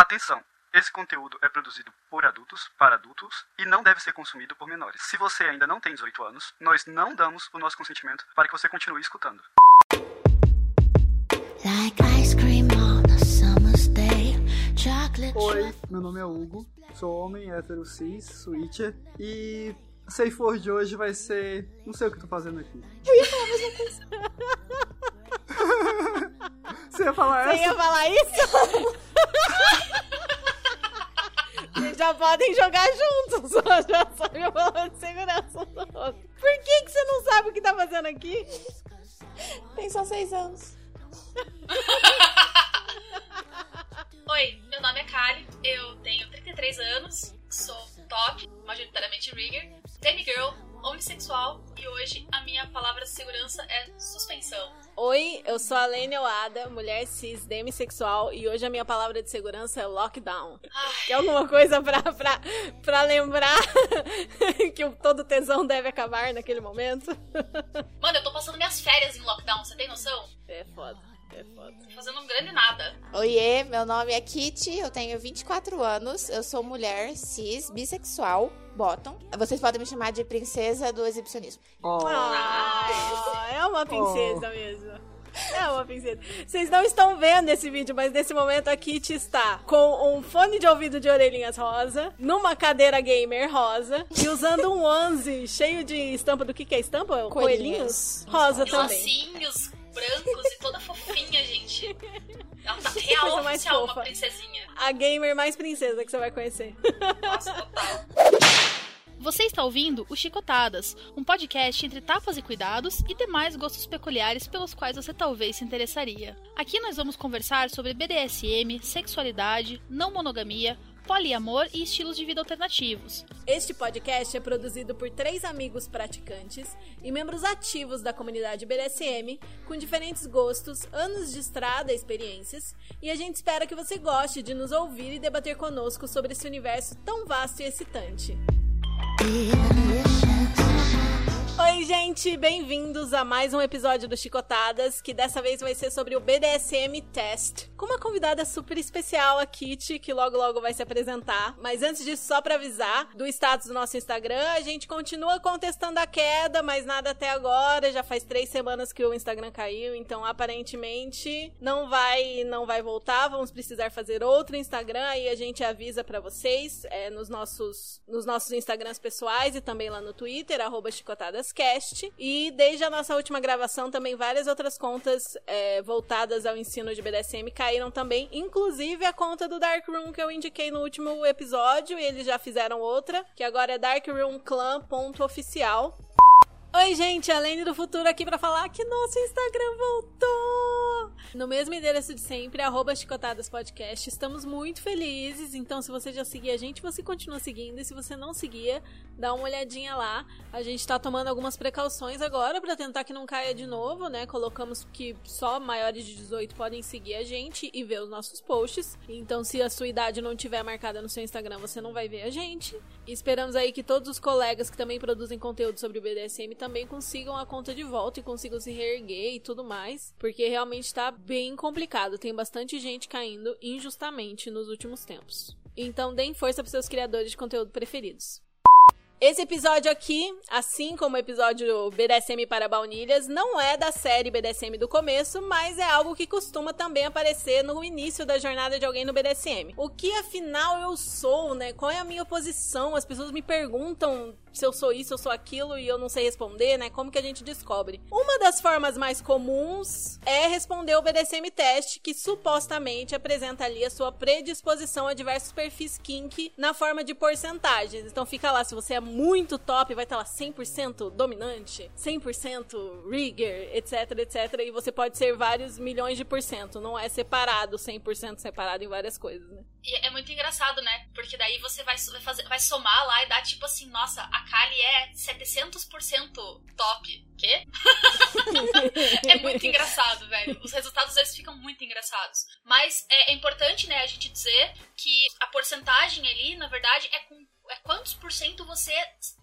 Atenção! Esse conteúdo é produzido por adultos, para adultos e não deve ser consumido por menores. Se você ainda não tem 18 anos, nós não damos o nosso consentimento para que você continue escutando. Like ice cream on a summer's day, chocolate Oi, meu nome é Hugo, sou homem hétero cis, switcher e Safe Word de hoje vai ser. Não sei o que eu tô fazendo aqui. Eu ia falar a mesma coisa. Você ia falar Você essa? ia falar isso? Já podem jogar juntos, já sabe o valor de segurança do outro. Por que, que você não sabe o que tá fazendo aqui? Tem só seis anos. Oi, meu nome é Kali, eu tenho 33 anos, sou top, majoritariamente rigger, demigirl, homossexual e hoje a minha palavra de segurança é suspensão. Oi, eu sou a Lene Oada, mulher cis, demissexual e hoje a minha palavra de segurança é lockdown. Ai, Quer alguma coisa pra, pra, pra lembrar que o todo tesão deve acabar naquele momento? mano, eu tô passando minhas férias em lockdown, você tem noção? É foda, é foda. Fazendo um grande nada. Oiê, meu nome é Kitty, eu tenho 24 anos, eu sou mulher cis, bissexual, bottom. Vocês podem me chamar de princesa do exibicionismo. Oh. Ah, é uma princesa mesmo. É uma princesa. Vocês não estão vendo esse vídeo, mas nesse momento a Kitty está com um fone de ouvido de orelhinhas rosa, numa cadeira gamer rosa e usando um onesie cheio de estampa do que que é estampa? Coelhinhos. Coelhinhos? Rosa E também. lacinhos brancos e toda fofinha, gente. Ela tá real oficial, fofa. uma princesinha. A gamer mais princesa que você vai conhecer. Nossa, total. Você está ouvindo o Chicotadas, um podcast entre tapas e cuidados e demais gostos peculiares pelos quais você talvez se interessaria. Aqui nós vamos conversar sobre BDSM, sexualidade, não monogamia, poliamor e estilos de vida alternativos. Este podcast é produzido por três amigos praticantes e membros ativos da comunidade BDSM, com diferentes gostos, anos de estrada e experiências, e a gente espera que você goste de nos ouvir e debater conosco sobre esse universo tão vasto e excitante. Oi, gente, bem-vindos a mais um episódio do Chicotadas, que dessa vez vai ser sobre o BDSM Test, com uma convidada super especial, a Kitty, que logo logo vai se apresentar. Mas antes disso, só pra avisar, do status do nosso Instagram, a gente continua contestando a queda, mas nada até agora, já faz três semanas que o Instagram caiu, então aparentemente não vai, não vai voltar, vamos precisar fazer outro Instagram, aí a gente avisa pra vocês, é, nos nossos, nos nossos Instagrams pessoais e também lá no Twitter, arroba chicotadascast. E desde a nossa última gravação, também várias outras contas é, voltadas ao ensino de BDSM caíram também, inclusive a conta do Dark Room que eu indiquei no último episódio, e eles já fizeram outra, que agora é darkroomclan.oficial. Oi, gente, a Lene do Futuro aqui pra falar que nosso Instagram voltou! No mesmo endereço de sempre, arroba Chicotadas Podcast. Estamos muito felizes, então se você já seguia a gente, você continua seguindo. E se você não seguia, dá uma olhadinha lá. A gente tá tomando algumas precauções agora pra tentar que não caia de novo, né? Colocamos que só maiores de 18 podem seguir a gente e ver os nossos posts. Então, se a sua idade não tiver marcada no seu Instagram, você não vai ver a gente. E esperamos aí que todos os colegas que também produzem conteúdo sobre o BDSM também consigam a conta de volta e consigam se reerguer e tudo mais, porque realmente tá bem complicado. Tem bastante gente caindo injustamente nos últimos tempos. Então, deem força para seus criadores de conteúdo preferidos. Esse episódio aqui, assim como o episódio BDSM para baunilhas, não é da série BDSM do começo, mas é algo que costuma também aparecer no início da jornada de alguém no BDSM. O que afinal eu sou, né? Qual é a minha posição? As pessoas me perguntam se eu sou isso, eu sou aquilo e eu não sei responder, né? Como que a gente descobre? Uma das formas mais comuns é responder o BDSM teste, que supostamente apresenta ali a sua predisposição a diversos perfis kink na forma de porcentagens. Então fica lá, se você é muito top, vai estar lá 100% dominante, 100% rigger, etc, etc. E você pode ser vários milhões de por cento, não é separado, 100% separado em várias coisas, né? E é muito engraçado, né? Porque daí você vai, vai, fazer, vai somar lá e dá tipo assim, nossa, a Kali é 700% top. Quê? é muito engraçado, velho. Os resultados eles ficam muito engraçados. Mas é, é importante, né, a gente dizer que a porcentagem ali, na verdade, é com é quantos por cento você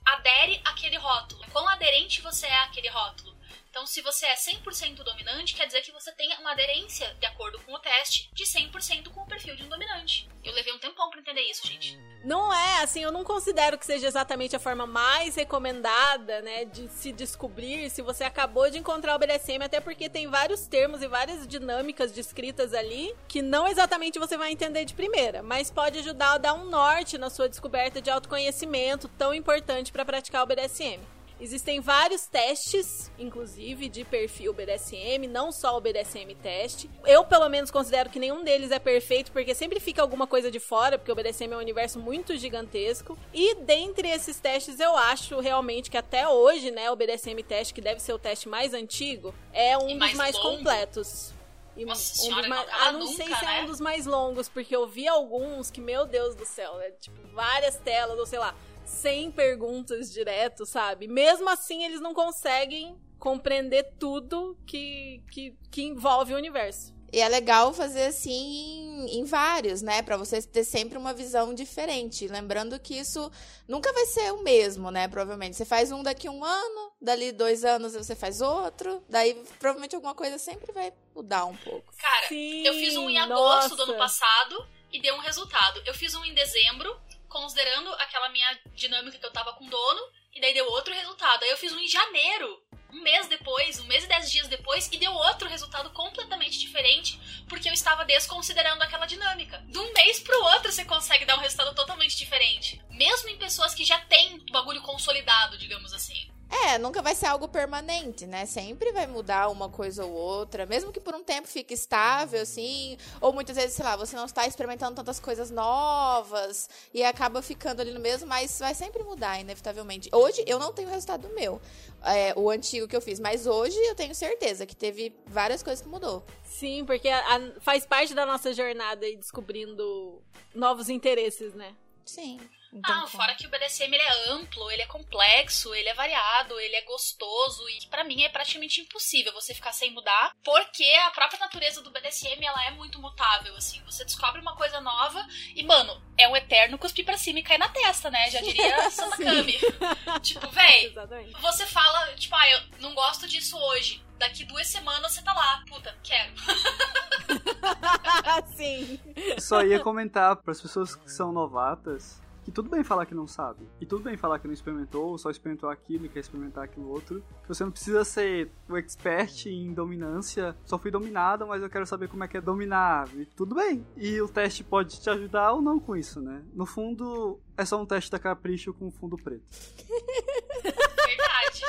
adere àquele rótulo. Quão aderente você é àquele rótulo. Então, se você é 100% dominante, quer dizer que você tem uma aderência, de acordo com o teste, de 100% com o perfil de um dominante. Eu levei um tempão pra entender isso, gente. Não é, assim, eu não considero que seja exatamente a forma mais recomendada, né, de se descobrir se você acabou de encontrar o BDSM, até porque tem vários termos e várias dinâmicas descritas ali que não exatamente você vai entender de primeira, mas pode ajudar a dar um norte na sua descoberta de autoconhecimento tão importante para praticar o BDSM. Existem vários testes, inclusive, de perfil BDSM, não só o BDSM teste. Eu, pelo menos, considero que nenhum deles é perfeito, porque sempre fica alguma coisa de fora, porque o BDSM é um universo muito gigantesco. E dentre esses testes, eu acho realmente que até hoje, né, o BDSM teste, que deve ser o teste mais antigo, é um E dos mais mais longo. completos. E Nossa um senhora, dos mais... não Ah, não sei nunca, se é né? um dos mais longos, porque eu vi alguns que, meu Deus do céu, é tipo várias telas, ou sei lá, 100 perguntas direto, sabe? Mesmo assim, eles não conseguem compreender tudo que, que, que envolve o universo. E é legal fazer assim em, em vários, né? Pra você ter sempre uma visão diferente. Lembrando que isso nunca vai ser o mesmo, né? Provavelmente. Você faz um daqui a um ano, dali dois anos você faz outro. Daí provavelmente alguma coisa sempre vai mudar um pouco. Cara, Sim, eu fiz um em agosto do nossa. ano passado e deu um resultado. Eu fiz um em dezembro, considerando aquela minha dinâmica que eu tava com o dono, e daí deu outro resultado. Aí eu fiz um em janeiro, um mês depois, um mês e dez dias depois, e deu outro resultado completamente diferente, porque eu estava desconsiderando aquela dinâmica. De um mês pro outro você consegue dar um resultado totalmente diferente. Mesmo em pessoas que já têm o bagulho consolidado, digamos assim. É, nunca vai ser algo permanente, né? Sempre vai mudar uma coisa ou outra, mesmo que por um tempo fique estável, assim, ou muitas vezes, sei lá, você não está experimentando tantas coisas novas e acaba ficando ali no mesmo, mas vai sempre mudar, inevitavelmente. Hoje eu não tenho o resultado do meu, é, o antigo que eu fiz, mas hoje eu tenho certeza que teve várias coisas que mudou. Sim, porque a- a- faz parte da nossa jornada aí descobrindo novos interesses, né? Sim. Então, Ah, fora que o BDSM ele é amplo, ele é complexo, ele é variado, ele é gostoso e pra mim é praticamente impossível você ficar sem mudar, porque a própria natureza do BDSM ela é muito mutável, assim. Você descobre uma coisa nova e, mano, é um eterno cuspir pra cima e cair na testa, né? Já diria Santa Sim. Kami. tipo, véi, Exatamente. você fala, tipo, ah, eu não gosto disso hoje. Daqui duas semanas você tá lá. Puta, quero. Sim. Só ia comentar para as pessoas que são novatas tudo bem falar que não sabe. E tudo bem falar que não experimentou, ou só experimentou aquilo e quer experimentar aquilo outro. Você não precisa ser o expert em dominância. Só fui dominada, mas eu quero saber como é que é dominar. E tudo bem. E o teste pode te ajudar ou não com isso, né? No fundo, é só um teste da capricho com fundo preto. Verdade.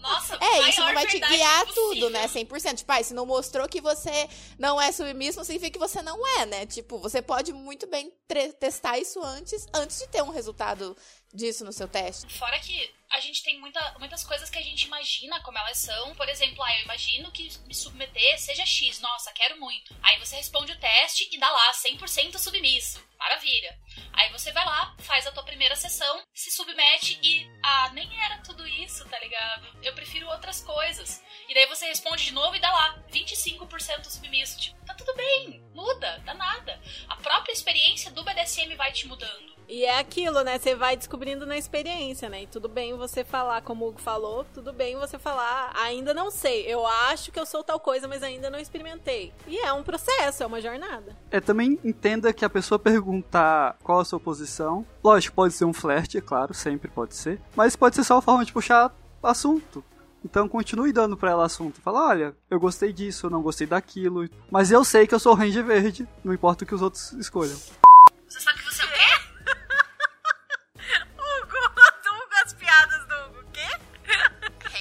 Nossa, É, isso não vai te guiar possível. tudo, né? 100%. Tipo, ah, se não mostrou que você não é submisso, não significa que você não é, né? Tipo, você pode muito bem testar isso antes, antes de ter um resultado disso no seu teste. Fora que a gente tem muita, muitas coisas que a gente imagina como elas são. Por exemplo, ah, eu imagino que me submeter seja X. Nossa, quero muito. Aí você responde o teste e dá lá 100% submisso. Maravilha. Aí você vai lá, faz a tua primeira sessão, se submete e... Ah, nem era tudo isso, tá ligado? Eu prefiro outras coisas. E daí você responde de novo e dá lá 25% submisso. Tipo, tá tudo bem, muda, dá nada. A própria experiência do BDSM vai te mudando. E é aquilo, né? Você vai descobrindo na experiência, né? E tudo bem você falar, como o Hugo falou, tudo bem você falar, ainda não sei. Eu acho que eu sou tal coisa, mas ainda não experimentei. E é um processo, é uma jornada. É, também entenda que a pessoa perguntar qual a sua posição, lógico, pode ser um flerte, é claro, sempre pode ser, mas pode ser só uma forma de puxar assunto. Então continue dando pra ela assunto. Fala, olha, eu gostei disso, eu não gostei daquilo, mas eu sei que eu sou o Ranger Verde, não importa o que os outros escolham. Você sabe que você é o quê? Hugo, Hugo, as piadas do Hugo, o quê?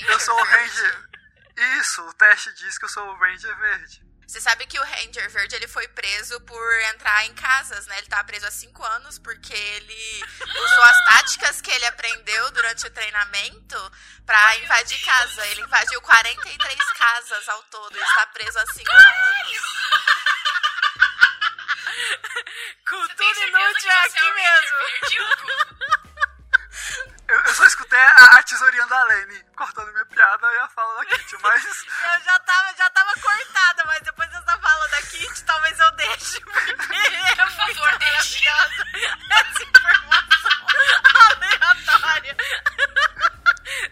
Eu sou o Ranger. Isso, o teste diz que eu sou o Ranger Verde. Você sabe que o Ranger Verde ele foi preso por entrar em casas, né? Ele tá preso há cinco anos porque ele usou as táticas que ele aprendeu durante o treinamento pra invadir casa. Ele invadiu 43 casas ao todo. Ele está preso há cinco anos. Cultura inútil é aqui mesmo. Eu, eu só escutei a, a tesourinha da Lene cortando minha piada e a fala da Kit, mas. eu já tava, já tava cortada, mas depois dessa fala da Kit, talvez eu deixe. Porque é Por favor, muito deixe. essa informação aleatória.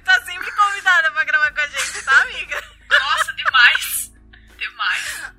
tá sempre convidada pra gravar com a gente, tá, amiga? Nossa, demais! Demais!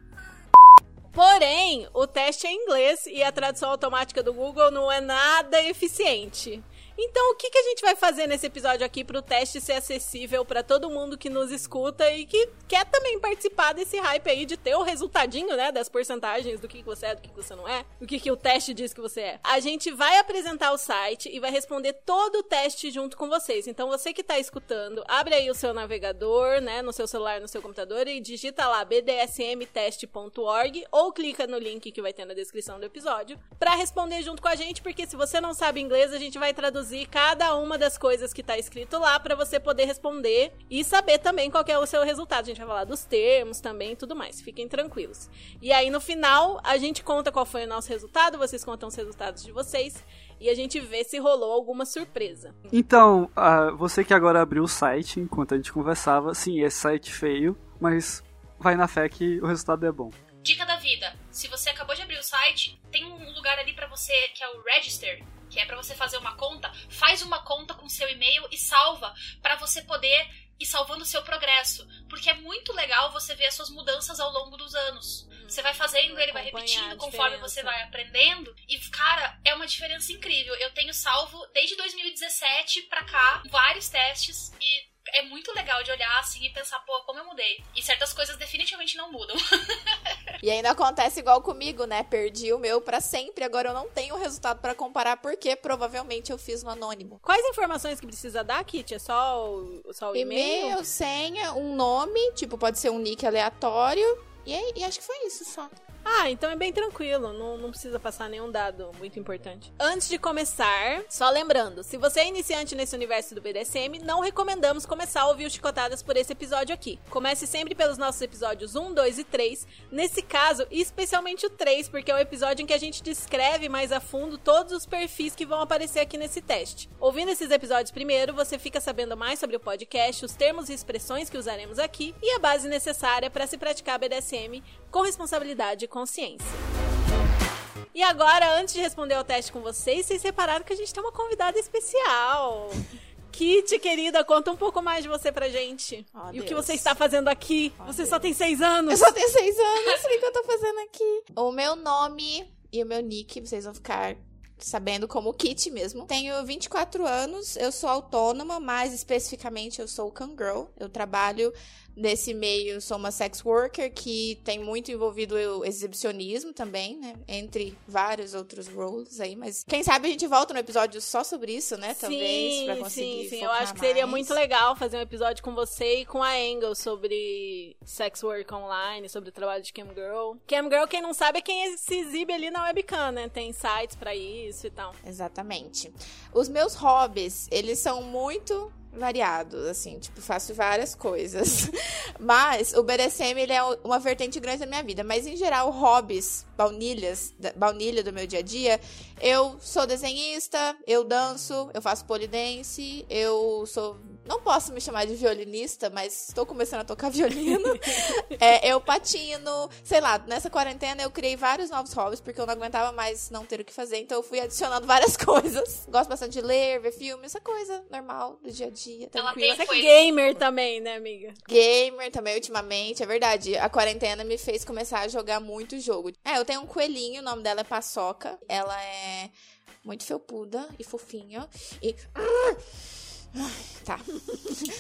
Porém, o teste é em inglês e a tradução automática do Google não é nada eficiente. Então, o que, que a gente vai fazer nesse episódio aqui para o teste ser acessível para todo mundo que nos escuta e que quer também participar desse hype aí de ter o resultadinho, né, das porcentagens do que, que você é, do que, que você não é, do que, que o teste diz que você é. A gente vai apresentar o site e vai responder todo o teste junto com vocês. Então, você que está escutando, abre aí o seu navegador, né, no seu celular, no seu computador e digita lá bdsmteste.org ou clica no link que vai ter na descrição do episódio para responder junto com a gente, porque se você não sabe inglês, a gente vai traduzir traduzir cada uma das coisas que tá escrito lá para você poder responder e saber também qual é o seu resultado. A gente vai falar dos termos também e tudo mais. Fiquem tranquilos. E aí no final a gente conta qual foi o nosso resultado, vocês contam os resultados de vocês e a gente vê se rolou alguma surpresa. Então, uh, você que agora abriu o site enquanto a gente conversava, sim, esse site feio, mas vai na fé que o resultado é bom. Dica da vida: se você acabou de abrir o site, tem um lugar ali para você que é o Register que é para você fazer uma conta, faz uma conta com seu e-mail e salva para você poder ir salvando o seu progresso, porque é muito legal você ver as suas mudanças ao longo dos anos. Hum, você vai fazendo, ele vai repetindo conforme você vai aprendendo e cara, é uma diferença incrível. Eu tenho salvo desde 2017 para cá vários testes e é muito legal de olhar assim e pensar, pô, como eu mudei. E certas coisas definitivamente não mudam. e ainda acontece igual comigo, né? Perdi o meu para sempre, agora eu não tenho o resultado para comparar porque provavelmente eu fiz no anônimo. Quais informações que precisa dar, Kit? É só o, só o e-mail? E-mail, senha, um nome, tipo, pode ser um nick aleatório. E, e acho que foi isso só. Ah, então é bem tranquilo, não, não precisa passar nenhum dado muito importante. Antes de começar, só lembrando, se você é iniciante nesse universo do BDSM, não recomendamos começar a ouvir os Chicotadas por esse episódio aqui. Comece sempre pelos nossos episódios 1, 2 e 3. Nesse caso, especialmente o 3, porque é o episódio em que a gente descreve mais a fundo todos os perfis que vão aparecer aqui nesse teste. Ouvindo esses episódios primeiro, você fica sabendo mais sobre o podcast, os termos e expressões que usaremos aqui e a base necessária para se praticar BDSM com responsabilidade consciência. E agora, antes de responder ao teste com vocês, vocês repararam que a gente tem uma convidada especial. Kit, querida, conta um pouco mais de você pra gente. Oh, e Deus. o que você está fazendo aqui? Oh, você Deus. só tem seis anos. Eu só tenho seis anos. o que eu tô fazendo aqui? O meu nome e o meu nick, vocês vão ficar sabendo como Kit mesmo. Tenho 24 anos, eu sou autônoma, mais especificamente eu sou Girl. Eu trabalho nesse meio, sou uma sex worker que tem muito envolvido o exibicionismo também, né? Entre vários outros roles aí, mas quem sabe a gente volta no episódio só sobre isso, né? Talvez, sim, pra conseguir Sim, sim, eu acho que seria muito legal fazer um episódio com você e com a Angle sobre sex work online, sobre o trabalho de Cam Girl. Cam Girl, quem não sabe, é quem se exibe ali na webcam, né? Tem sites para isso e tal. Exatamente. Os meus hobbies, eles são muito variados, assim, tipo, faço várias coisas. Mas o BDSM, ele é uma vertente grande da minha vida. Mas, em geral, hobbies, baunilhas, baunilha do meu dia a dia, eu sou desenhista, eu danço, eu faço polidense, eu sou não posso me chamar de violinista, mas estou começando a tocar violino. é, eu patino, sei lá, nessa quarentena eu criei vários novos hobbies, porque eu não aguentava mais não ter o que fazer, então eu fui adicionando várias coisas. Gosto bastante de ler, ver filmes, essa coisa normal do dia a dia, tranquila. Você é gamer também, né, amiga? Gamer também, ultimamente, é verdade. A quarentena me fez começar a jogar muito jogo. É, eu tenho um coelhinho, o nome dela é Paçoca. Ela é muito felpuda e fofinha. E. Tá.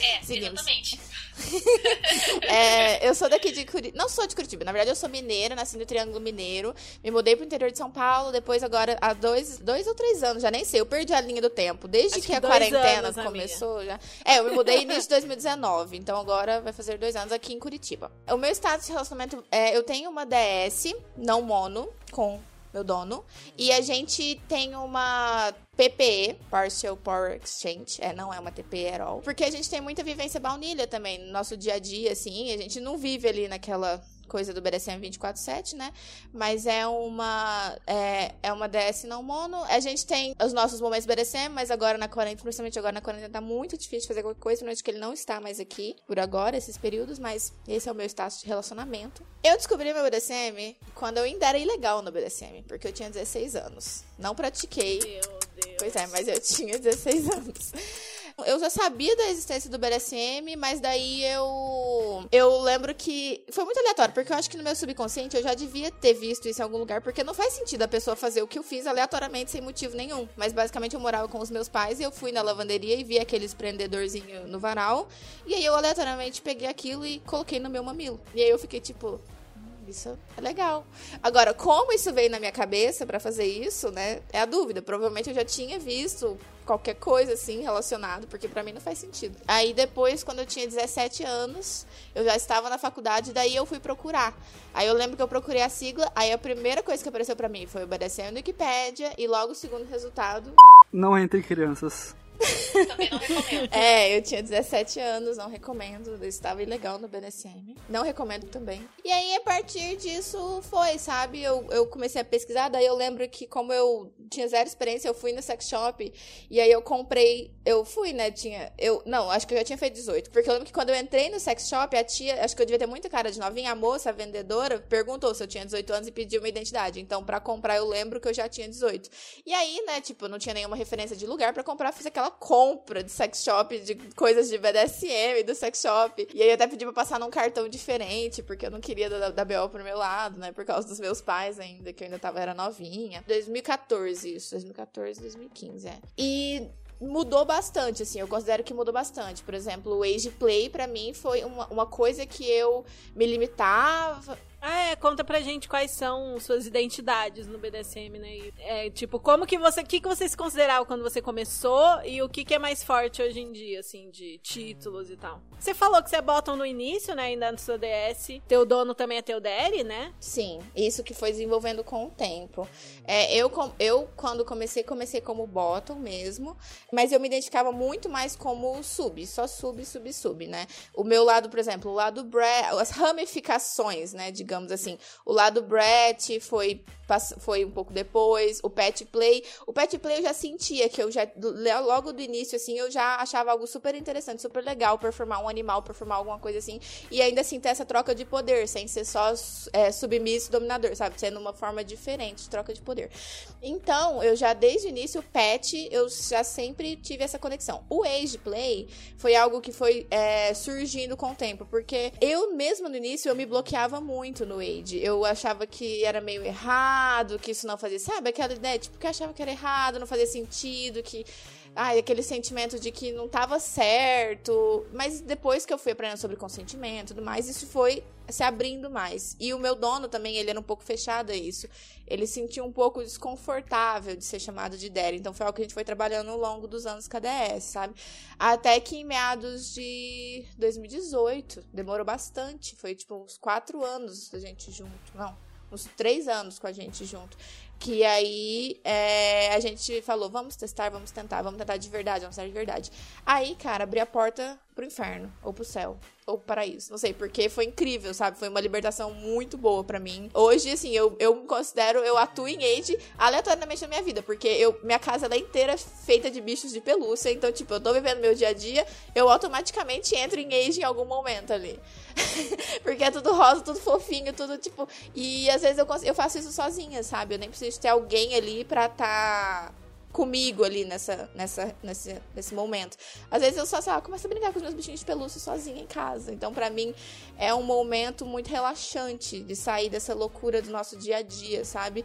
É, Seguimos. exatamente. é, eu sou daqui de Curitiba. Não sou de Curitiba, na verdade eu sou mineira, nasci no Triângulo Mineiro. Me mudei pro interior de São Paulo, depois agora há dois, dois ou três anos, já nem sei. Eu perdi a linha do tempo. Desde que, que, a quarentena anos, começou já. É, eu me mudei início de 2019, então agora vai fazer dois anos aqui em Curitiba. O meu status de relacionamento é: eu tenho uma DS, não mono, com meu dono. E a gente tem uma PPE, Partial Power Exchange. É, não é uma TPE at all. Porque a gente tem muita vivência baunilha também no nosso dia a dia, assim. A gente não vive ali naquela coisa do BDSM 24/7, né? Mas é uma é, é uma DS não mono. A gente tem os nossos momentos BDSM, mas agora na quarentena, principalmente agora na quarentena, tá muito difícil fazer qualquer coisa, não é que ele não está mais aqui por agora, esses períodos, mas esse é o meu status de relacionamento. Eu descobri meu BDSM quando eu ainda era ilegal no BDSM, porque eu tinha 16 anos. Não pratiquei. Meu Deus. Pois é, mas eu tinha 16 anos. Eu já sabia da existência do BDSM, mas daí eu eu lembro que foi muito aleatório, porque eu acho que no meu subconsciente eu já devia ter visto isso em algum lugar, porque não faz sentido a pessoa fazer o que eu fiz aleatoriamente sem motivo nenhum. Mas basicamente eu morava com os meus pais e eu fui na lavanderia e vi aqueles prendedorzinho no varal. E aí eu aleatoriamente peguei aquilo e coloquei no meu mamilo. E aí eu fiquei tipo, isso é legal. Agora, como isso veio na minha cabeça para fazer isso, né? É a dúvida. Provavelmente eu já tinha visto qualquer coisa assim relacionado, porque para mim não faz sentido. Aí depois, quando eu tinha 17 anos, eu já estava na faculdade, daí eu fui procurar. Aí eu lembro que eu procurei a sigla, aí a primeira coisa que apareceu para mim foi o BDSM no Wikipedia e logo o segundo resultado, não entre crianças. Também não recomendo. É, eu tinha 17 anos, não recomendo. Eu estava ilegal no BDSM. Não recomendo também. E aí, a partir disso, foi, sabe? Eu, eu comecei a pesquisar, daí eu lembro que, como eu tinha zero experiência, eu fui no sex shop. E aí eu comprei. Eu fui, né? Tinha. Eu, não, acho que eu já tinha feito 18. Porque eu lembro que quando eu entrei no sex shop, a tia, acho que eu devia ter muita cara de novinha, a moça, a vendedora, perguntou se eu tinha 18 anos e pediu uma identidade. Então, para comprar, eu lembro que eu já tinha 18. E aí, né, tipo, não tinha nenhuma referência de lugar para comprar, fiz aquela compra de sex shop, de coisas de BDSM, do sex shop. E aí eu até pedi pra passar num cartão diferente, porque eu não queria da, da BO pro meu lado, né? Por causa dos meus pais ainda, que eu ainda tava, era novinha. 2014, isso. 2014, 2015, é. E mudou bastante, assim, eu considero que mudou bastante. Por exemplo, o Age Play, para mim, foi uma, uma coisa que eu me limitava é, conta pra gente quais são suas identidades no BDSM, né? É, tipo, como que você. O que, que você se considerava quando você começou e o que, que é mais forte hoje em dia, assim, de títulos e tal? Você falou que você é bottom no início, né? Ainda no seu DS. Teu dono também é teu DR, né? Sim, isso que foi desenvolvendo com o tempo. É, eu, eu, quando comecei, comecei como bottom mesmo, mas eu me identificava muito mais como sub, só sub, sub, sub, né? O meu lado, por exemplo, o lado Brad, as ramificações, né? De digamos assim. O lado Brett foi, foi um pouco depois, o Pet Play. O Pet Play eu já sentia que eu já, logo do início, assim, eu já achava algo super interessante, super legal performar um animal, performar alguma coisa assim. E ainda assim ter essa troca de poder, sem ser só é, submisso dominador, sabe? Sendo uma forma diferente de troca de poder. Então, eu já desde o início, o Pet, eu já sempre tive essa conexão. O Age Play foi algo que foi é, surgindo com o tempo, porque eu mesmo no início eu me bloqueava muito muito no Wade. Eu achava que era meio errado, que isso não fazia. Sabe aquela ideia? Tipo, que eu achava que era errado, não fazia sentido, que. Ai, aquele sentimento de que não tava certo. Mas depois que eu fui aprendendo sobre consentimento e tudo mais, isso foi se abrindo mais. E o meu dono também, ele era um pouco fechado a isso. Ele se sentia um pouco desconfortável de ser chamado de Daddy. Então foi algo que a gente foi trabalhando ao longo dos anos KDS, sabe? Até que em meados de 2018, demorou bastante. Foi tipo uns quatro anos da gente junto. Não, uns três anos com a gente junto. Que aí é, a gente falou, vamos testar, vamos tentar, vamos tentar de verdade, vamos tentar de verdade. Aí, cara, abri a porta pro inferno, ou pro céu, ou pro paraíso. Não sei, porque foi incrível, sabe? Foi uma libertação muito boa para mim. Hoje, assim, eu, eu me considero, eu atuo em Age aleatoriamente na minha vida, porque eu, minha casa é inteira feita de bichos de pelúcia, então, tipo, eu tô vivendo meu dia a dia, eu automaticamente entro em Age em algum momento ali. porque é tudo rosa, tudo fofinho, tudo, tipo... E às vezes eu, eu faço isso sozinha, sabe? Eu nem preciso ter alguém ali pra tá comigo ali nessa, nessa, nesse, nesse momento. Às vezes eu só, sei lá, começo a brincar com os meus bichinhos de pelúcia sozinha em casa. Então, para mim, é um momento muito relaxante de sair dessa loucura do nosso dia a dia, sabe?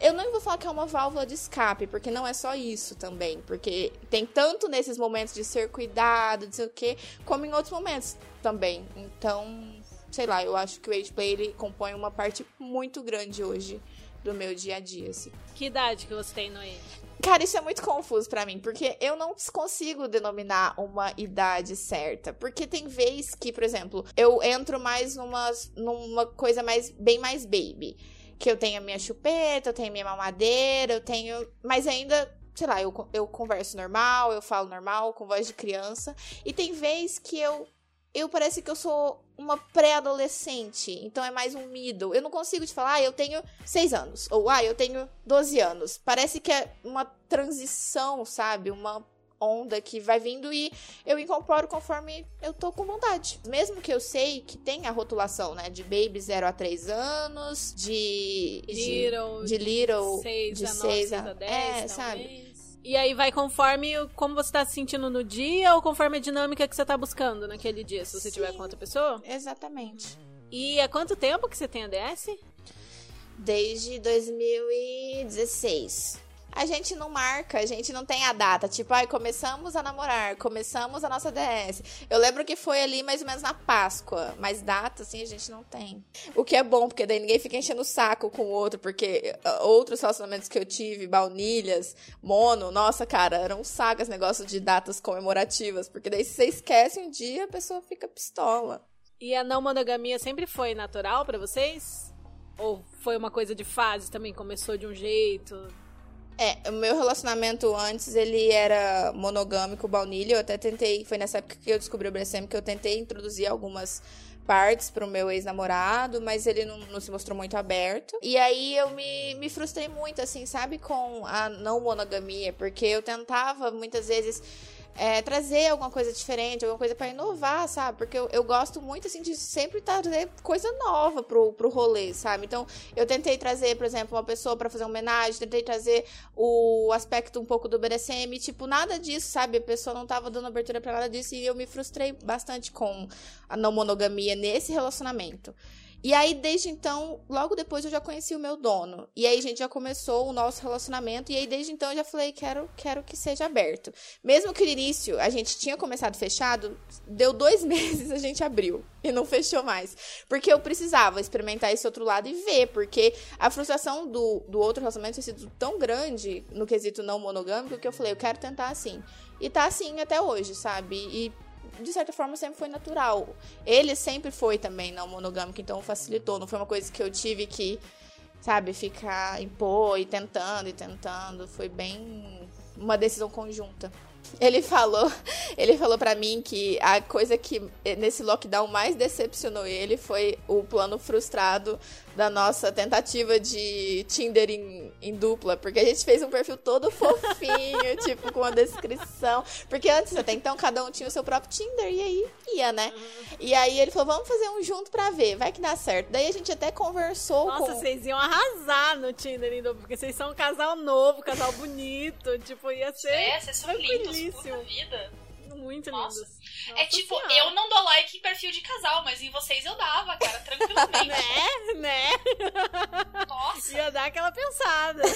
Eu não vou falar que é uma válvula de escape, porque não é só isso também. Porque tem tanto nesses momentos de ser cuidado, de sei o quê, como em outros momentos também. Então, sei lá, eu acho que o Age Play ele compõe uma parte muito grande hoje do meu dia a dia, assim. Que idade que você tem no Age? Cara, isso é muito confuso para mim, porque eu não consigo denominar uma idade certa. Porque tem vez que, por exemplo, eu entro mais numa, numa coisa mais bem mais baby. Que eu tenho a minha chupeta, eu tenho a minha mamadeira, eu tenho. Mas ainda sei lá, eu, eu converso normal, eu falo normal, com voz de criança. E tem vez que eu eu parece que eu sou uma pré-adolescente, então é mais um middle. Eu não consigo te falar, ah, eu tenho 6 anos, ou ah, eu tenho 12 anos. Parece que é uma transição, sabe? Uma onda que vai vindo e eu incorporo conforme eu tô com vontade. Mesmo que eu sei que tem a rotulação, né, de baby 0 a 3 anos, de little, de, de little, seis de 6 a 10, é, talvez. sabe? E aí vai conforme como você tá se sentindo no dia ou conforme a dinâmica que você tá buscando naquele dia, se você Sim. tiver com outra pessoa? Exatamente. E há quanto tempo que você tem a DS? Desde 2016. A gente não marca, a gente não tem a data. Tipo, ai, começamos a namorar, começamos a nossa DS. Eu lembro que foi ali mais ou menos na Páscoa, mas data, assim, a gente não tem. O que é bom, porque daí ninguém fica enchendo o saco com o outro, porque uh, outros relacionamentos que eu tive, baunilhas, mono, nossa, cara, eram esse negócio de datas comemorativas, porque daí se você esquece um dia, a pessoa fica pistola. E a não monogamia sempre foi natural pra vocês? Ou foi uma coisa de fase também? Começou de um jeito? É, o meu relacionamento antes, ele era monogâmico, baunilha. Eu até tentei, foi nessa época que eu descobri o BDSM que eu tentei introduzir algumas partes pro meu ex-namorado, mas ele não, não se mostrou muito aberto. E aí eu me, me frustrei muito, assim, sabe, com a não monogamia, porque eu tentava muitas vezes é, trazer alguma coisa diferente, alguma coisa pra inovar, sabe? Porque eu, eu gosto muito, assim, de sempre trazer coisa nova pro, pro rolê, sabe? Então, eu tentei trazer, por exemplo, uma pessoa pra fazer homenagem, tentei trazer o aspecto um pouco do BDSM, tipo, nada disso, sabe? A pessoa não tava dando abertura pra nada disso e eu me frustrei bastante com a não monogamia nesse relacionamento. E aí, desde então, logo depois eu já conheci o meu dono. E aí a gente já começou o nosso relacionamento. E aí, desde então, eu já falei, quero, quero que seja aberto. Mesmo que no início a gente tinha começado fechado, deu dois meses a gente abriu. E não fechou mais. Porque eu precisava experimentar esse outro lado e ver. Porque a frustração do, do outro relacionamento tinha sido tão grande no quesito não monogâmico que eu falei, eu quero tentar assim. E tá assim até hoje, sabe? E de certa forma sempre foi natural. Ele sempre foi também não monogâmico, então facilitou. Não foi uma coisa que eu tive que, sabe, ficar impor e tentando e tentando. Foi bem uma decisão conjunta. Ele falou, ele falou para mim que a coisa que nesse lockdown mais decepcionou ele foi o plano frustrado da nossa tentativa de Tinder em, em dupla, porque a gente fez um perfil todo fofinho, tipo com a descrição, porque antes até então cada um tinha o seu próprio Tinder e aí ia, né? E aí ele falou, vamos fazer um junto pra ver, vai que dá certo. Daí a gente até conversou Nossa, com vocês iam arrasar no Tinder, ainda, porque vocês são um casal novo, casal bonito. Tipo, ia ser É, vocês são lindos, puta vida. muito Nossa. lindos. É Nossa tipo, Senhora. eu não dou like em perfil de casal, mas em vocês eu dava, cara, tranquilamente. Né? Né? Nossa. Ia dar aquela pensada.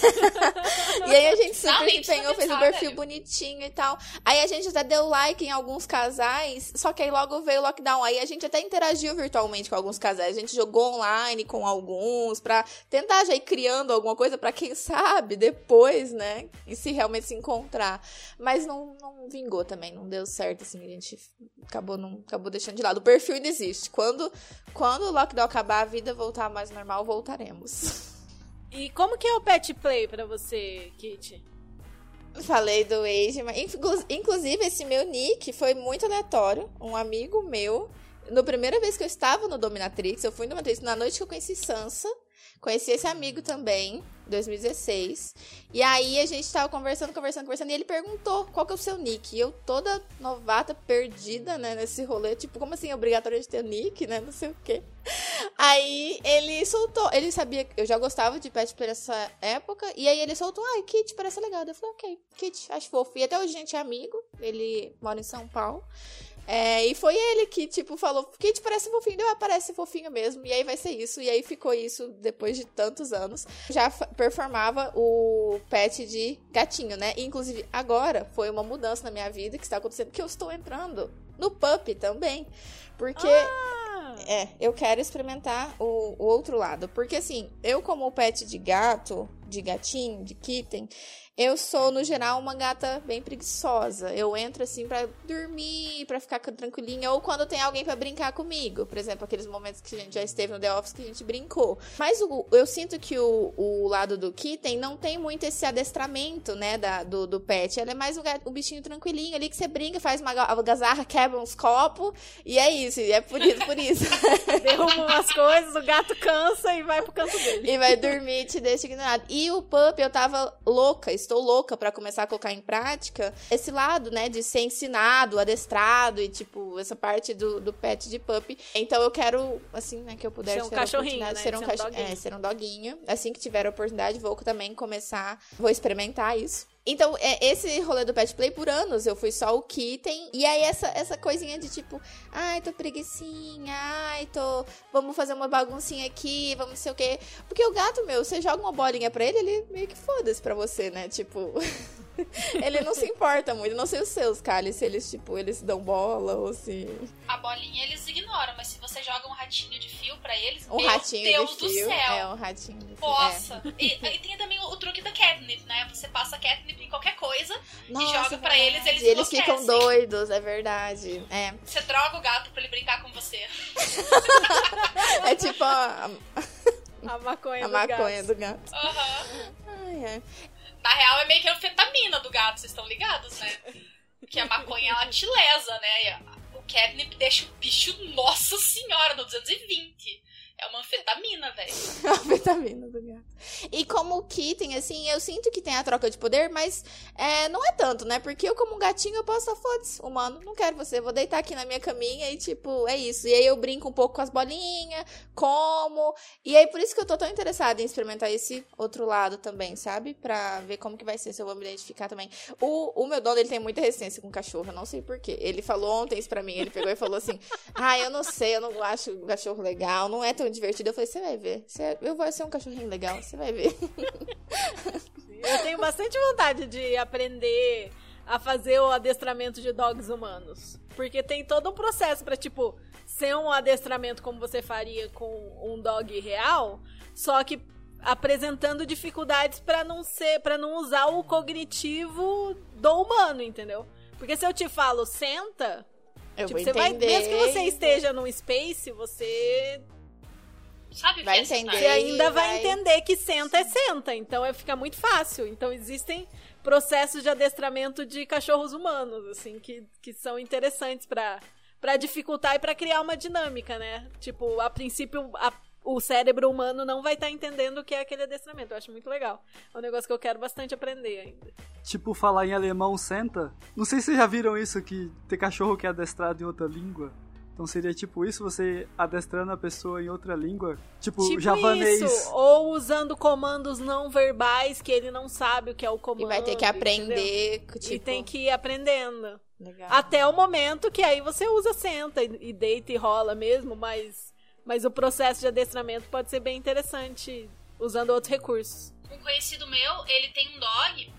E aí a gente super Não, empenhou, fez um perfil bonitinho e tal. Aí a gente até deu like em alguns casais, só que aí logo veio o lockdown. Aí a gente até interagiu virtualmente com alguns casais. A gente jogou online com alguns pra tentar já ir criando alguma coisa pra quem sabe depois, né? E se realmente se encontrar. Mas não, não vingou também, não deu certo, assim. A gente acabou, não, acabou deixando de lado. O perfil ainda existe. Quando, quando o lockdown acabar, a vida voltar mais normal, voltaremos. E como que é o pet play pra você, Kit? Falei do Age, mas inclu- inclusive esse meu nick foi muito aleatório. Um amigo meu, na primeira vez que eu estava no Dominatrix, eu fui no Dominatrix na noite que eu conheci Sansa. Conheci esse amigo também, 2016. E aí a gente tava conversando, conversando, conversando, e ele perguntou qual que é o seu nick. E eu toda novata, perdida, né, nesse rolê, tipo, como assim, é obrigatório de ter nick, né, não sei o quê. Aí ele soltou, ele sabia que eu já gostava de pet por essa época, e aí ele soltou, ai, Kit, parece legal. Eu falei, ok, Kit, acho fofo. E até hoje a gente é amigo, ele mora em São Paulo. É, e foi ele que, tipo, falou, Kit parece fofinho, deu, ah, parece fofinho mesmo, e aí vai ser isso. E aí ficou isso depois de tantos anos. Já performava o pet de gatinho, né? E, inclusive, agora foi uma mudança na minha vida que está acontecendo, que eu estou entrando no pup também. Porque Ah, é, eu quero experimentar o, o outro lado. Porque, assim, eu, como pet de gato, de gatinho, de kitten, eu sou, no geral, uma gata bem preguiçosa. Eu entro, assim, pra dormir, pra ficar tranquilinha, ou quando tem alguém pra brincar comigo. Por exemplo, aqueles momentos que a gente já esteve no The Office que a gente brincou. Mas o- eu sinto que o, o lado do kitten não tem muito esse adestramento, né, da, do, do pet. Ela é mais um, um bichinho tranquilinho ali que você brinca, faz uma ga- algazarra, quebra uns copos, e é isso. E é por isso, por isso. derruba umas coisas, o gato cansa e vai pro canto dele. e vai dormir e te deixa ignorado. E o pup, eu tava louca, estou louca pra começar a colocar em prática esse lado, né, de ser ensinado, adestrado e, tipo, essa parte do, do pet de pup. Então eu quero, assim, né, que eu puder Ser um cachorrinho, né, ser um, ser um é, ser um doguinho. Assim que tiver a oportunidade, vou também começar, vou experimentar isso. Então, é, esse rolê do pet play por anos, eu fui só o kitten. E aí, essa, essa coisinha de tipo, ai, tô preguiçinha, ai, tô. Vamos fazer uma baguncinha aqui, vamos não sei o quê. Porque o gato, meu, você joga uma bolinha pra ele, ele meio que foda-se pra você, né? Tipo. ele não se importa muito. Não sei os seus, Kali, se eles, tipo, eles dão bola ou se. A bolinha eles ignoram, mas se você joga um ratinho de fio pra eles, um meu ratinho Deus de do fio. céu. É, um ratinho de fio. Nossa! E, e tem também o, o truque da catnip, né? Você passa catnip em qualquer coisa Nossa, e joga é pra eles, verdade. eles eles ficam enlouquecem. doidos, é verdade. É. Você droga o gato pra ele brincar com você. É tipo a, A maconha a do maconha gato. do gato. Aham. Ai, ai. Na real, é meio que a anfetamina do gato, vocês estão ligados, né? Que a maconha, ela te lesa, né? O catnip deixa o bicho, nossa senhora, no 220. É uma anfetamina, velho. A vitamina do gato. E como kitten, assim, eu sinto que tem a troca de poder, mas é, não é tanto, né? Porque eu, como um gatinho, eu posso, foda-se, humano, não quero você, vou deitar aqui na minha caminha e, tipo, é isso. E aí eu brinco um pouco com as bolinhas, como. E aí por isso que eu tô tão interessada em experimentar esse outro lado também, sabe? Pra ver como que vai ser, se eu vou me identificar também. O, o meu dono, ele tem muita resistência com cachorro, eu não sei porquê. Ele falou ontem isso pra mim, ele pegou e falou assim: Ah, eu não sei, eu não acho o cachorro legal, não é tão divertido. Eu falei: Você vai ver, você- eu vou ser um cachorrinho legal, você vai ver. Eu tenho bastante vontade de aprender a fazer o adestramento de dogs humanos. Porque tem todo um processo pra, tipo, ser um adestramento como você faria com um dog real, só que apresentando dificuldades pra não ser, para não usar o cognitivo do humano, entendeu? Porque se eu te falo senta, Eu tipo, vou você vai, mesmo que você esteja num space, você Sabe Vai que entender. você ainda vai, vai- entender que senta é senta, então é, fica muito fácil. Então existem processos de adestramento de cachorros humanos, assim, que, que são interessantes pra para dificultar e pra criar uma dinâmica, né? Tipo, a princípio, a- o cérebro humano não vai estar entendendo o que é aquele adestramento. Eu acho muito legal. É um negócio que eu quero bastante aprender ainda. Tipo, falar em alemão senta. Não sei se vocês já viram isso, que tem cachorro que é adestrado em outra língua. Então seria tipo isso, você adestrando a pessoa em outra língua. Tipo, tipo javanês. isso, ou usando comandos não verbais que ele não sabe o que é o comando. E vai ter que aprender, tipo... E tem que ir aprendendo. Legal. Até o momento que aí você usa senta e, e deita e rola mesmo, mas, mas o processo de adestramento pode ser bem interessante usando outros recursos. Um conhecido meu, ele tem um dog,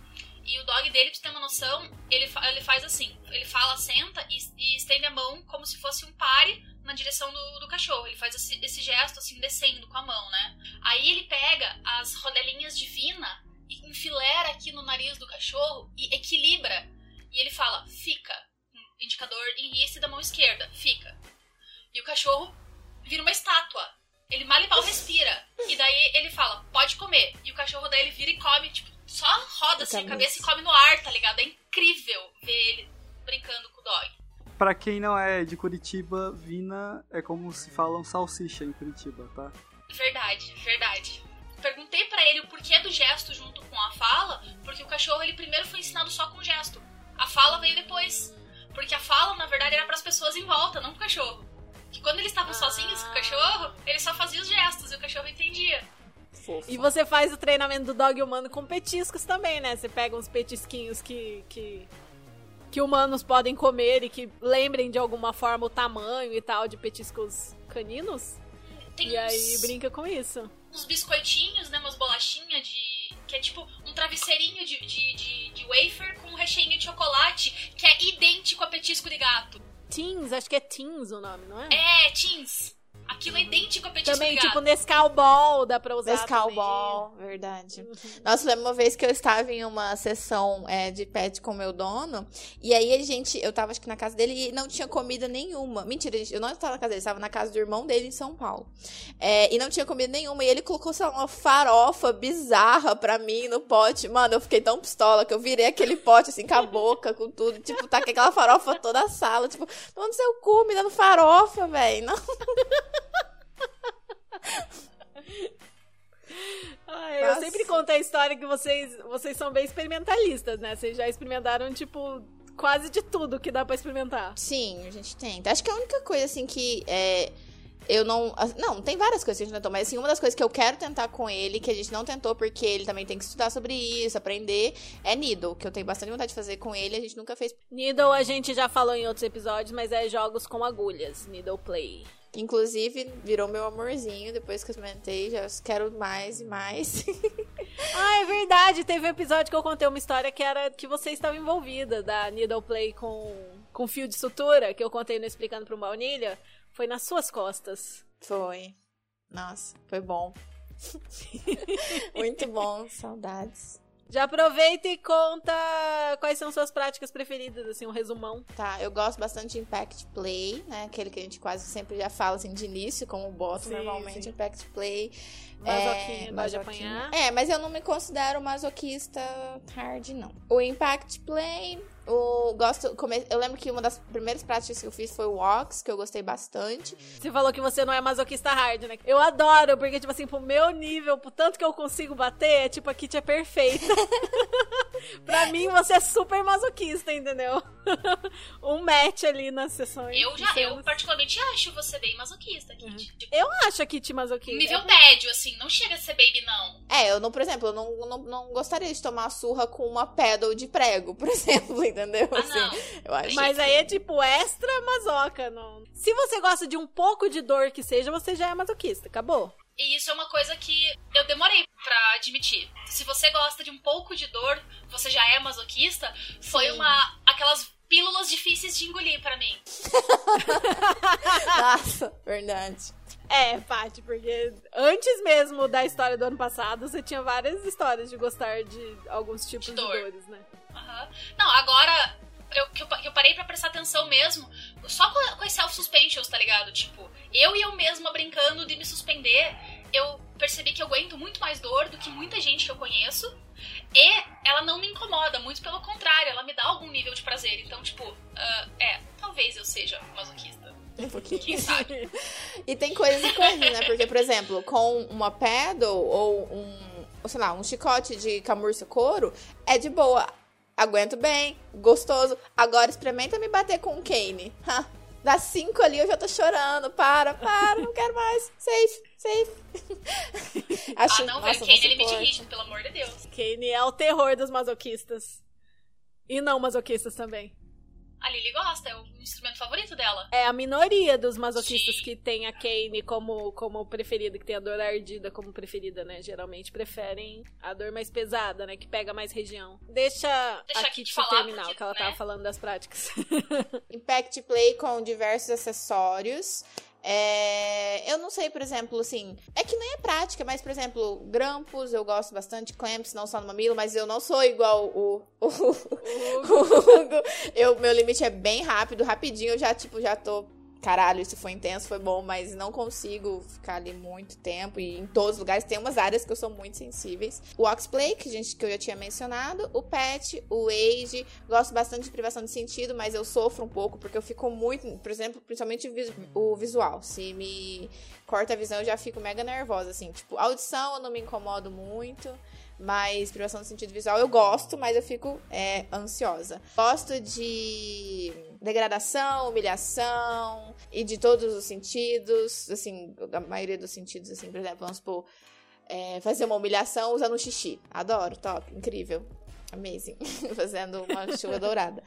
e o dog dele, pra você ter uma noção, ele, fa- ele faz assim: ele fala, senta e, e estende a mão como se fosse um pare na direção do, do cachorro. Ele faz esse, esse gesto assim, descendo com a mão, né? Aí ele pega as rodelinhas de vina e enfilera aqui no nariz do cachorro e equilibra. E ele fala, fica. Indicador em da mão esquerda, fica. E o cachorro vira uma estátua. Ele mal e mal respira. E daí ele fala, pode comer. E o cachorro daí ele vira e come, tipo, só roda assim a cabeça. e come no ar, tá ligado? É incrível ver ele brincando com o dog. Pra quem não é de Curitiba, Vina é como se falam salsicha em Curitiba, tá? Verdade, verdade. Perguntei pra ele o porquê do gesto junto com a fala, porque o cachorro ele primeiro foi ensinado só com gesto. A fala veio depois. Porque a fala, na verdade, era pras pessoas em volta, não pro cachorro. Que quando eles estavam sozinhos com o cachorro, ele só fazia os gestos e o cachorro entendia. Fofo. E você faz o treinamento do dog humano com petiscos também, né? Você pega uns petisquinhos que, que, que humanos podem comer e que lembrem de alguma forma o tamanho e tal de petiscos caninos. Tem E aí uns, brinca com isso. uns biscoitinhos, né? Umas bolachinhas de. que é tipo um travesseirinho de, de, de, de wafer com um recheio de chocolate que é idêntico a petisco de gato. Teens, acho que é Teens o nome, não é? É, teens. Aquilo é idêntico a petisco Também, tipo, Nescau Ball dá pra usar. Nescau também. Ball, verdade. Nossa, eu lembro uma vez que eu estava em uma sessão é, de pet com o meu dono, e aí a gente, eu tava acho que na casa dele e não tinha comida nenhuma. Mentira, gente, eu não estava na casa dele, estava na casa do irmão dele em São Paulo. É, e não tinha comida nenhuma, e ele colocou, sei lá, uma farofa bizarra pra mim no pote. Mano, eu fiquei tão pistola que eu virei aquele pote assim com a boca, com tudo. Tipo, tá com aquela farofa toda a sala. Tipo, tomando seu cu, me dando farofa, velho. Não. Ai, eu sempre conto a história que vocês, vocês são bem experimentalistas, né? Vocês já experimentaram, tipo, quase de tudo que dá pra experimentar. Sim, a gente tenta. Acho que a única coisa, assim, que é, Eu não. Não, tem várias coisas que a gente tentou, mas assim, uma das coisas que eu quero tentar com ele, que a gente não tentou porque ele também tem que estudar sobre isso, aprender, é Needle, que eu tenho bastante vontade de fazer com ele, a gente nunca fez. Needle a gente já falou em outros episódios, mas é jogos com agulhas, Needle Play. Inclusive, virou meu amorzinho depois que eu experimentei. Já quero mais e mais. ah, é verdade. Teve um episódio que eu contei uma história que era que você estava envolvida da Needle Play com, com fio de sutura, que eu contei no Explicando pro Baunilha. Foi nas suas costas. Foi. Nossa, foi bom. Muito bom, saudades. Já aproveita e conta quais são suas práticas preferidas, assim, um resumão. Tá, eu gosto bastante de Impact Play, né? Aquele que a gente quase sempre já fala assim de início, como boto sim, normalmente sim. Impact Play. Masoquinha, é, apanhar. É, mas eu não me considero masoquista hard, não. O Impact Play, o gosto, eu lembro que uma das primeiras práticas que eu fiz foi o Walks, que eu gostei bastante. Você falou que você não é masoquista hard, né? Eu adoro, porque, tipo assim, pro meu nível, pro tanto que eu consigo bater, é tipo, a Kit é perfeita. pra mim, você é super masoquista, entendeu? um match ali nas sessões. Eu já, eu particularmente acho você bem masoquista, Kit. Uhum. Tipo, eu acho a Kit masoquista. Nível médio, assim, não chega a ser baby, não. É, eu não, por exemplo, eu não, não, não gostaria de tomar surra com uma pedal de prego, por exemplo, entendeu? Ah, assim, eu acho Mas que... aí é tipo extra masoca, não. Se você gosta de um pouco de dor que seja, você já é masoquista, acabou. E isso é uma coisa que eu demorei para admitir. Se você gosta de um pouco de dor, você já é masoquista. Foi Sim. uma aquelas pílulas difíceis de engolir para mim. Nossa, verdade. É, Paty, porque antes mesmo da história do ano passado, você tinha várias histórias de gostar de alguns tipos de, dor. de dores, né? Uhum. Não, agora eu, que eu, eu parei para prestar atenção mesmo, só com, com as self-suspensions, tá ligado? Tipo, eu e eu mesma brincando de me suspender, eu percebi que eu aguento muito mais dor do que muita gente que eu conheço. E ela não me incomoda, muito pelo contrário, ela me dá algum nível de prazer. Então, tipo, uh, é, talvez eu seja masoquista. Um pouquinho. Quem sabe? e tem coisas e coisas, né? Porque, por exemplo, com uma pedal ou um, sei lá, um chicote de camurça couro, é de boa. Aguento bem, gostoso. Agora experimenta me bater com um cane. Das cinco ali eu já tô chorando. Para, para, não quero mais. Safe, safe. Acho, ah, não, velho. Kane é limite ritmo, pelo amor de Deus. Kane é o terror dos masoquistas. E não masoquistas também. A Lily gosta, é o instrumento favorito dela. É a minoria dos masoquistas Sim. que tem a Kane como, como preferida, que tem a dor ardida como preferida, né? Geralmente preferem a dor mais pesada, né? Que pega mais região. Deixa, Deixa a Kit terminar, porque, que ela né? tava falando das práticas. Impact Play com diversos acessórios. É, eu não sei, por exemplo, assim, é que nem é prática, mas, por exemplo, grampos, eu gosto bastante, clamps, não só no mamilo, mas eu não sou igual o, o, o, o Hugo. Eu, meu limite é bem rápido, rapidinho, eu já, tipo, já tô caralho, isso foi intenso, foi bom, mas não consigo ficar ali muito tempo e em todos os lugares. Tem umas áreas que eu sou muito sensíveis. O Oxplay, que, gente, que eu já tinha mencionado, o PET, o Age, gosto bastante de privação de sentido, mas eu sofro um pouco porque eu fico muito, por exemplo, principalmente o visual. Se me corta a visão, eu já fico mega nervosa, assim. Tipo, audição eu não me incomodo muito. Mas privação do sentido visual eu gosto, mas eu fico é, ansiosa. Gosto de degradação, humilhação e de todos os sentidos, assim, a maioria dos sentidos, assim, por exemplo, vamos supor, é, fazer uma humilhação usando um xixi. Adoro, top, incrível. Amazing. Fazendo uma chuva dourada.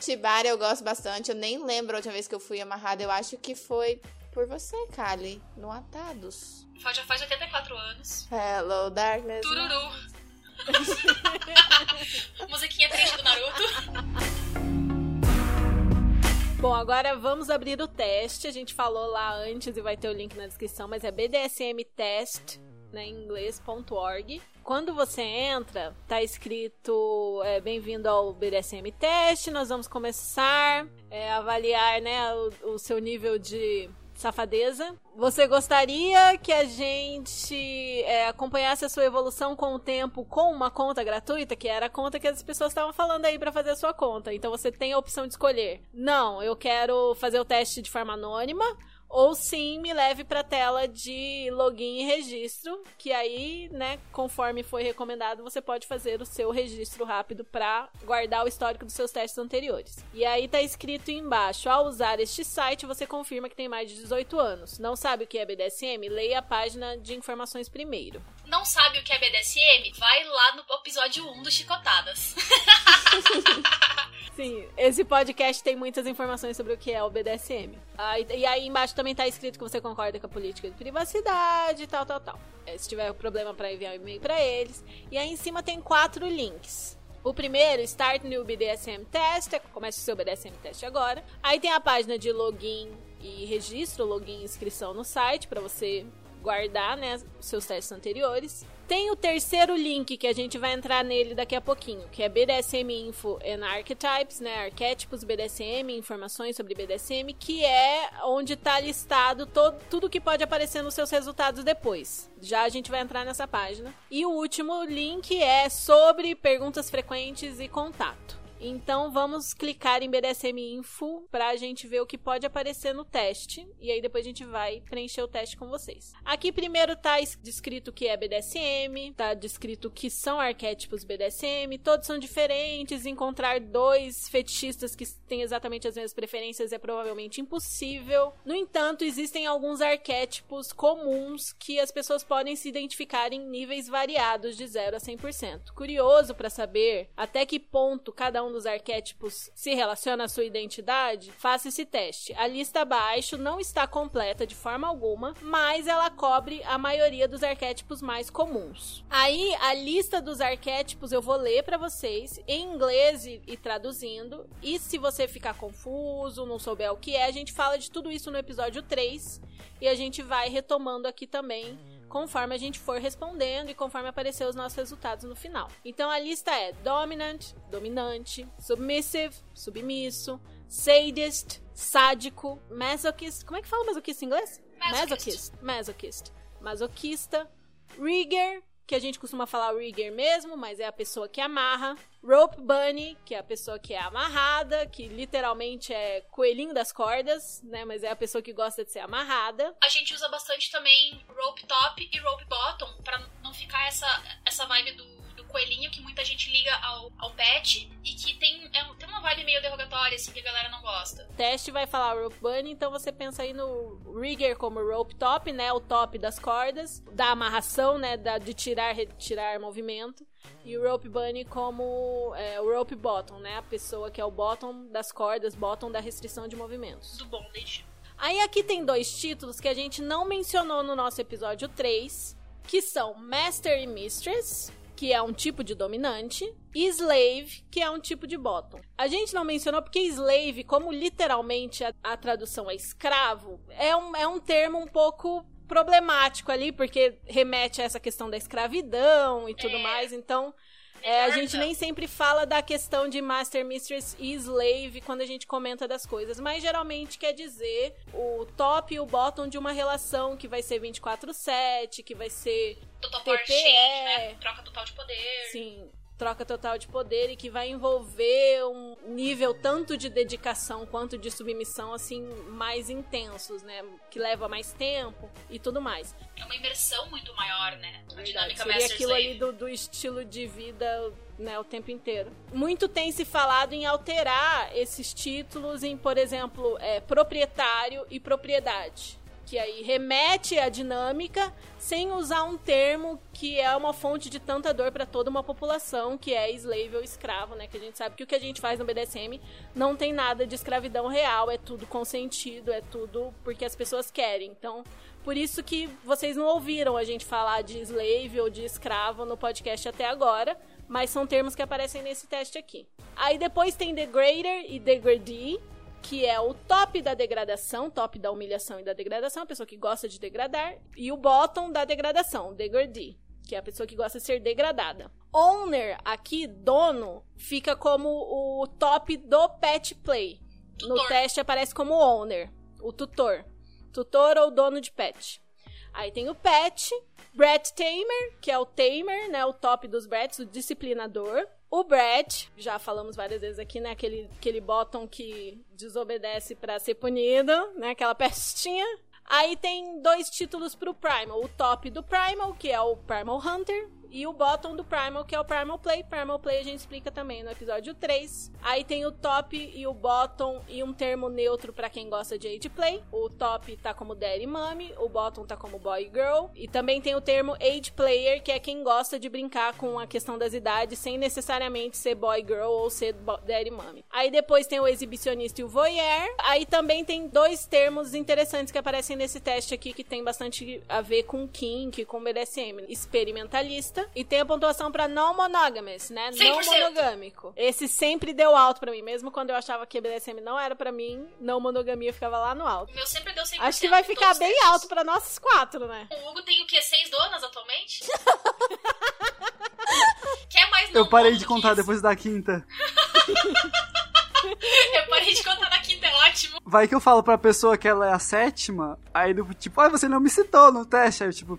Tibara eu gosto bastante. Eu nem lembro a última vez que eu fui amarrada. Eu acho que foi por você, Kali, no Atados. Já faz 84 anos. Hello, Darkness. Tururu. Musiquinha triste do Naruto. Bom, agora vamos abrir o teste. A gente falou lá antes e vai ter o link na descrição, mas é BDSM Test, né, em inglês.org. Quando você entra, tá escrito é, bem-vindo ao BDSM Test. Nós vamos começar é, avaliar né, o, o seu nível de safadeza. Você gostaria que a gente é, acompanhasse a sua evolução com o tempo com uma conta gratuita, que era a conta que as pessoas estavam falando aí para fazer a sua conta. Então você tem a opção de escolher. Não, eu quero fazer o teste de forma anônima ou sim me leve para a tela de login e registro, que aí, né, conforme foi recomendado, você pode fazer o seu registro rápido para guardar o histórico dos seus testes anteriores. E aí tá escrito embaixo: ao usar este site, você confirma que tem mais de 18 anos. Não sabe o que é BDSM? Leia a página de informações primeiro. Não sabe o que é BDSM? Vai lá no episódio 1 do Chicotadas. Sim, esse podcast tem muitas informações sobre o que é o BDSM. Ah, e aí embaixo também tá escrito que você concorda com a política de privacidade, tal, tal, tal. É, se tiver problema para enviar um e-mail para eles. E aí em cima tem quatro links. O primeiro, Start New BDSM Test, é, comece o seu BDSM Test agora. Aí tem a página de login e registro, login e inscrição no site para você guardar, né, seus testes anteriores. Tem o terceiro link que a gente vai entrar nele daqui a pouquinho, que é BDSM Info and Archetypes, né? Arquétipos BDSM, informações sobre BDSM, que é onde está listado todo, tudo que pode aparecer nos seus resultados depois. Já a gente vai entrar nessa página. E o último link é sobre perguntas frequentes e contato. Então vamos clicar em BDSM Info para a gente ver o que pode aparecer no teste e aí depois a gente vai preencher o teste com vocês. Aqui primeiro tá descrito o que é BDSM, tá descrito o que são arquétipos BDSM, todos são diferentes, encontrar dois fetichistas que têm exatamente as mesmas preferências é provavelmente impossível. No entanto, existem alguns arquétipos comuns que as pessoas podem se identificar em níveis variados de 0 a 100%. Curioso para saber até que ponto cada um dos arquétipos se relaciona à sua identidade, faça esse teste. A lista abaixo não está completa de forma alguma, mas ela cobre a maioria dos arquétipos mais comuns. Aí, a lista dos arquétipos eu vou ler para vocês em inglês e, e traduzindo. E se você ficar confuso, não souber o que é, a gente fala de tudo isso no episódio 3 e a gente vai retomando aqui também conforme a gente for respondendo e conforme aparecer os nossos resultados no final. Então a lista é dominant, dominante, submissive, submisso, sadist, sádico, masochist. Como é que fala masochista em inglês? Masochist. Masochist. Masoquista, rigger, que a gente costuma falar rigger mesmo, mas é a pessoa que amarra. Rope bunny, que é a pessoa que é amarrada, que literalmente é coelhinho das cordas, né? Mas é a pessoa que gosta de ser amarrada. A gente usa bastante também rope top e rope bottom para não ficar essa essa vibe do coelhinho que muita gente liga ao, ao pet e que tem, é, tem uma vibe meio derrogatória, assim, que a galera não gosta. teste vai falar rope bunny, então você pensa aí no rigger como rope top, né? O top das cordas, da amarração, né? Da, de tirar, retirar movimento. E o rope bunny como é, o rope bottom, né? A pessoa que é o bottom das cordas, bottom da restrição de movimentos. Do bondage. Aí aqui tem dois títulos que a gente não mencionou no nosso episódio 3, que são Master e Mistress que é um tipo de dominante, e slave, que é um tipo de bottom. A gente não mencionou porque slave, como literalmente a, a tradução é escravo, é um, é um termo um pouco problemático ali, porque remete a essa questão da escravidão e tudo é. mais, então é, a gente nem sempre fala da questão de Master, Mistress e Slave quando a gente comenta das coisas, mas geralmente quer dizer o top e o bottom de uma relação que vai ser 24-7, que vai ser Total Power Change, né? Troca total de poder. Sim, troca total de poder e que vai envolver um nível tanto de dedicação quanto de submissão assim mais intensos, né? Que leva mais tempo e tudo mais. É uma imersão muito maior, né? A dinâmica Seria aquilo ali do, do estilo de vida né, o tempo inteiro. Muito tem se falado em alterar esses títulos em, por exemplo, é, proprietário e propriedade que aí remete à dinâmica sem usar um termo que é uma fonte de tanta dor para toda uma população, que é slave ou escravo, né? Que a gente sabe que o que a gente faz no BDSM não tem nada de escravidão real, é tudo consentido, é tudo porque as pessoas querem. Então, por isso que vocês não ouviram a gente falar de slave ou de escravo no podcast até agora, mas são termos que aparecem nesse teste aqui. Aí depois tem degrader e degradee, que é o top da degradação, top da humilhação e da degradação, a pessoa que gosta de degradar, e o bottom da degradação, degradee, que é a pessoa que gosta de ser degradada. Owner, aqui, dono, fica como o top do pet play. Tutor. No teste aparece como owner, o tutor. Tutor ou dono de pet. Aí tem o Pet, Brett Tamer, que é o Tamer, né? O top dos Bretts, o disciplinador. O Brett, já falamos várias vezes aqui, né? Aquele, aquele bottom que desobedece para ser punido, né? Aquela pestinha. Aí tem dois títulos pro Primal. O top do Primal, que é o Primal Hunter, e o bottom do Primal, que é o Primal Play. Primal Play a gente explica também no episódio 3. Aí tem o top e o bottom e um termo neutro para quem gosta de age play. O top tá como daddy mommy, o bottom tá como boy girl. E também tem o termo age player, que é quem gosta de brincar com a questão das idades sem necessariamente ser boy girl ou ser daddy mommy. Aí depois tem o exibicionista e o voyeur. Aí também tem dois termos interessantes que aparecem nesse teste aqui que tem bastante a ver com kink, com BDSM. Experimentalista e tem a pontuação pra não monógamas, né? 100%. Não monogâmico. Esse sempre deu alto pra mim. Mesmo quando eu achava que BDSM não era pra mim, não monogamia ficava lá no alto. O meu sempre deu 100%. Acho que vai ficar bem testes. alto pra nós quatro, né? O Hugo tem o quê? Seis donas atualmente? Quer mais não Eu parei de contar depois da quinta. eu parei de contar na quinta, é ótimo. Vai que eu falo pra pessoa que ela é a sétima, aí do tipo, ah, você não me citou no teste. Aí eu, tipo,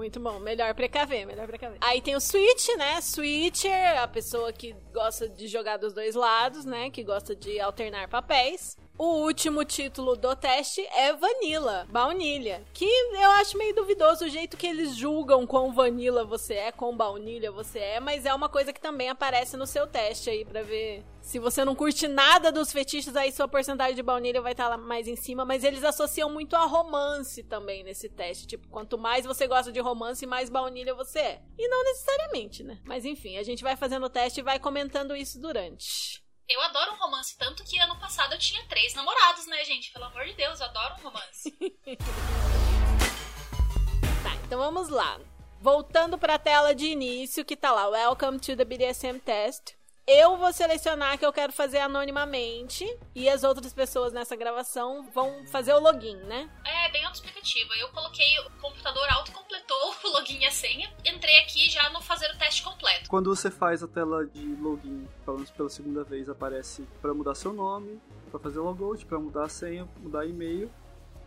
muito bom. Melhor precaver, melhor precaver. Aí tem o Switch, né? Switcher, a pessoa que gosta de jogar dos dois lados, né? Que gosta de alternar papéis. O último título do teste é Vanilla, baunilha. Que eu acho meio duvidoso o jeito que eles julgam quão vanilla você é, quão baunilha você é, mas é uma coisa que também aparece no seu teste aí pra ver. Se você não curte nada dos fetiches, aí sua porcentagem de baunilha vai estar tá lá mais em cima, mas eles associam muito a romance também nesse teste. Tipo, quanto mais você gosta de romance, mais baunilha você é. E não necessariamente, né? Mas enfim, a gente vai fazendo o teste e vai comentando isso durante. Eu adoro um romance, tanto que ano passado eu tinha três namorados, né, gente? Pelo amor de Deus, eu adoro um romance. tá, então vamos lá. Voltando para a tela de início, que tá lá, Welcome to the BDSM Test. Eu vou selecionar que eu quero fazer anonimamente e as outras pessoas nessa gravação vão fazer o login, né? É, bem autoexplicativo. Eu coloquei o computador autocompletou o login e a senha. Entrei aqui já no fazer o teste completo. Quando você faz a tela de login, falando pela segunda vez, aparece para mudar seu nome, para fazer logout, para mudar a senha, mudar e-mail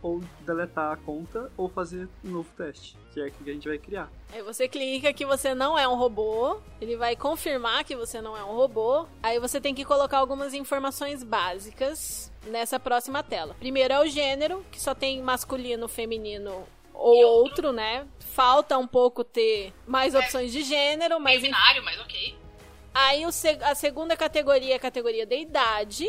ou deletar a conta ou fazer um novo teste, que é o que a gente vai criar. Aí você clica que você não é um robô, ele vai confirmar que você não é um robô. Aí você tem que colocar algumas informações básicas nessa próxima tela. Primeiro é o gênero, que só tem masculino, feminino ou outro, né? Falta um pouco ter mais é, opções de gênero, mas. binário, mas ok. Aí o, a segunda categoria é a categoria da idade.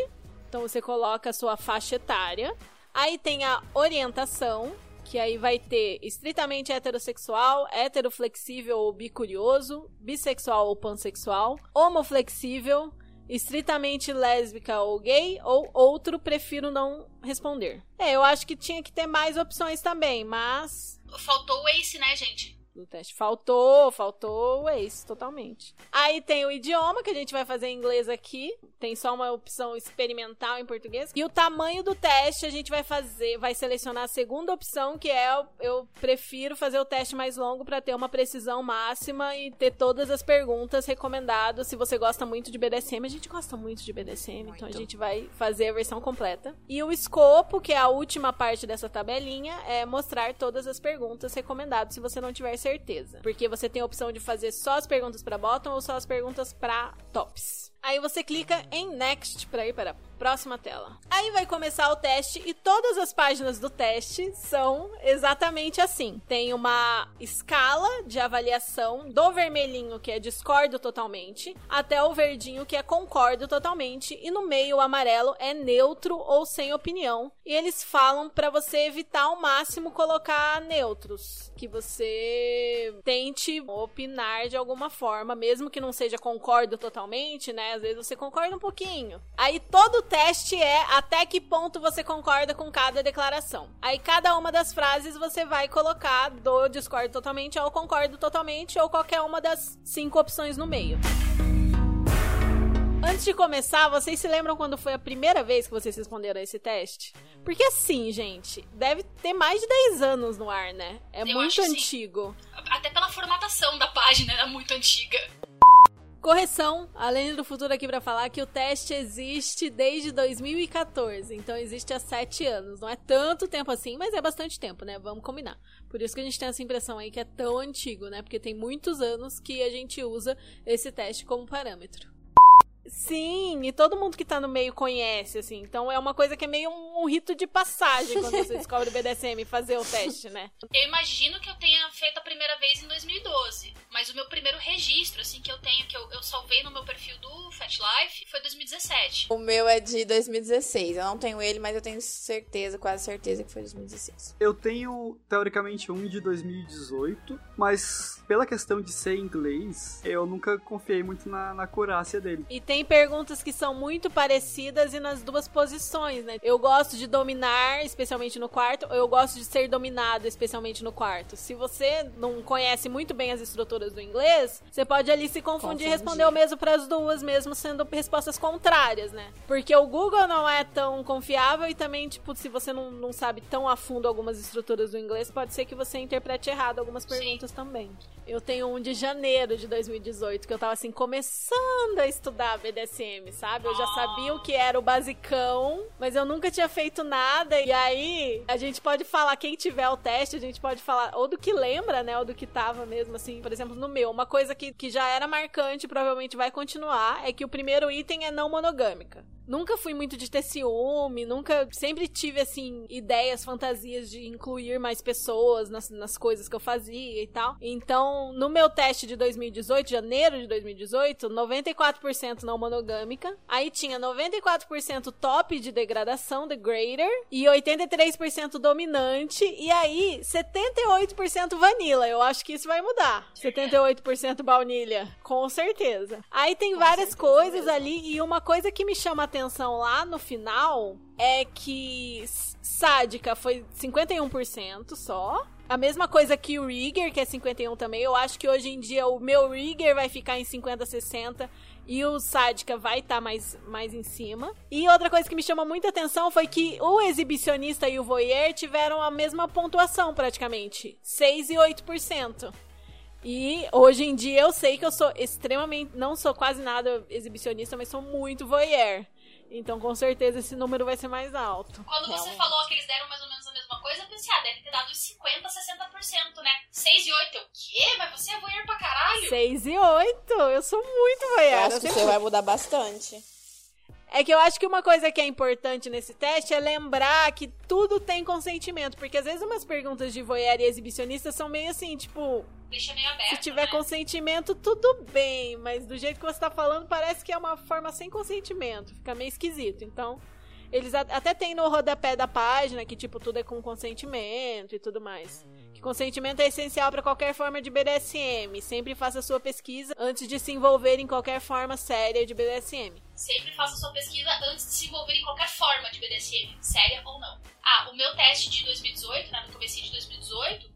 Então você coloca a sua faixa etária. Aí tem a orientação, que aí vai ter estritamente heterossexual, heteroflexível ou bicurioso, bissexual ou pansexual, homoflexível, estritamente lésbica ou gay, ou outro, prefiro não responder. É, eu acho que tinha que ter mais opções também, mas. Faltou o Ace, né, gente? Do teste. Faltou, faltou o Ace, totalmente. Aí tem o idioma, que a gente vai fazer em inglês aqui. Tem só uma opção experimental em português. E o tamanho do teste a gente vai fazer, vai selecionar a segunda opção, que é eu prefiro fazer o teste mais longo para ter uma precisão máxima e ter todas as perguntas recomendadas. Se você gosta muito de BDSM, a gente gosta muito de BDSM, muito. então a gente vai fazer a versão completa. E o escopo, que é a última parte dessa tabelinha, é mostrar todas as perguntas recomendadas se você não tiver certeza. Porque você tem a opção de fazer só as perguntas para bottom ou só as perguntas para tops. Aí você clica em Next para ir para a próxima tela. Aí vai começar o teste e todas as páginas do teste são exatamente assim. Tem uma escala de avaliação do vermelhinho que é discordo totalmente até o verdinho que é concordo totalmente e no meio o amarelo é neutro ou sem opinião. E eles falam para você evitar ao máximo colocar neutros, que você tente opinar de alguma forma, mesmo que não seja concordo totalmente, né? Às vezes você concorda um pouquinho. Aí todo teste é até que ponto você concorda com cada declaração. Aí cada uma das frases você vai colocar do discordo totalmente ou concordo totalmente ou qualquer uma das cinco opções no meio. Antes de começar, vocês se lembram quando foi a primeira vez que vocês responderam a esse teste? Porque assim, gente, deve ter mais de 10 anos no ar, né? É Eu muito antigo. Até pela formatação da página era muito antiga. Correção, além do futuro aqui para falar que o teste existe desde 2014, então existe há sete anos. Não é tanto tempo assim, mas é bastante tempo, né? Vamos combinar. Por isso que a gente tem essa impressão aí que é tão antigo, né? Porque tem muitos anos que a gente usa esse teste como parâmetro. Sim, e todo mundo que tá no meio conhece, assim. Então é uma coisa que é meio um, um rito de passagem quando você descobre o BDSM fazer o teste, né? Eu imagino que eu tenha feito a primeira vez em 2012. Mas o meu primeiro registro, assim, que eu tenho, que eu, eu salvei no meu perfil do Fat Life, foi 2017. O meu é de 2016. Eu não tenho ele, mas eu tenho certeza, quase certeza que foi 2016. Eu tenho, teoricamente, um de 2018, mas pela questão de ser inglês, eu nunca confiei muito na, na curácia dele. E tem perguntas que são muito parecidas e nas duas posições, né? Eu gosto de dominar, especialmente no quarto, ou eu gosto de ser dominado, especialmente no quarto. Se você não conhece muito bem as estruturas do inglês, você pode ali se confundir e responder o mesmo para as duas, mesmo sendo respostas contrárias, né? Porque o Google não é tão confiável e também, tipo, se você não, não sabe tão a fundo algumas estruturas do inglês, pode ser que você interprete errado algumas perguntas Sim. também. Eu tenho um de janeiro de 2018, que eu tava assim, começando a estudar BDSM, sabe? Eu já sabia o que era o basicão, mas eu nunca tinha feito nada. E aí, a gente pode falar, quem tiver o teste, a gente pode falar ou do que lembra, né? Ou do que tava mesmo, assim, por exemplo, no meu. Uma coisa que, que já era marcante, provavelmente vai continuar, é que o primeiro item é não monogâmica. Nunca fui muito de ter ciúme, nunca. Sempre tive, assim, ideias, fantasias de incluir mais pessoas nas, nas coisas que eu fazia e tal. Então, no meu teste de 2018, janeiro de 2018, 94% não monogâmica. Aí tinha 94% top de degradação, degrader, e 83% dominante. E aí, 78% vanilla. Eu acho que isso vai mudar. 78% baunilha, com certeza. Aí tem com várias coisas mesmo. ali, e uma coisa que me chama atenção lá no final é que sádica foi 51% só. A mesma coisa que o Rigger, que é 51 também. Eu acho que hoje em dia o meu Rigger vai ficar em 50, 60 e o Sádica vai estar tá mais, mais em cima. E outra coisa que me chama muita atenção foi que o exibicionista e o voyeur tiveram a mesma pontuação praticamente, 6 e 8%. E hoje em dia eu sei que eu sou extremamente, não sou quase nada exibicionista, mas sou muito voyeur. Então, com certeza, esse número vai ser mais alto. Quando você Realmente. falou que eles deram mais ou menos a mesma coisa, eu pensei, ah, deve ter dado uns 50, 60%, né? 6 e 8, o quê? Mas você é voyeur pra caralho? 6 e 8, eu sou muito voyeur. Eu acho que você vai mudar bastante. É que eu acho que uma coisa que é importante nesse teste é lembrar que tudo tem consentimento. Porque às vezes umas perguntas de voyeur e exibicionista são meio assim, tipo. Deixa meio aberto. Se tiver né? consentimento, tudo bem. Mas do jeito que você tá falando, parece que é uma forma sem consentimento. Fica meio esquisito. Então, eles até tem no rodapé da página que, tipo, tudo é com consentimento e tudo mais. Que consentimento é essencial para qualquer forma de BDSM. Sempre faça sua pesquisa antes de se envolver em qualquer forma séria de BDSM. Sempre faça sua pesquisa antes de se envolver em qualquer forma de BDSM, séria ou não. Ah, o meu teste de 2018, né, no começo de 2018,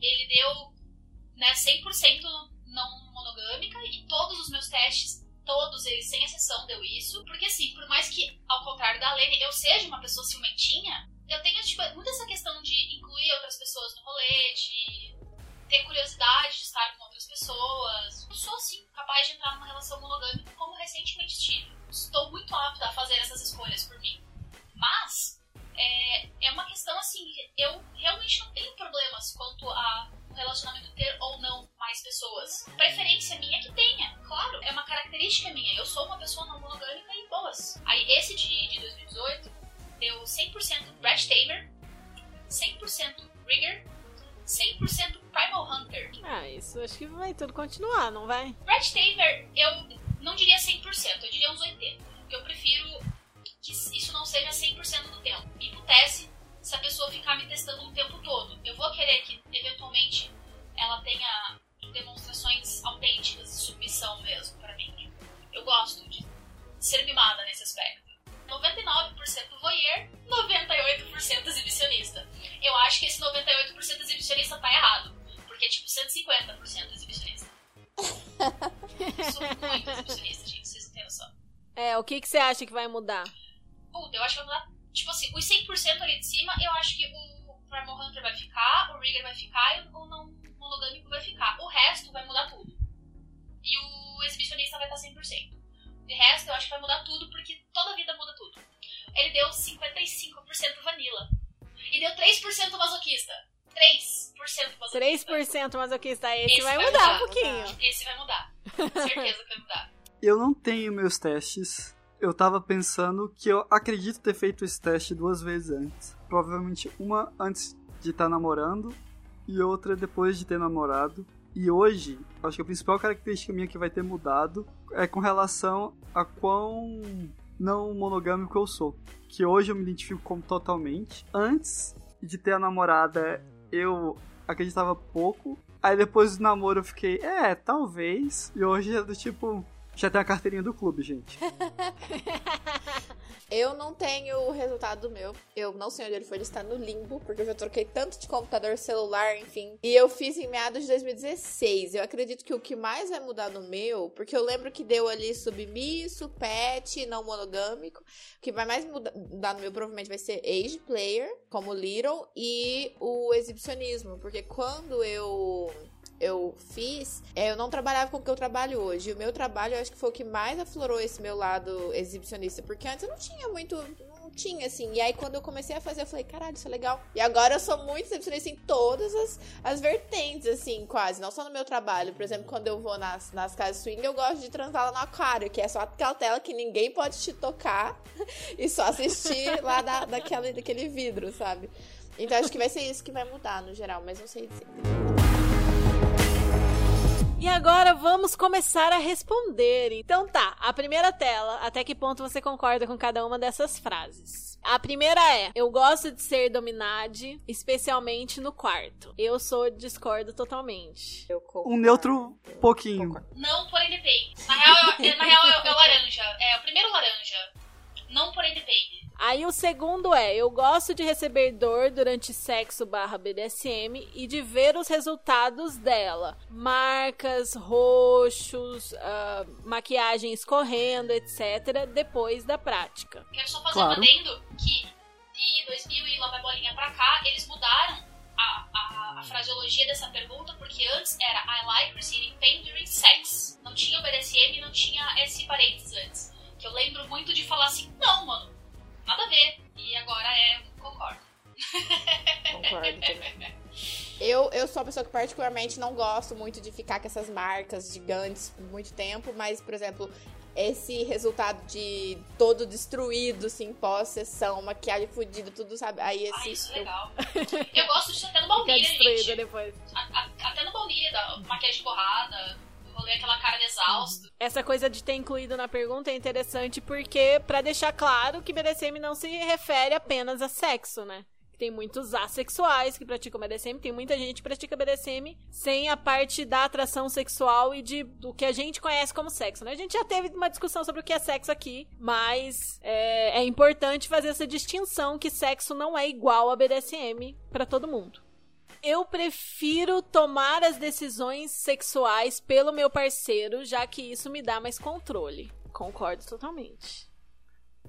ele deu né, 100% não monogâmica e todos os meus testes todos eles, sem exceção, deu isso. Porque, assim, por mais que, ao contrário da Lene, eu seja uma pessoa ciumentinha, eu tenho, tipo, muito essa questão de incluir outras pessoas no rolê, de ter curiosidade de estar com outras pessoas. Eu sou, assim, capaz de entrar numa relação monogâmica como recentemente tive. Estou muito apta a fazer essas escolhas por mim. Mas, é, é uma questão, assim, eu realmente não tenho problemas quanto a relacionamento ter ou não mais pessoas. Preferência minha é que tenha, claro, é uma característica minha. Eu sou uma pessoa não monogâmica e boas. Aí esse de, de 2018 deu 100% Brad Tamer, 100% Rigger, 100% Primal Hunter. Ah, isso acho que vai tudo continuar, não vai? Brad Tamer, eu não diria 100%, eu diria uns 80%. Porque eu prefiro que isso não seja 100% do tempo. Me pudesse se a pessoa ficar me testando o tempo todo. Eu vou querer que, eventualmente, ela tenha demonstrações autênticas de submissão mesmo para mim. Eu gosto de ser mimada nesse aspecto. 99% voyeur, 98% exibicionista. Eu acho que esse 98% exibicionista tá errado. Porque é tipo 150% exibicionista. eu sou muito exibicionista, gente, vocês não têm noção. É, o que, que você acha que vai mudar? Puta, eu acho que vai mudar Tipo assim, os 100% ali de cima, eu acho que o Primal Hunter vai ficar, o Rigger vai ficar e o não monogâmico vai ficar. O resto vai mudar tudo. E o exibicionista vai estar 100%. De resto, eu acho que vai mudar tudo, porque toda vida muda tudo. Ele deu 55% vanilla. E deu 3% masoquista. 3% masoquista. 3% masoquista. Esse, Esse vai, vai, mudar, mudar um pouquinho. Esse vai mudar. Certeza que vai mudar. Eu não tenho meus testes. Eu tava pensando que eu acredito ter feito esse teste duas vezes antes. Provavelmente uma antes de estar tá namorando e outra depois de ter namorado. E hoje, acho que a principal característica minha que vai ter mudado é com relação a quão não monogâmico eu sou. Que hoje eu me identifico como totalmente. Antes de ter a namorada, eu acreditava pouco. Aí depois do namoro eu fiquei, é, talvez. E hoje é do tipo, já tem a carteirinha do clube, gente. eu não tenho o resultado do meu. Eu não sei onde ele foi, ele está no limbo, porque eu já troquei tanto de computador, celular, enfim. E eu fiz em meados de 2016. Eu acredito que o que mais vai mudar no meu, porque eu lembro que deu ali submisso, pet, não monogâmico. O que vai mais mudar no meu provavelmente vai ser age player, como Little, e o exibicionismo. Porque quando eu eu fiz, é, eu não trabalhava com o que eu trabalho hoje. O meu trabalho, eu acho que foi o que mais aflorou esse meu lado exibicionista, porque antes eu não tinha muito, não tinha assim. E aí quando eu comecei a fazer, eu falei, caralho, isso é legal. E agora eu sou muito exibicionista em todas as, as vertentes, assim, quase. Não só no meu trabalho. Por exemplo, quando eu vou nas, nas casas swing, eu gosto de transar lá no aquário, que é só aquela tela que ninguém pode te tocar e só assistir lá da, daquela, daquele vidro, sabe? Então acho que vai ser isso que vai mudar no geral, mas não sei dizer. E agora vamos começar a responder. Então tá, a primeira tela, até que ponto você concorda com cada uma dessas frases? A primeira é: Eu gosto de ser dominade, especialmente no quarto. Eu sou discordo totalmente. um neutro pouquinho. Não, porém depende. Na real, na real é, é o laranja. É o primeiro laranja. Não, porém depende. Aí o segundo é, eu gosto de receber dor durante sexo barra BDSM e de ver os resultados dela. Marcas, roxos, uh, maquiagem escorrendo, etc. depois da prática. Quero só fazer claro. um adendo que de 2000 e lá vai bolinha pra cá, eles mudaram a, a, a, fraseologia dessa pergunta, porque antes era I like receiving pain during sex. Não tinha BDSM, não tinha esse parênteses antes. Que eu lembro muito de falar assim, não, mano, nada a ver. E agora é, concordo. Concordo também. Eu, eu sou uma pessoa que particularmente não gosto muito de ficar com essas marcas gigantes por muito tempo, mas, por exemplo, esse resultado de todo destruído, assim, pós-sessão, maquiagem fodida, tudo, sabe? Aí esse. Ah, isso é legal. eu gosto disso até no baunilha, gente. depois. A, a, até no baunilha, maquiagem borrada rolê aquela cara de exausto. Essa coisa de ter incluído na pergunta é interessante porque, para deixar claro que BDSM não se refere apenas a sexo, né? Tem muitos assexuais que praticam BDSM, tem muita gente que pratica BDSM sem a parte da atração sexual e de do que a gente conhece como sexo, né? A gente já teve uma discussão sobre o que é sexo aqui, mas é, é importante fazer essa distinção que sexo não é igual a BDSM para todo mundo eu prefiro tomar as decisões sexuais pelo meu parceiro, já que isso me dá mais controle. Concordo totalmente.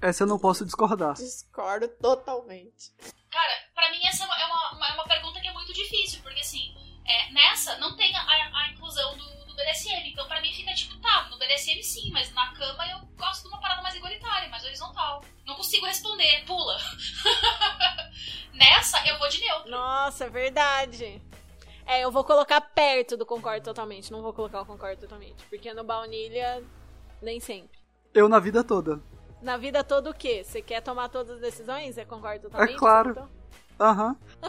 Essa eu não posso discordar. Discordo totalmente. Cara, para mim essa é uma, uma, uma, pergunta que é muito difícil, porque assim, é, nessa não tem a, a inclusão do BDSM. Então pra mim fica tipo, tá, no BDSM sim, mas na cama eu gosto de uma parada mais igualitária, mais horizontal. Não consigo responder, pula. Nessa, eu vou de neutro. Nossa, é verdade. É, eu vou colocar perto do concordo totalmente. Não vou colocar o concordo totalmente. Porque no baunilha, nem sempre. Eu na vida toda. Na vida toda o quê? Você quer tomar todas as decisões? Você concorda totalmente? É claro. Aham. Uhum.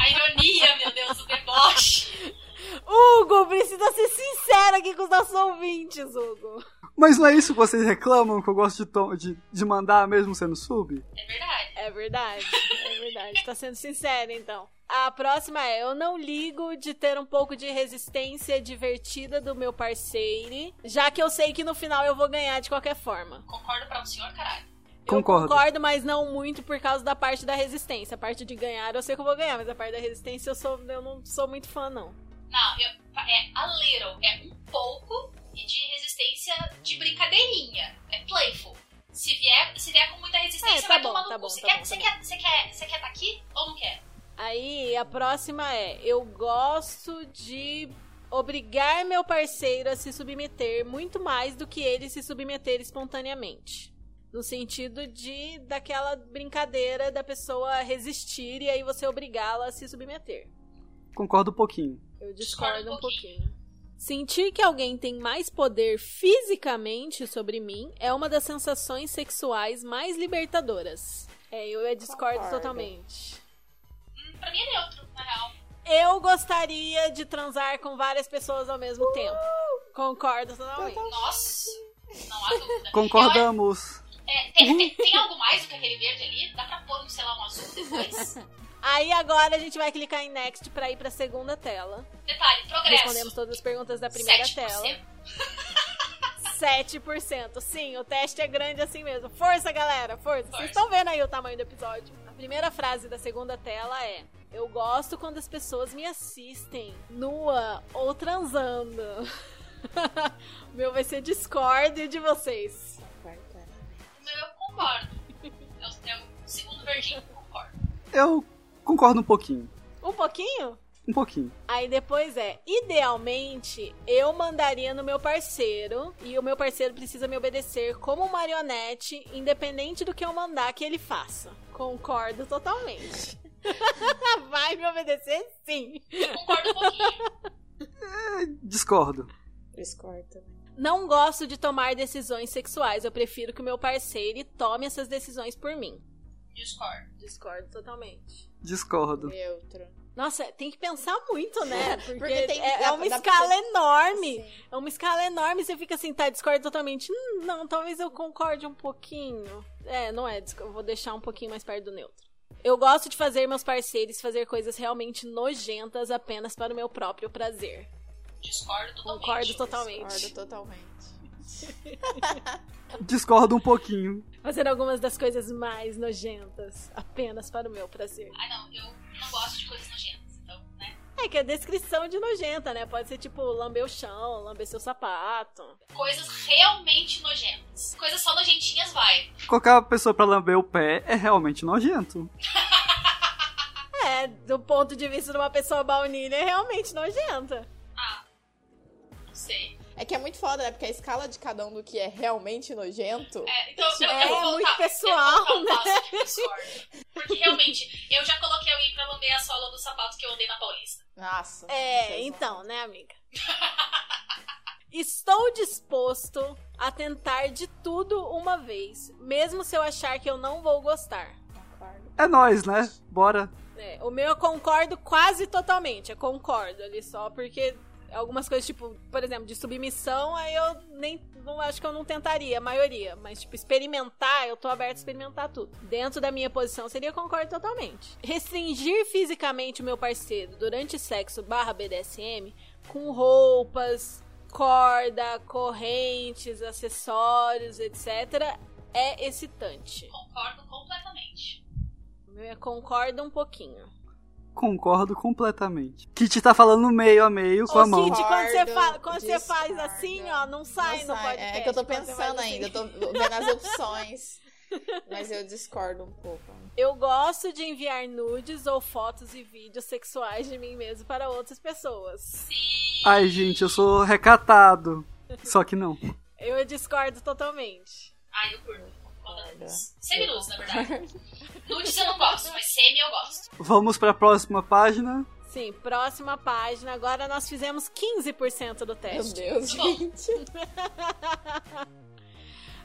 A ironia, meu Deus, o deboche. Hugo, precisa ser sincero aqui com os nossos ouvintes, Hugo. Mas não é isso que vocês reclamam que eu gosto de, de, de mandar mesmo sendo sub? É verdade. É verdade, é verdade. tá sendo sincero, então. A próxima é: eu não ligo de ter um pouco de resistência divertida do meu parceiro, já que eu sei que no final eu vou ganhar de qualquer forma. Concordo pra o senhor, caralho. Eu concordo. concordo, mas não muito por causa da parte da resistência. A parte de ganhar eu sei que eu vou ganhar, mas a parte da resistência eu, sou, eu não sou muito fã, não. Não, eu, é a little, é um pouco e de resistência de brincadeirinha. É playful. Se vier, se vier com muita resistência, é, tá vai bom, tomar no tá cu. Você tá quer, tá você, quer, você, quer, você quer tá aqui ou não quer? Aí a próxima é: eu gosto de obrigar meu parceiro a se submeter muito mais do que ele se submeter espontaneamente. No sentido de daquela brincadeira da pessoa resistir e aí você obrigá-la a se submeter. Concordo um pouquinho. Eu discordo um pouquinho. Sentir que alguém tem mais poder fisicamente sobre mim é uma das sensações sexuais mais libertadoras. É, eu discordo Concordo. totalmente. Hum, pra mim é neutro, na real. Eu gostaria de transar com várias pessoas ao mesmo tempo. Concordo totalmente. Nossa, não há dúvida. Concordamos. Eu- é, tem, tem- tem algo mais do que aquele verde ali? Dá pra pôr, sei lá, um azul depois? Aí agora a gente vai clicar em Next pra ir pra segunda tela. Detalhe, progresso. Respondemos todas as perguntas da primeira 7%. tela. 7%. Sim, o teste é grande assim mesmo. Força, galera, força. Força. Vocês estão vendo aí o tamanho do episódio. A primeira frase da segunda tela é: Eu gosto quando as pessoas me assistem nua ou transando. o meu vai ser Discord e de vocês. O meu eu concordo. É o, é segundo verdinho, concordo. Eu concordo um pouquinho. Um pouquinho? Um pouquinho. Aí depois é, idealmente, eu mandaria no meu parceiro e o meu parceiro precisa me obedecer como marionete, independente do que eu mandar que ele faça. Concordo totalmente. Vai me obedecer sim. Concordo um pouquinho. Discordo. Discordo também. Não gosto de tomar decisões sexuais, eu prefiro que o meu parceiro tome essas decisões por mim. Discordo. Discordo totalmente. Discordo. Neutro. Nossa, tem que pensar muito, né? Porque, Porque tem é, é uma pra escala você- enorme. Sim. É uma escala enorme, você fica assim, tá, discordo totalmente. Hum, não, talvez eu concorde um pouquinho. É, não é, eu vou deixar um pouquinho mais perto do neutro. Eu gosto de fazer meus parceiros fazer coisas realmente nojentas apenas para o meu próprio prazer. Discordo totalmente. Concordo totalmente. Discordo totalmente. Discordo um pouquinho. Fazer algumas das coisas mais nojentas apenas para o meu prazer. Ah, não, eu não gosto de coisas nojentas, então, né? É que é descrição de nojenta, né? Pode ser tipo lamber o chão, lamber seu sapato. Coisas realmente nojentas. Coisas só nojentinhas vai. Colocar a pessoa pra lamber o pé é realmente nojento. É, do ponto de vista de uma pessoa baunilha, é realmente nojenta. Ah, não sei. É que é muito foda, né? Porque a escala de cada um do que é realmente nojento. É, então, eu, É eu voltar, muito eu pessoal, né? pro Discord. Porque realmente, eu já coloquei alguém pra lamber a sola do sapato que eu andei na Paulista. Nossa. É, então, né, amiga? Estou disposto a tentar de tudo uma vez, mesmo se eu achar que eu não vou gostar. Concordo. É nóis, né? Bora. É, o meu eu concordo quase totalmente, eu concordo ali só, porque algumas coisas, tipo, por exemplo, de submissão, aí eu nem não acho que eu não tentaria, a maioria. Mas, tipo, experimentar, eu tô aberto a experimentar tudo. Dentro da minha posição, seria concordo totalmente. Restringir fisicamente o meu parceiro durante sexo barra BDSM com roupas, corda, correntes, acessórios, etc., é excitante. Concordo completamente. É concordo um pouquinho. Concordo completamente. Kit tá falando meio a meio com Ô, a mão. Kit, quando você, fa- quando você faz assim, ó, não sai Não no sai. podcast. É que eu tô pensando assim. ainda, eu tô vendo as opções. Mas eu discordo um pouco. Eu gosto de enviar nudes ou fotos e vídeos sexuais de mim mesmo para outras pessoas. Sim. Ai, gente, eu sou recatado. Só que não. Eu discordo totalmente. Ai, eu curto. Semi-luz, na verdade. Nudes eu não gosto, mas semi eu gosto. Vamos pra próxima página. Sim, próxima página. Agora nós fizemos 15% do Meu teste. Deus, Tá bom. gente.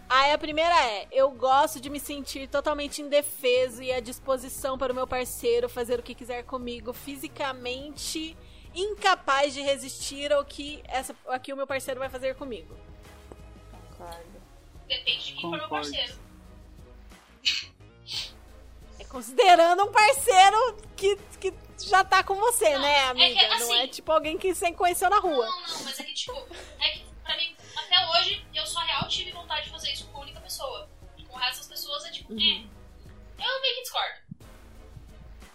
Aí a primeira é: eu gosto de me sentir totalmente indefeso e à disposição para o meu parceiro fazer o que quiser comigo, fisicamente incapaz de resistir ao que, essa, ao que o meu parceiro vai fazer comigo. Concordo. Depende de quem for meu parceiro. É considerando um parceiro que, que já tá com você, Não, né, é que, amiga? Não é assim- tipo alguém que você conheceu na rua. Não, não, mas é que, tipo, é que pra mim, até hoje, eu só real tive vontade de fazer isso com a única pessoa. Com o resto das pessoas é tipo, é. Eu meio que discordo.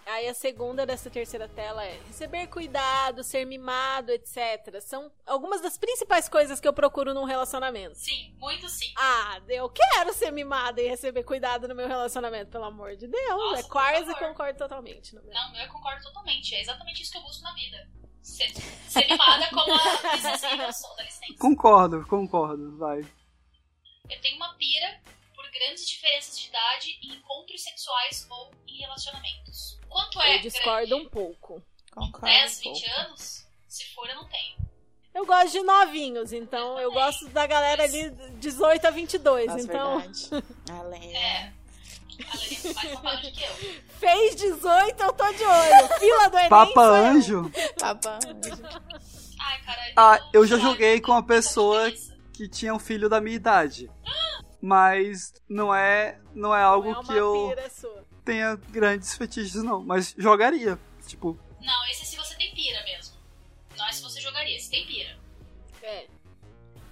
Aí a segunda dessa terceira tela é receber cuidado, ser mimado, etc. São algumas das principais coisas que eu procuro num relacionamento. Sim, muito sim. Ah, eu quero ser mimada e receber cuidado no meu relacionamento, pelo amor de Deus. Nossa, é quase favor. concordo totalmente. No meu. Não, eu concordo totalmente. É exatamente isso que eu busco na vida. ser, ser mimada como a sou, dá licença. Concordo, concordo, vai. Eu tenho uma pira grandes diferenças de idade em encontros sexuais ou em relacionamentos. Quanto é Eu discordo grande? um pouco. Concordo. 10, um 20 pouco. anos? Se for, eu não tenho. Eu gosto de novinhos, então eu gosto da galera ali 18 a 22. Nossa, então, verdade. Além. É. A Lene é mais do que eu. fez 18, eu tô de olho. Fila do Enem. Papa eu. Anjo, Papa. Ai, cara. Ah, eu já joguei com uma pessoa que tinha um filho da minha idade. Mas não é, não é algo Não é que eu tenha grandes fetiches, não. Mas jogaria. Tipo, Não, esse é se você tem pira mesmo. Não é se você jogaria, se tem pira. É.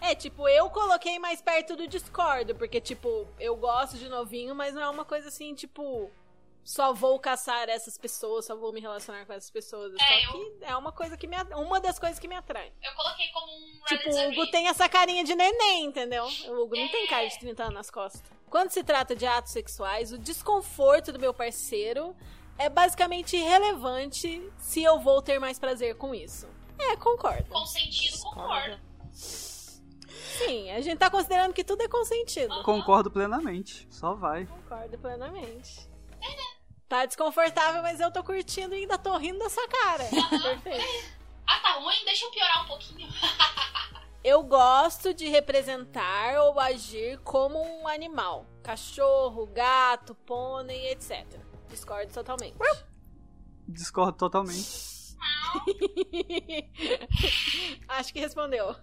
É, tipo, eu coloquei mais perto do Discord, porque, tipo, eu gosto de novinho, mas não é uma coisa assim, tipo, só vou caçar essas pessoas, só vou me relacionar com essas pessoas. É, só que é uma coisa que me at- uma das coisas que me atrai. Eu coloquei como um Tipo, o Hugo tem essa carinha de neném, entendeu? O Hugo não tem cara de 30 anos nas costas. Quando se trata de atos sexuais, o desconforto do meu parceiro é basicamente irrelevante se eu vou ter mais prazer com isso. É, concordo. Consentido, concordo. Sim, a gente tá considerando que tudo é consentido. concordo plenamente. Só vai. Concordo plenamente. Tá desconfortável, mas eu tô curtindo e ainda tô rindo da sua cara. Perfeito. Ah, tá ruim? Deixa eu piorar um pouquinho. Eu gosto de representar ou agir como um animal. Cachorro, gato, pônei, etc. Discordo totalmente. Discordo totalmente. Acho que respondeu.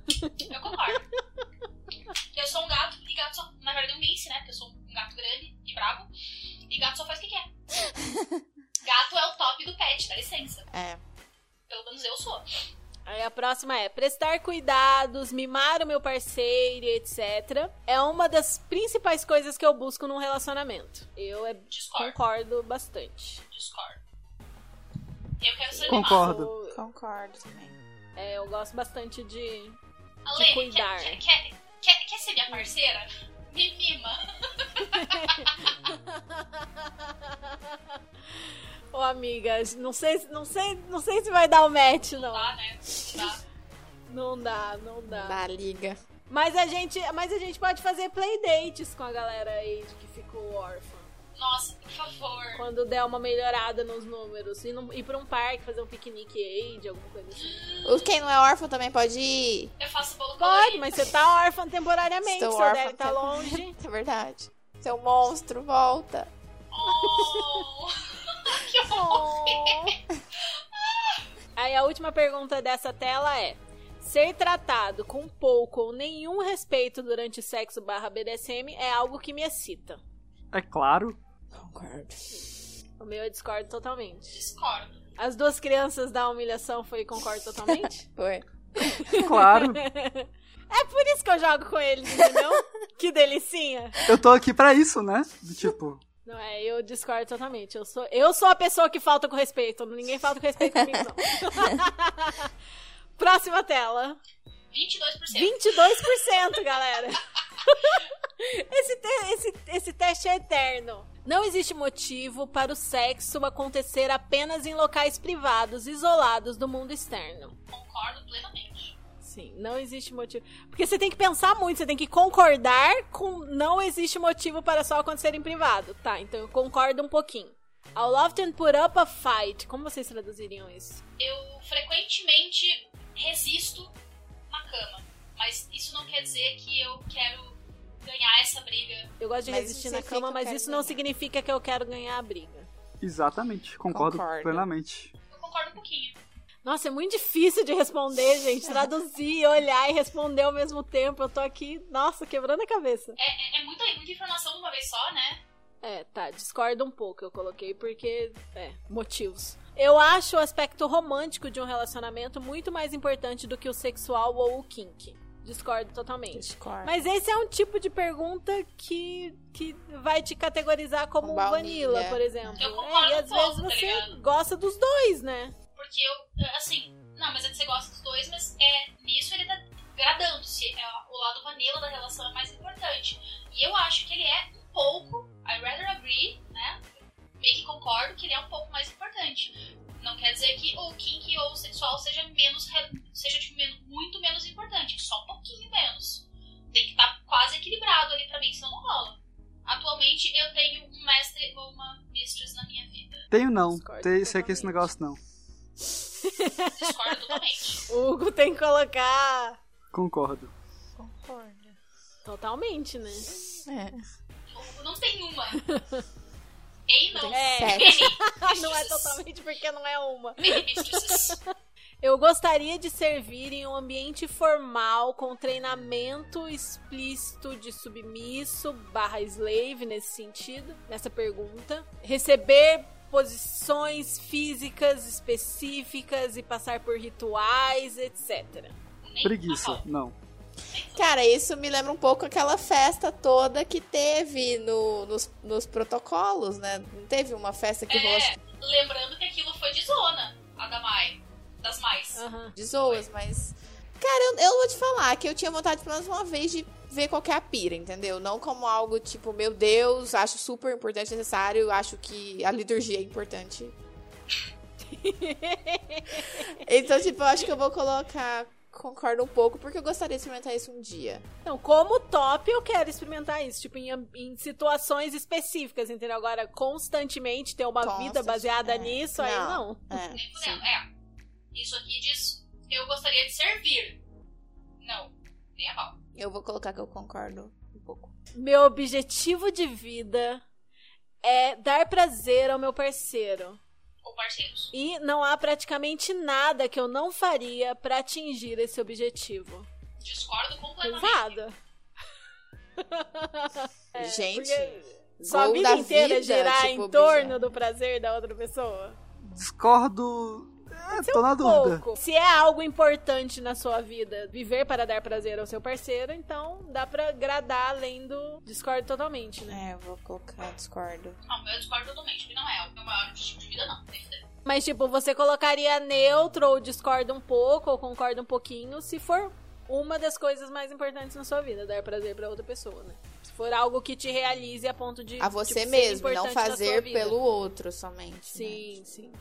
Eu concordo. Eu sou um gato e gato só. Na verdade, um lince, né? Porque eu sou um gato grande e brabo. E gato só faz o que quer. gato é o top do pet, dá licença. É. Pelo menos eu sou. Aí a próxima é prestar cuidados, mimar o meu parceiro, etc. É uma das principais coisas que eu busco num relacionamento. Eu é, concordo bastante. Discordo. Eu quero ser Concordo. Eu, Concordo também. é, eu gosto bastante de. A Lene, cuidar. Quer, quer, quer, quer ser minha parceira? Me mima. Ô, amigas, não sei, não sei, não sei se vai dar o match, não. Tá, né? Tá. Não dá, não dá. Da liga. Mas a gente, mas a gente pode fazer playdates com a galera aí que ficou órfã. Nossa, por favor. Quando der uma melhorada nos números. Ir, num- ir pra um parque, fazer um piquenique aid, alguma coisa assim. O- Quem não é órfão também pode ir. Eu faço bolo Pode, colorido. mas você tá órfã temporariamente. Estou seu órfã deve tá longe. É verdade. Seu monstro, volta. Oh, que horror. Aí a última pergunta dessa tela é: Ser tratado com pouco ou nenhum respeito durante o sexo barra BDSM é algo que me excita. É claro. Concordo. O meu eu discordo totalmente. Discordo. As duas crianças da humilhação foi concordo totalmente? Foi. Claro. é por isso que eu jogo com eles, entendeu? que delicinha. Eu tô aqui pra isso, né? Do Tipo, Não é, eu discordo totalmente. Eu sou, eu sou a pessoa que falta com respeito. Ninguém falta com respeito comigo, não. Próxima tela. 22%. 22%, galera. Esse, te- esse, esse teste é eterno. Não existe motivo para o sexo acontecer apenas em locais privados, isolados do mundo externo. Concordo plenamente. Sim, não existe motivo. Porque você tem que pensar muito, você tem que concordar com não existe motivo para só acontecer em privado. Tá, então eu concordo um pouquinho. I'll often put up a fight. Como vocês traduziriam isso? Eu frequentemente resisto na cama. Mas isso não quer dizer que eu quero ganhar essa briga. Eu gosto de Mas resistir na cama, mas isso não ganhar. significa que eu quero ganhar a briga. exatamente. Concordo, Concordo. plenamente. Eu concordo um pouquinho. Nossa, é muito difícil de responder, gente. Traduzir, olhar e responder ao mesmo tempo. Eu tô aqui, nossa, quebrando a cabeça. É, é, é muita, muita informação de uma vez só, né? É, tá, discordo um pouco. Eu coloquei porque, é, motivos. Eu acho o aspecto romântico de um relacionamento muito mais importante do que o sexual ou o kink. Discordo totalmente. Discordo. Mas esse é um tipo de pergunta que, que vai te categorizar como Um vanilla, por exemplo. Eu É, concordo e às um pouco, vezes tá você ligado? gosta dos dois, né? Porque eu, assim, não, mas é que você gosta dos dois, mas é nisso ele tá gradando. Se é, o lado vanilla da relação é mais importante. E eu acho que ele é um pouco, I rather agree, né? Meio que concordo que ele é um pouco mais importante. Não quer dizer que o kink ou o sexual seja menos. seja tipo, muito menos importante. Só um pouquinho menos. Tem que estar tá quase equilibrado ali pra mim, senão não rola. Atualmente eu tenho um mestre ou uma mistress na minha vida. Tenho não. Tem, sei que esse negócio não. Discordo totalmente. O Hugo tem que colocar. Concordo. Concordo. Totalmente, né? É. Não tem uma. Ei, não. É. não é totalmente porque não é uma. Eu gostaria de servir em um ambiente formal com treinamento explícito de submisso barra slave nesse sentido, nessa pergunta. Receber posições físicas específicas e passar por rituais, etc. Preguiça, não. Cara, isso me lembra um pouco aquela festa toda que teve no, nos, nos protocolos, né? Não teve uma festa que É, lembrando que aquilo foi de zona, a da Mai. Das mais. Aham. de zoas, mas. Cara, eu, eu vou te falar que eu tinha vontade, pelo menos uma vez, de ver qual que é a pira, entendeu? Não como algo tipo, meu Deus, acho super importante, necessário, acho que a liturgia é importante. então, tipo, eu acho que eu vou colocar. Concordo um pouco, porque eu gostaria de experimentar isso um dia. Então, como top, eu quero experimentar isso. Tipo, em, em situações específicas, entendeu? Agora, constantemente ter uma Constant, vida baseada é. nisso, aí não. É, Nem sim. fudendo. É. Isso aqui diz. Eu gostaria de servir. Não. Nem a pau. Eu vou colocar que eu concordo um pouco. Meu objetivo de vida é dar prazer ao meu parceiro. Ou parceiros. E não há praticamente nada que eu não faria pra atingir esse objetivo. Discordo completamente. Pesado. Gente, Porque sua vida da inteira vida, girar tipo, em torno do prazer da outra pessoa. Discordo. É, tô na dúvida. Pouco. Se é algo importante na sua vida, viver para dar prazer ao seu parceiro, então dá pra gradar além do discordo totalmente, né? É, eu vou colocar discordo. Não, o meu eu discordo totalmente, porque não é o meu maior objetivo de vida, não. Fudendo. Mas, tipo, você colocaria neutro ou discorda um pouco ou concorda um pouquinho se for uma das coisas mais importantes na sua vida, dar prazer pra outra pessoa, né? Se for algo que te realize a ponto de. A você tipo, ser mesmo, não fazer pelo outro somente. né? Sim, sim.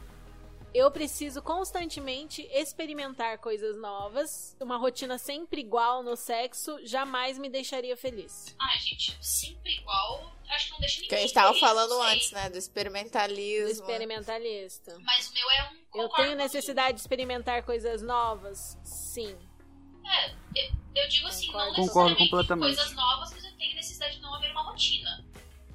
Eu preciso constantemente experimentar coisas novas. Uma rotina sempre igual no sexo jamais me deixaria feliz. Ai, gente, sempre igual. Acho que não deixa ninguém. Que a gente tava feliz, falando não antes, né? Do experimentalismo. Experimentalista. Mas o meu é um. Eu concordo tenho necessidade de experimentar coisas novas? Sim. É, eu, eu digo assim, não Concordo. Concordo necessariamente completamente. coisas novas, mas eu tenho necessidade de não haver uma rotina.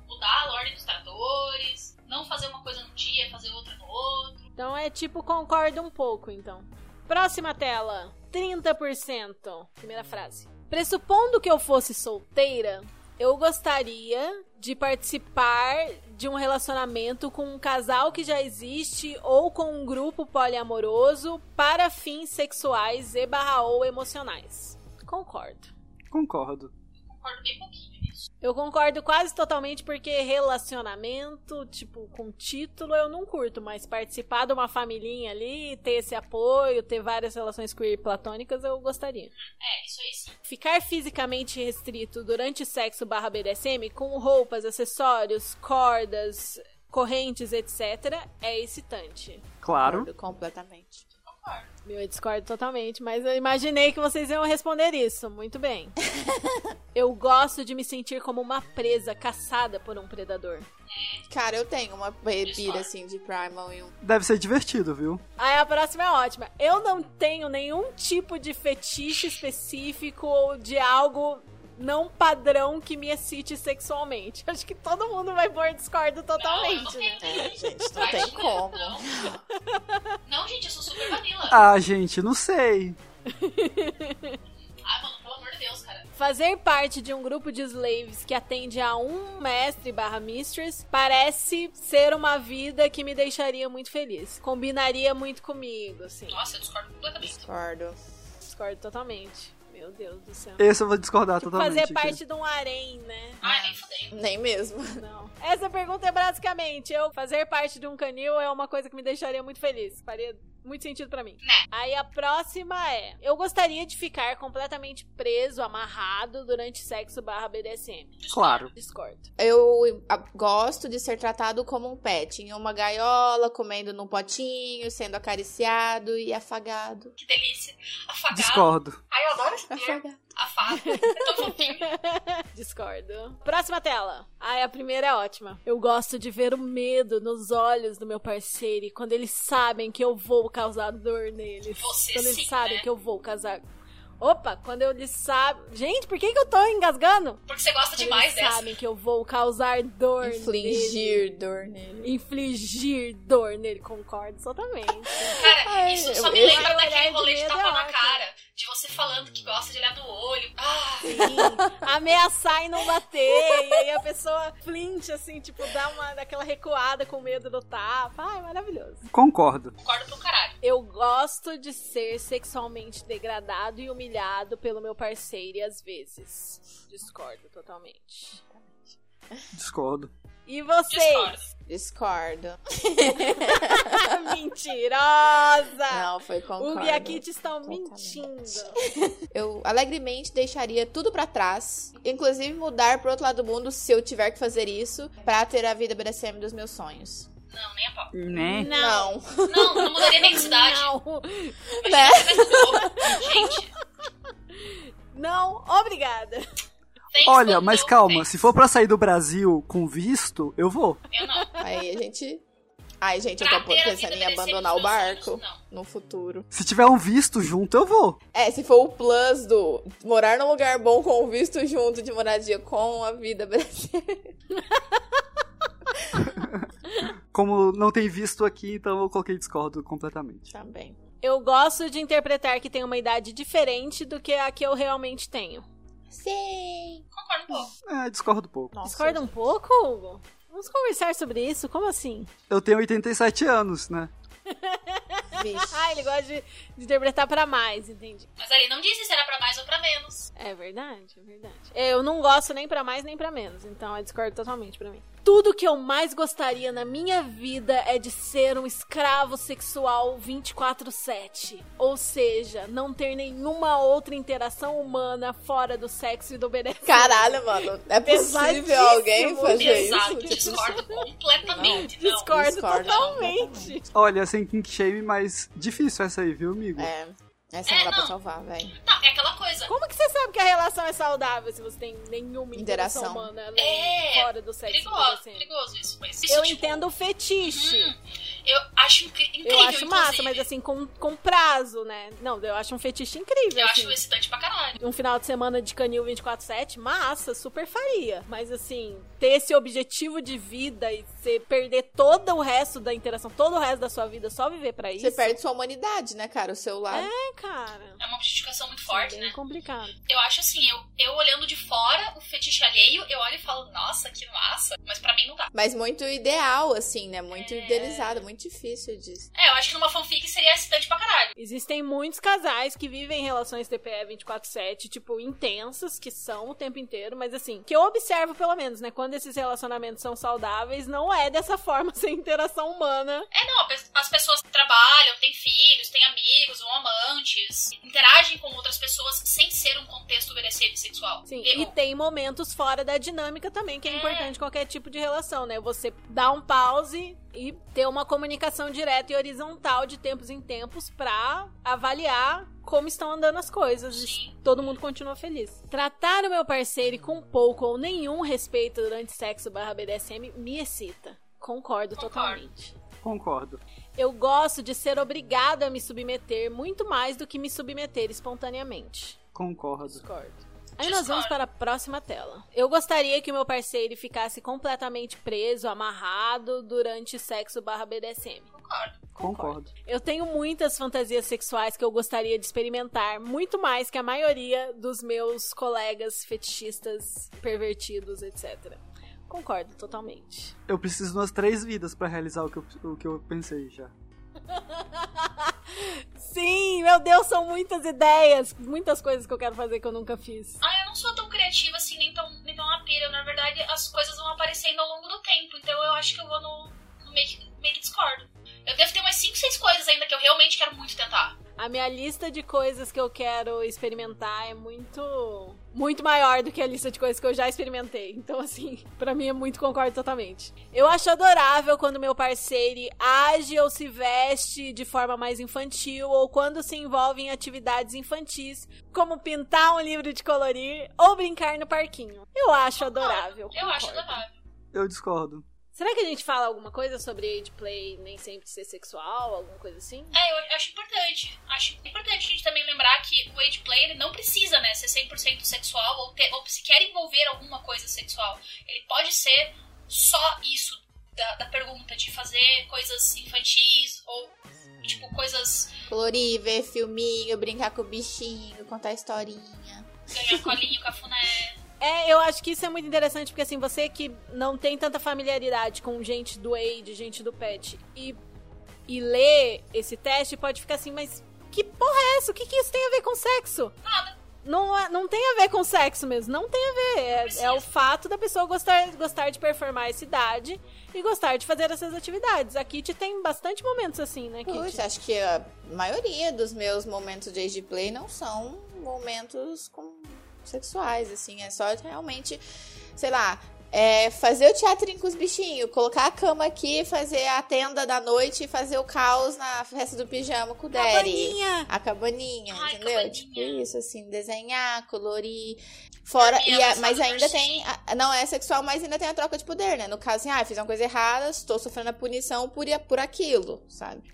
Mudar a ordem dos tratores, não fazer uma coisa num dia, fazer outra no outro. Então é tipo, concordo um pouco, então. Próxima tela. 30%. Primeira frase. Pressupondo que eu fosse solteira, eu gostaria de participar de um relacionamento com um casal que já existe ou com um grupo poliamoroso para fins sexuais e barra ou emocionais. Concordo. Concordo. Concordo bem pouquinho. Eu concordo quase totalmente porque relacionamento, tipo, com título eu não curto, mas participar de uma familhinha ali, ter esse apoio, ter várias relações queer platônicas, eu gostaria. É, isso aí sim. Ficar fisicamente restrito durante o sexo barra BDSM com roupas, acessórios, cordas, correntes, etc. é excitante. Claro. Concordo completamente. Eu discordo totalmente, mas eu imaginei que vocês iam responder isso. Muito bem. eu gosto de me sentir como uma presa caçada por um predador. Cara, eu tenho uma bebida assim de Primal e um. Deve ser divertido, viu? Aí a próxima é ótima. Eu não tenho nenhum tipo de fetiche específico ou de algo não padrão que me excite sexualmente. Acho que todo mundo vai pôr discordo totalmente, não, né? É, gente, não tem te como. Não. não, gente, eu sou super vanilla. Ah, gente, não sei. Ah, mano, pelo amor de Deus, cara. Fazer parte de um grupo de slaves que atende a um mestre barra mistress parece ser uma vida que me deixaria muito feliz. Combinaria muito comigo, assim. Nossa, eu discordo completamente. Discordo. Discordo totalmente. Meu Deus do céu. Esse eu vou discordar Tipo, totalmente. fazer parte de um harém, né? Ai, nem fudei. Nem mesmo. Não. Essa pergunta é basicamente, eu fazer parte de um canil é uma coisa que me deixaria muito feliz. Faria muito sentido pra mim. Né. Aí a próxima é: eu gostaria de ficar completamente preso, amarrado durante sexo barra BDSM. Claro. Discordo. Eu gosto de ser tratado como um pet, em uma gaiola, comendo num potinho, sendo acariciado e afagado. Que delícia. Afagado. Discordo. Ai, eu adoro esse termo. É tão fofinho. Discordo. Próxima tela. Ai, a primeira é ótima. Eu gosto de ver o medo nos olhos do meu parceiro e quando eles sabem que eu vou causar dor neles. Você quando sim, eles sabem né? que eu vou causar. Opa, quando eles sabem. Gente, por que, que eu tô engasgando? Porque você gosta Quando demais eles dessa. sabem que eu vou causar dor nele. Infligir dor nele. Infligir dor nele. Concordo totalmente. Cara, Ai, isso eu- só me eu- lembra daquele de rolê de medo tapa é na cara. De você falando que gosta de olhar no olho. Ah, Sim, ameaçar e não bater. E aí a pessoa flint, assim, tipo, dá uma daquela recuada com medo do tapa. Ai, maravilhoso. Concordo. concordo pro caralho. Eu gosto de ser sexualmente degradado e humilhado pelo meu parceiro e às vezes. Discordo totalmente. Discordo. E vocês? Discordo. Discordo. Mentirosa! Não, foi concordo. o e a Kit estão Totalmente. mentindo. Eu alegremente deixaria tudo pra trás, inclusive mudar pro outro lado do mundo se eu tiver que fazer isso, pra ter a vida BDSM dos meus sonhos. Não, nem a pau. Né? Não. Não, não mudaria nem de cidade. Não. Né? Gente, Não, obrigada. thanks, Olha, mas calma, se for pra sair do Brasil com visto, eu vou. Eu não. Aí a gente. Ai, gente, eu Pra tô ter a pensando em abandonar o barco não. no futuro. Se tiver um visto junto, eu vou. É, se for o plus do morar num lugar bom com o visto junto de moradia com a vida brasileira. Como não tem visto aqui, então eu coloquei discordo completamente. Também. Eu gosto de interpretar que tem uma idade diferente do que a que eu realmente tenho. Sim. Concordo um pouco. É, discordo um pouco. Nossa, Discorda um pouco, Hugo? Vamos conversar sobre isso? Como assim? Eu tenho 87 anos, né? Vixe. Ah, ele gosta de, de interpretar pra mais, entendi. Mas ali não disse se era pra mais ou pra menos. É verdade, é verdade. Eu não gosto nem pra mais nem pra menos, então é discordo totalmente pra mim. Tudo que eu mais gostaria na minha vida é de ser um escravo sexual 24/7, ou seja, não ter nenhuma outra interação humana fora do sexo e do BDSM. Caralho, mano. É possível alguém fazer Exato. isso? Discordo completamente. Não. Discordo, Discordo totalmente. Olha, sem kink shame, mas difícil essa aí, viu, amigo? É. Essa É, não dá pra não. salvar, velho. Não, é aquela coisa. Como que você sabe que a relação é saudável se você tem nenhuma interação, Interação. humana É, fora do sexo Perigoso, perigoso isso. Mas isso, Eu tipo, entendo o fetiche. hum, eu acho incri- incrível, Eu acho massa, inclusive. mas assim, com, com prazo, né? Não, eu acho um fetiche incrível. Eu assim. acho excitante pra caralho. Um final de semana de canil 24-7, massa, super faria. Mas assim, ter esse objetivo de vida e você perder todo o resto da interação, todo o resto da sua vida, só viver pra isso. Você perde sua humanidade, né, cara? O seu lado. É, cara. É uma objetificação muito É forte, bem né? complicado. Eu acho assim, eu, eu olhando de fora o fetiche alheio, eu olho e falo, nossa, que massa. Mas pra mim não dá. Mas muito ideal, assim, né? Muito É. idealizado, muito difícil disso. É, eu acho que numa fanfic seria excitante pra caralho. Existem muitos casais que vivem relações TPE 24/7, tipo, intensas, que são o tempo inteiro, mas assim, que eu observo pelo menos, né, quando esses relacionamentos são saudáveis, não é dessa forma sem interação humana. É, não, as pessoas trabalham, têm filhos, têm amigos ou amantes, interagem com outras pessoas sem ser um contexto sexual. Sim, Eu- e tem momentos fora da dinâmica também, que é, É. importante qualquer tipo de relação, né? Você dar um pause e ter uma comunicação direta e horizontal de tempos em tempos pra avaliar como estão andando as coisas. E Sim. todo mundo continua feliz. Tratar o meu parceiro com pouco ou nenhum respeito durante sexo barra BDSM me excita. Concordo, Concordo. totalmente. Concordo. Eu gosto de ser obrigado a me submeter muito mais do que me submeter espontaneamente. Concordo. Discordo. Aí nós vamos para a próxima tela. Eu gostaria que o meu parceiro ficasse completamente preso, amarrado durante sexo barra BDSM. Concordo. Concordo. Eu tenho muitas fantasias sexuais que eu gostaria de experimentar, muito mais que a maioria dos meus colegas fetichistas, pervertidos, etc. Concordo totalmente. Eu preciso de umas três vidas pra realizar o que eu, o que eu pensei já. Sim, meu Deus, são muitas ideias, muitas coisas que eu quero fazer que eu nunca fiz. Ah, eu não sou tão criativa assim, nem tão, nem tão na pira. Na verdade, as coisas vão aparecendo ao longo do tempo. Então eu acho que eu vou no, no meio, que, meio que discordo. Eu devo ter umas 5, 6 coisas ainda que eu realmente quero muito tentar. A minha lista de coisas que eu quero experimentar é muito muito maior do que a lista de coisas que eu já experimentei. Então, assim, para mim é muito concordo totalmente. Eu acho adorável quando meu parceiro age ou se veste de forma mais infantil ou quando se envolve em atividades infantis, como pintar um livro de colorir ou brincar no parquinho. Eu acho adorável. Eu acho adorável. Eu discordo. Será que a gente fala alguma coisa sobre age play nem sempre ser sexual, alguma coisa assim? É, eu acho importante. Acho importante a gente também lembrar que o age play ele não precisa, né, ser 100% sexual ou, ter, ou se quer envolver alguma coisa sexual. Ele pode ser só isso da, da pergunta, de fazer coisas infantis ou, tipo, coisas... Colorir, ver filminho, brincar com o bichinho, contar historinha. Ganhar colinho, cafuné... É, eu acho que isso é muito interessante, porque assim, você que não tem tanta familiaridade com gente do Age, gente do pet, e, e lê esse teste, pode ficar assim, mas que porra é essa? O que, que isso tem a ver com sexo? Nada. Não, é, não tem a ver com sexo mesmo, não tem a ver. É, é, o fato da pessoa gostar, gostar de performar essa idade e gostar de fazer essas atividades. A Kitty tem bastante momentos assim, né, Kitty? Puxa, acho que a maioria dos meus momentos de age play não são momentos com sexuais, assim. É só realmente, sei lá, é fazer o teatrinho com os bichinhos, colocar a cama aqui, fazer a tenda da noite e fazer o caos na festa do pijama com o Daddy. Cabaninha. A cabaninha, Ai, entendeu? cabaninha. Tipo isso, assim, desenhar, colorir. Fora, e a- mas ainda tem. a- Não é sexual, mas ainda tem a troca de poder, né? No caso, assim, ah, fiz uma coisa errada, estou sofrendo a punição por, por aquilo, sabe?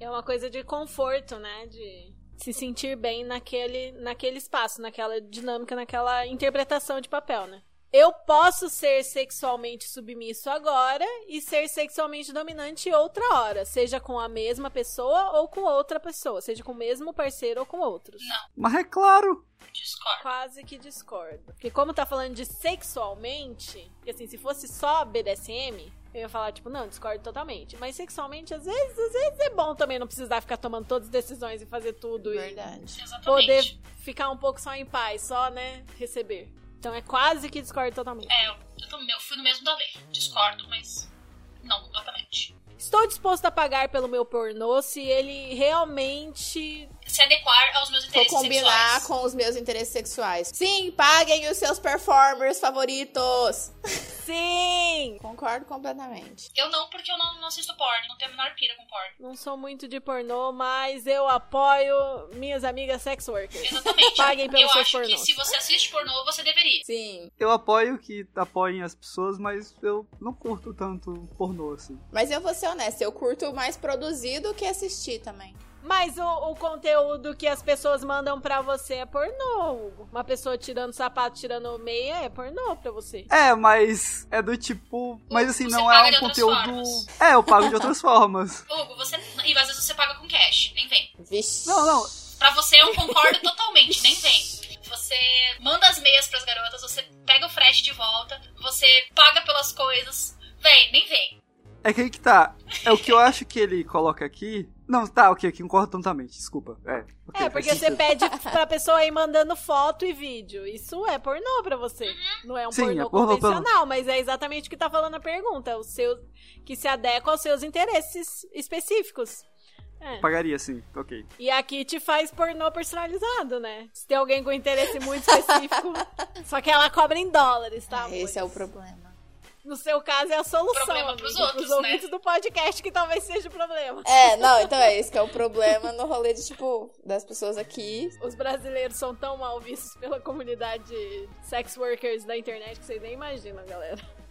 É uma coisa de conforto, né? De se sentir bem naquele, naquele espaço, naquela dinâmica, naquela interpretação de papel, né? Eu posso ser sexualmente submisso agora e ser sexualmente dominante outra hora, seja com a mesma pessoa ou com outra pessoa, seja com o mesmo parceiro ou com outros. Não. Mas é claro. Discord. Quase que discordo. Porque como tá falando de sexualmente, e assim, se fosse só BDSM, eu ia falar, tipo, não, discordo totalmente. Mas sexualmente, às vezes, às vezes é bom também não precisar ficar tomando todas as decisões e fazer tudo. E Verdade. Exatamente. poder ficar um pouco só em paz, só, né, receber. Então é quase que discordo totalmente. É, eu, eu fui no mesmo da lei. Discordo, mas não completamente. Estou disposto a pagar pelo meu pornô se ele realmente. Se adequar aos meus Vou interesses combinar sexuais. com os meus interesses sexuais. Sim, paguem os seus performers favoritos. Sim! Concordo completamente. Eu não, porque eu não, não assisto porn. Não tenho a menor pira com porn. Não sou muito de pornô, mas eu apoio minhas amigas sex workers. Exatamente. Paguem pelos eu seus acho que se você assiste pornô, você deveria. Sim. Eu apoio que apoiem as pessoas, mas eu não curto tanto pornô assim. Mas eu vou ser honesta, eu curto mais produzir do que assistir também. Mas o, o conteúdo que as pessoas mandam pra você é pornô. Uma pessoa tirando sapato, tirando meia é pornô pra você. É, mas é do tipo. Mas assim, Você não paga é um conteúdo. formas. É, eu pago de outras formas. Hugo, você. E às vezes você paga com cash. Nem vem. Vixe. Não, não. Pra você eu concordo totalmente, nem vem. Você manda as meias pras garotas, você pega o frete de volta, você paga pelas coisas. Vem, nem vem. É que aí que tá. É o que eu acho que ele coloca aqui. Não, tá, ok, aqui concordo totalmente, desculpa. É, ok, É, porque você sentido. pede pra pessoa ir mandando foto e vídeo. Isso é pornô pra você. Uhum. Não é um Sim, pornô é pornô convencional, mas é exatamente o que tá falando a pergunta. O seu, que se adequa aos seus interesses específicos. É. Pagaria, sim, ok. E aqui te faz pornô personalizado, né? Se tem alguém com interesse muito específico. só que ela cobra em dólares, tá? Esse é o problema. No seu caso é a solução. Problema pros amiga, outros, pros né? ouvintes do podcast que talvez seja o problema. É, não, então é esse que é o problema no rolê de, tipo, das pessoas aqui. Os brasileiros são tão mal vistos pela comunidade sex workers da internet que vocês nem imaginam, galera.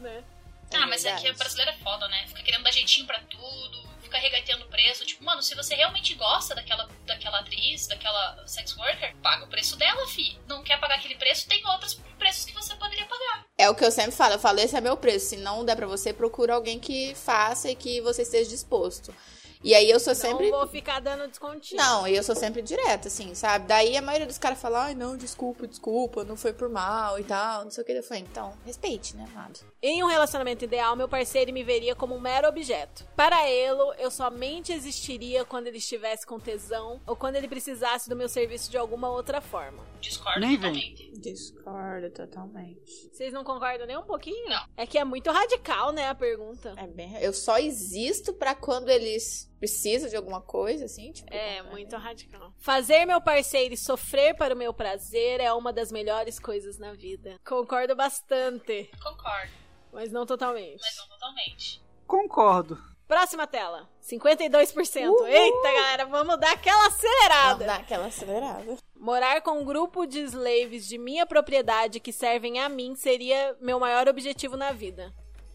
Né? ah, mas é que o verdade. brasileiro é foda, né? Fica querendo dar jeitinho pra tudo, fica regateando o preço. Tipo, mano, se você realmente gosta daquela, daquela atriz, daquela sex worker, paga o preço dela, fi. Não quer pagar aquele preço, tem outros preços que você poderia pagar. É o que eu sempre falo, eu falo, esse é meu preço. Se não der pra você, procura alguém que faça e que você esteja disposto. E aí eu sou sempre. Não vou ficar dando descontinho. Não, e eu sou sempre direta, assim, sabe? Daí a maioria dos caras fala, ai, não, desculpa, desculpa, não foi por mal e tal, não sei o que. Eu falei, então, respeite, né, amado? Em um relacionamento ideal, meu parceiro me veria como um mero objeto. Para ele, eu somente existiria quando ele estivesse com tesão ou quando ele precisasse do meu serviço de alguma outra forma. Discordo Nem vem. totalmente. Discordo totalmente. Vocês não concordam nem um pouquinho? Não. É que é muito radical, né, a pergunta. É bem. Eu só existo pra quando eles precisam de alguma coisa, assim, tipo. É, muito radical. Fazer meu parceiro sofrer para o meu prazer é uma das melhores coisas na vida. Concordo bastante, Concordo, mas não totalmente. mas não totalmente. Concordo. Próxima tela. 52%. Uhul. Eita, galera, vamos dar aquela acelerada. Vamos dar aquela acelerada. Morar com um grupo de slaves de minha propriedade que servem a mim seria meu maior objetivo na vida.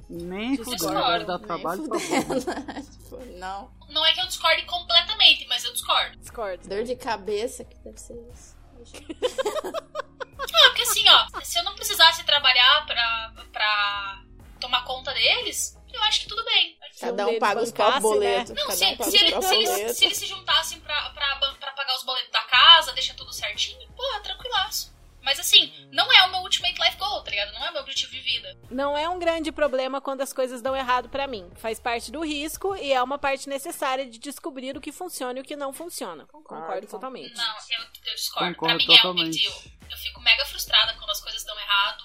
Nem Discordo. dar Nem trabalho, fudendo. tipo, não. Não é que eu discorde completamente, mas eu discordo. Discordo. Dor de cabeça que deve ser isso. Ah, porque assim, ó, se eu não precisasse trabalhar pra, pra tomar conta deles, eu acho que tudo bem. Se Cada um paga os próprios boletos. Não, se, um ele- eles, se eles se juntassem pra, pra, pra pagar os boletos da casa, deixa tudo certinho, porra, tranquilaço. Mas assim, não é o meu ultimate life goal, tá ligado? Não é o meu objetivo de vida. Não é um grande problema quando as coisas dão errado pra mim. Faz parte do risco e é uma parte necessária de descobrir o que funciona e o que não funciona. Concordo, Concordo. totalmente. Não, eu, eu discordo. Concordo pra mim é um totalmente. big deal. Eu fico mega frustrada quando as coisas dão errado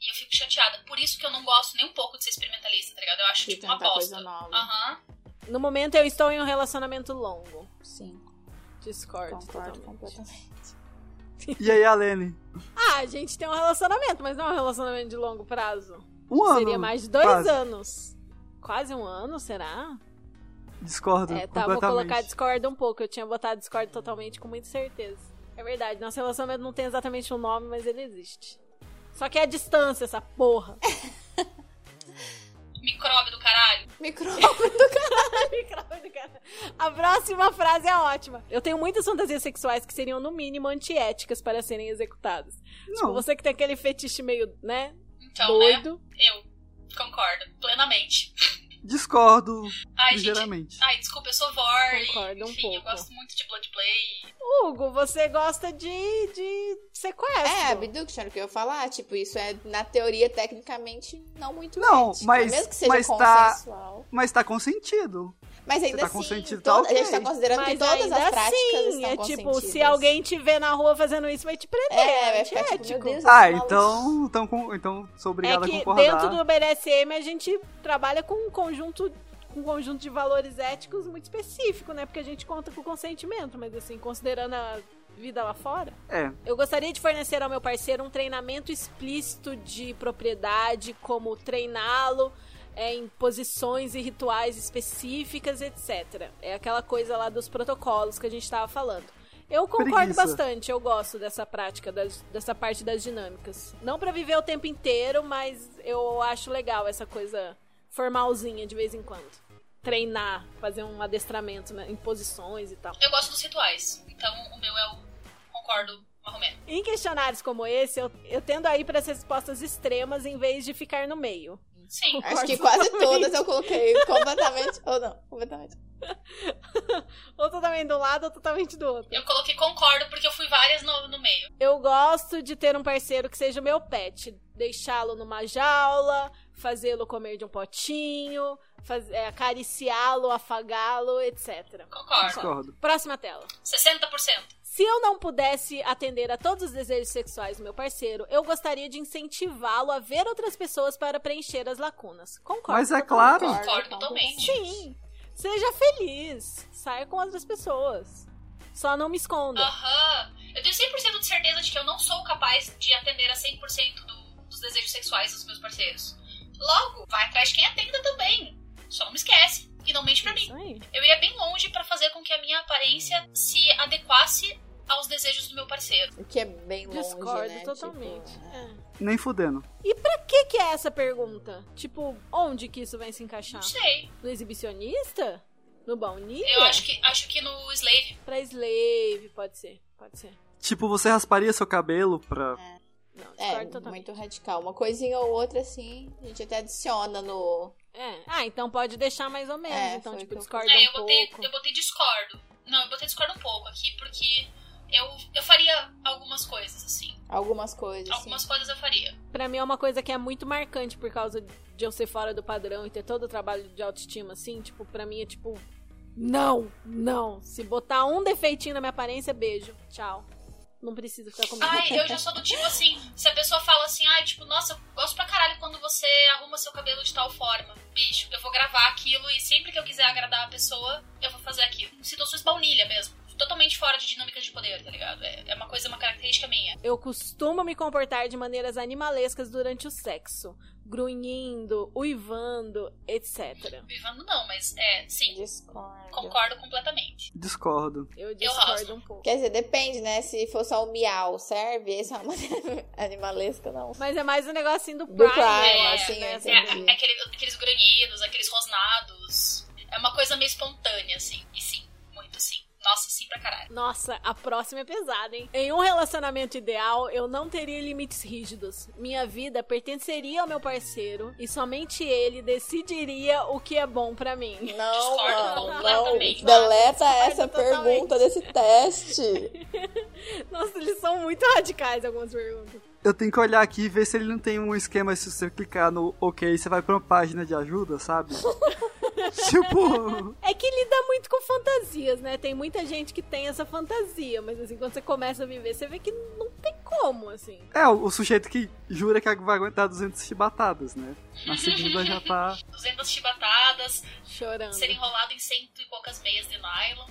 e eu fico chateada. Por isso que eu não gosto nem um pouco de ser experimentalista, tá ligado? Eu acho De tipo uma bosta. Aham. No momento eu estou em um relacionamento longo. Sim, Discordo. concordo totalmente. completamente. E aí, Alene? Ah, a gente tem um relacionamento, mas não é um relacionamento de longo prazo. Um ano. Seria mais de dois quase. anos. Quase um ano, será? Discordo É, tá, vou colocar Discord um pouco. Eu tinha botado Discord totalmente com muita certeza. É verdade, nosso relacionamento não tem exatamente um nome, mas ele existe. Só que é a distância, essa porra. Micróbio do caralho. Micrófono. A próxima frase é ótima. Eu tenho muitas fantasias sexuais que seriam, no mínimo, antiéticas para serem executadas. Tipo, Não, você que tem aquele fetiche meio, né, Então, doido. né? Eu concordo plenamente. discordo Ai, gente. ligeiramente. Ai, desculpa, eu sou vor. Concordo um enfim, pouco. eu gosto muito de Blood Play. Hugo, você gosta de, de sequestro. É, abduction, o que eu ia falar. Tipo, isso é, na teoria, tecnicamente, não muito Não, ético. mas- Mesmo que seja mas tá- consensual. Mas tá consentido. Mas ainda tá assim, tá toda- a gente tá considerando que Mas todas ainda as práticas assim, estão é tipo, se alguém te vê na rua fazendo isso, vai te prender. É, vai é ficar tipo. Deus, Ah, então, então, com- então sou É obrigado a que concordar. dentro do BDSM a gente trabalha com um conjunto com um conjunto de valores éticos muito específico, né? Porque a gente conta com consentimento, mas assim, considerando a vida lá fora. É, Eu gostaria de fornecer ao meu parceiro um treinamento explícito de propriedade, como treiná-lo é, em posições e rituais específicas, etc. É aquela coisa lá dos protocolos que a gente estava falando. Eu concordo Preguiça. bastante, eu gosto dessa prática, das- dessa parte das dinâmicas. Não pra viver o tempo inteiro, mas eu acho legal essa coisa formalzinha de vez em quando. Treinar, fazer um adestramento né, em posições e tal. Eu gosto dos rituais. Então o meu é o. Concordo. Em questionários como esse, eu, eu tendo a ir para as respostas extremas em vez de ficar no meio. Sim. Acho que Concordo quase todas eu coloquei completamente. ou não, completamente. Ou totalmente de um lado ou totalmente do outro. Eu coloquei concordo porque eu fui várias no, no meio. Eu gosto de ter um parceiro que seja o meu pet. Deixá-lo numa jaula, fazê-lo comer de um potinho, faz- é, acariciá-lo, afagá-lo, etc. Concordo. discordo. Próxima tela. 60%. Se eu não pudesse atender a todos os desejos sexuais do meu parceiro, eu gostaria de incentivá-lo a ver outras pessoas para preencher as lacunas. Concordo. Mas é claro. Concordo totalmente. Sim. Seja feliz. Saia com outras pessoas. Só não me esconda. Aham. Eu tenho 100% de certeza de que eu não sou capaz de atender a 100% do- dos desejos sexuais dos meus parceiros. Logo, vai atrás de quem atenda também. Só não me esquece. E não mente pra mim. Isso aí. Eu iria bem longe pra fazer com que a minha aparência se adequasse aos desejos do meu parceiro. O que é bem longe, Discordo né? totalmente. Tipo, É. Nem fudendo. E pra que que é essa pergunta? Tipo, onde que isso vai se encaixar? Não sei. No exibicionista? No baunilha? Eu acho que, acho que no Slave. Pra slave, pode ser. Pode ser. Tipo, você rasparia seu cabelo pra. Não, É, totalmente. muito radical. Uma coisinha ou outra, assim, a gente até adiciona no, É. Ah, então pode deixar mais ou menos. É, então, tipo, discorda É, um eu botei, pouco. eu botei discordo. Não, eu botei discordo um pouco aqui, porque eu, eu faria algumas coisas, assim. Algumas coisas. Algumas coisas eu faria. Pra mim é uma coisa que é muito marcante por causa de eu ser fora do padrão e ter todo o trabalho de autoestima, assim. Tipo, pra mim é tipo. Não, não. Se botar um defeitinho na minha aparência, beijo. Tchau. Não precisa ficar comigo. Ai, eu já sou do tipo assim, se a pessoa fala assim, ai, tipo, nossa, eu gosto pra caralho quando você arruma seu cabelo de tal forma. Bicho, eu vou gravar aquilo e sempre que eu quiser agradar a pessoa, eu vou fazer aquilo. Situações baunilha mesmo. Totalmente fora de dinâmicas de poder, tá ligado? É, é uma coisa, uma característica minha. Eu costumo me comportar de maneiras animalescas durante o sexo. Grunhindo, uivando, etc. Vivando não, mas é, sim, Discordo. concordo completamente. Discordo. Eu discordo um pouco. Quer dizer, depende, né? Se for só o miau, serve? Esse é uma animalesca, não. Mas é mais um negocinho do Do Prime. Prime, É, assim, né? eu É, é aquele- aqueles grunhidos, aqueles rosnados. É uma coisa meio espontânea, assim. E sim, muito sim. Nossa, sim pra caralho. Nossa, a próxima é pesada, hein? Em um relacionamento ideal, eu não teria limites rígidos. Minha vida pertenceria ao meu parceiro e somente ele decidiria o que é bom pra mim. Não, Discordo mano, não. completamente. Deleta essa totalmente. pergunta desse teste. Nossa, eles são muito radicais algumas perguntas. Eu tenho que olhar aqui e ver se ele não tem um esquema se você clicar no OK, você vai pra uma página de ajuda, sabe? tipo, É que lida muito com fantasias, né? Tem muita gente que tem essa fantasia, mas assim, quando você começa a viver, você vê que não tem como, assim. é o, o sujeito que jura que vai aguentar 200 chibatadas, né? Na segunda já tá 200 chibatadas, Chorando. ser enrolado em cento e poucas meias de nylon.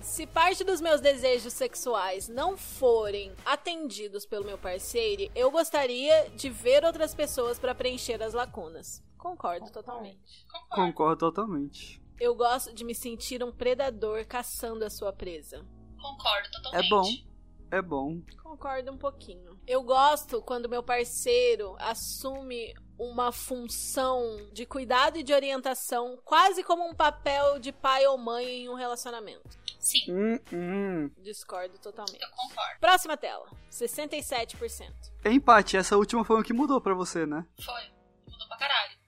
Se parte dos meus desejos sexuais não forem atendidos pelo meu parceiro, eu gostaria de ver outras pessoas pra preencher as lacunas. Concordo totalmente. Concordo. concordo totalmente. Eu gosto de me sentir um predador caçando a sua presa. Concordo É totalmente. bom. É bom. Concordo um pouquinho. Eu gosto quando meu parceiro assume uma função de cuidado e de orientação, quase como um papel de pai ou mãe em um relacionamento. Sim, Hum, hum. Discordo totalmente. eu concordo. Próxima tela. 67%. Empate, essa última foi o que mudou pra você, né? Foi. Mudou pra caralho.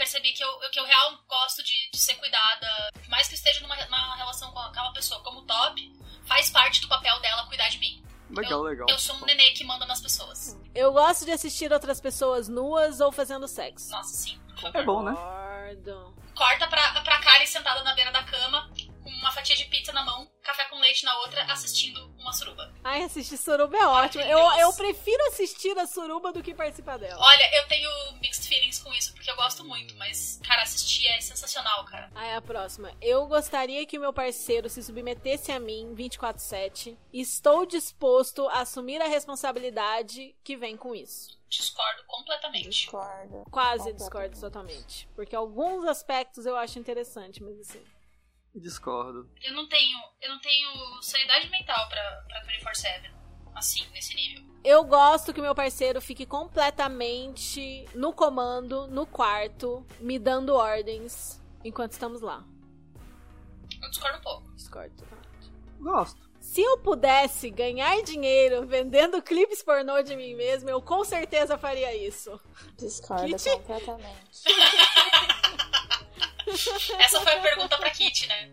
Eu percebi que eu, que eu real gosto de, de ser cuidada. Por mais que eu esteja numa, numa relação com aquela pessoa como top, faz parte do papel dela cuidar de mim. Legal, eu, legal. Eu sou um nenê que manda nas pessoas. Eu gosto de assistir outras pessoas nuas ou fazendo sexo. Nossa, sim. É bom, né? Corta pra, pra Kari sentada na beira da cama, com uma fatia de pizza na mão, café com leite na outra, assistindo uma suruba. Ai, assistir suruba é ótimo. Eu, eu prefiro assistir a suruba do que participar dela. Olha, eu tenho mixed feelings com isso, porque eu gosto muito, mas, cara, assistir é sensacional, cara. Aí a próxima. Eu gostaria que o meu parceiro se submetesse a mim 24/7. Estou disposto a assumir a responsabilidade que vem com isso. Discordo completamente. Discordo. Quase Completamente. discordo totalmente. Porque alguns aspectos eu acho interessante, mas assim. Discordo. Eu não tenho, eu não tenho sanidade mental pra, pra 24-7, assim, nesse nível. Eu gosto que meu parceiro fique completamente no comando, no quarto, me dando ordens enquanto estamos lá. Eu discordo um pouco. Discordo totalmente. Gosto. Se eu pudesse ganhar dinheiro vendendo clipes pornô de mim mesmo, eu com certeza faria isso. Discordo Kitty? completamente. Essa foi a pergunta pra Kit, né?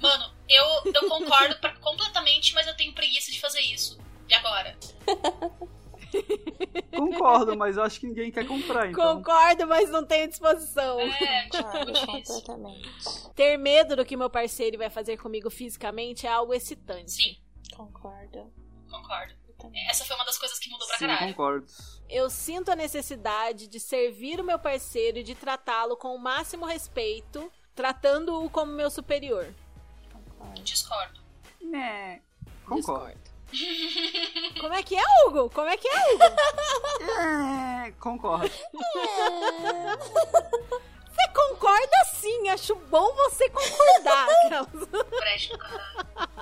Mano, eu, eu concordo pra- completamente, mas eu tenho preguiça de fazer isso. E agora? Concordo, mas eu acho que ninguém quer comprar, então. Concordo, mas não tenho disposição. É, tipo, Concordo difícil. completamente. Ter medo do que meu parceiro vai fazer comigo fisicamente é algo excitante. Sim, Concordo. concordo. Essa foi uma das coisas que mudou pra Sim, caralho. concordo. Eu sinto a necessidade de servir o meu parceiro e de tratá-lo com o máximo respeito, tratando-o como meu superior. Concordo. Discordo. Né. Concordo. Discordo. Como é que é, Hugo? Como é que é, Hugo? É, concordo. Você concorda sim, acho bom você concordar.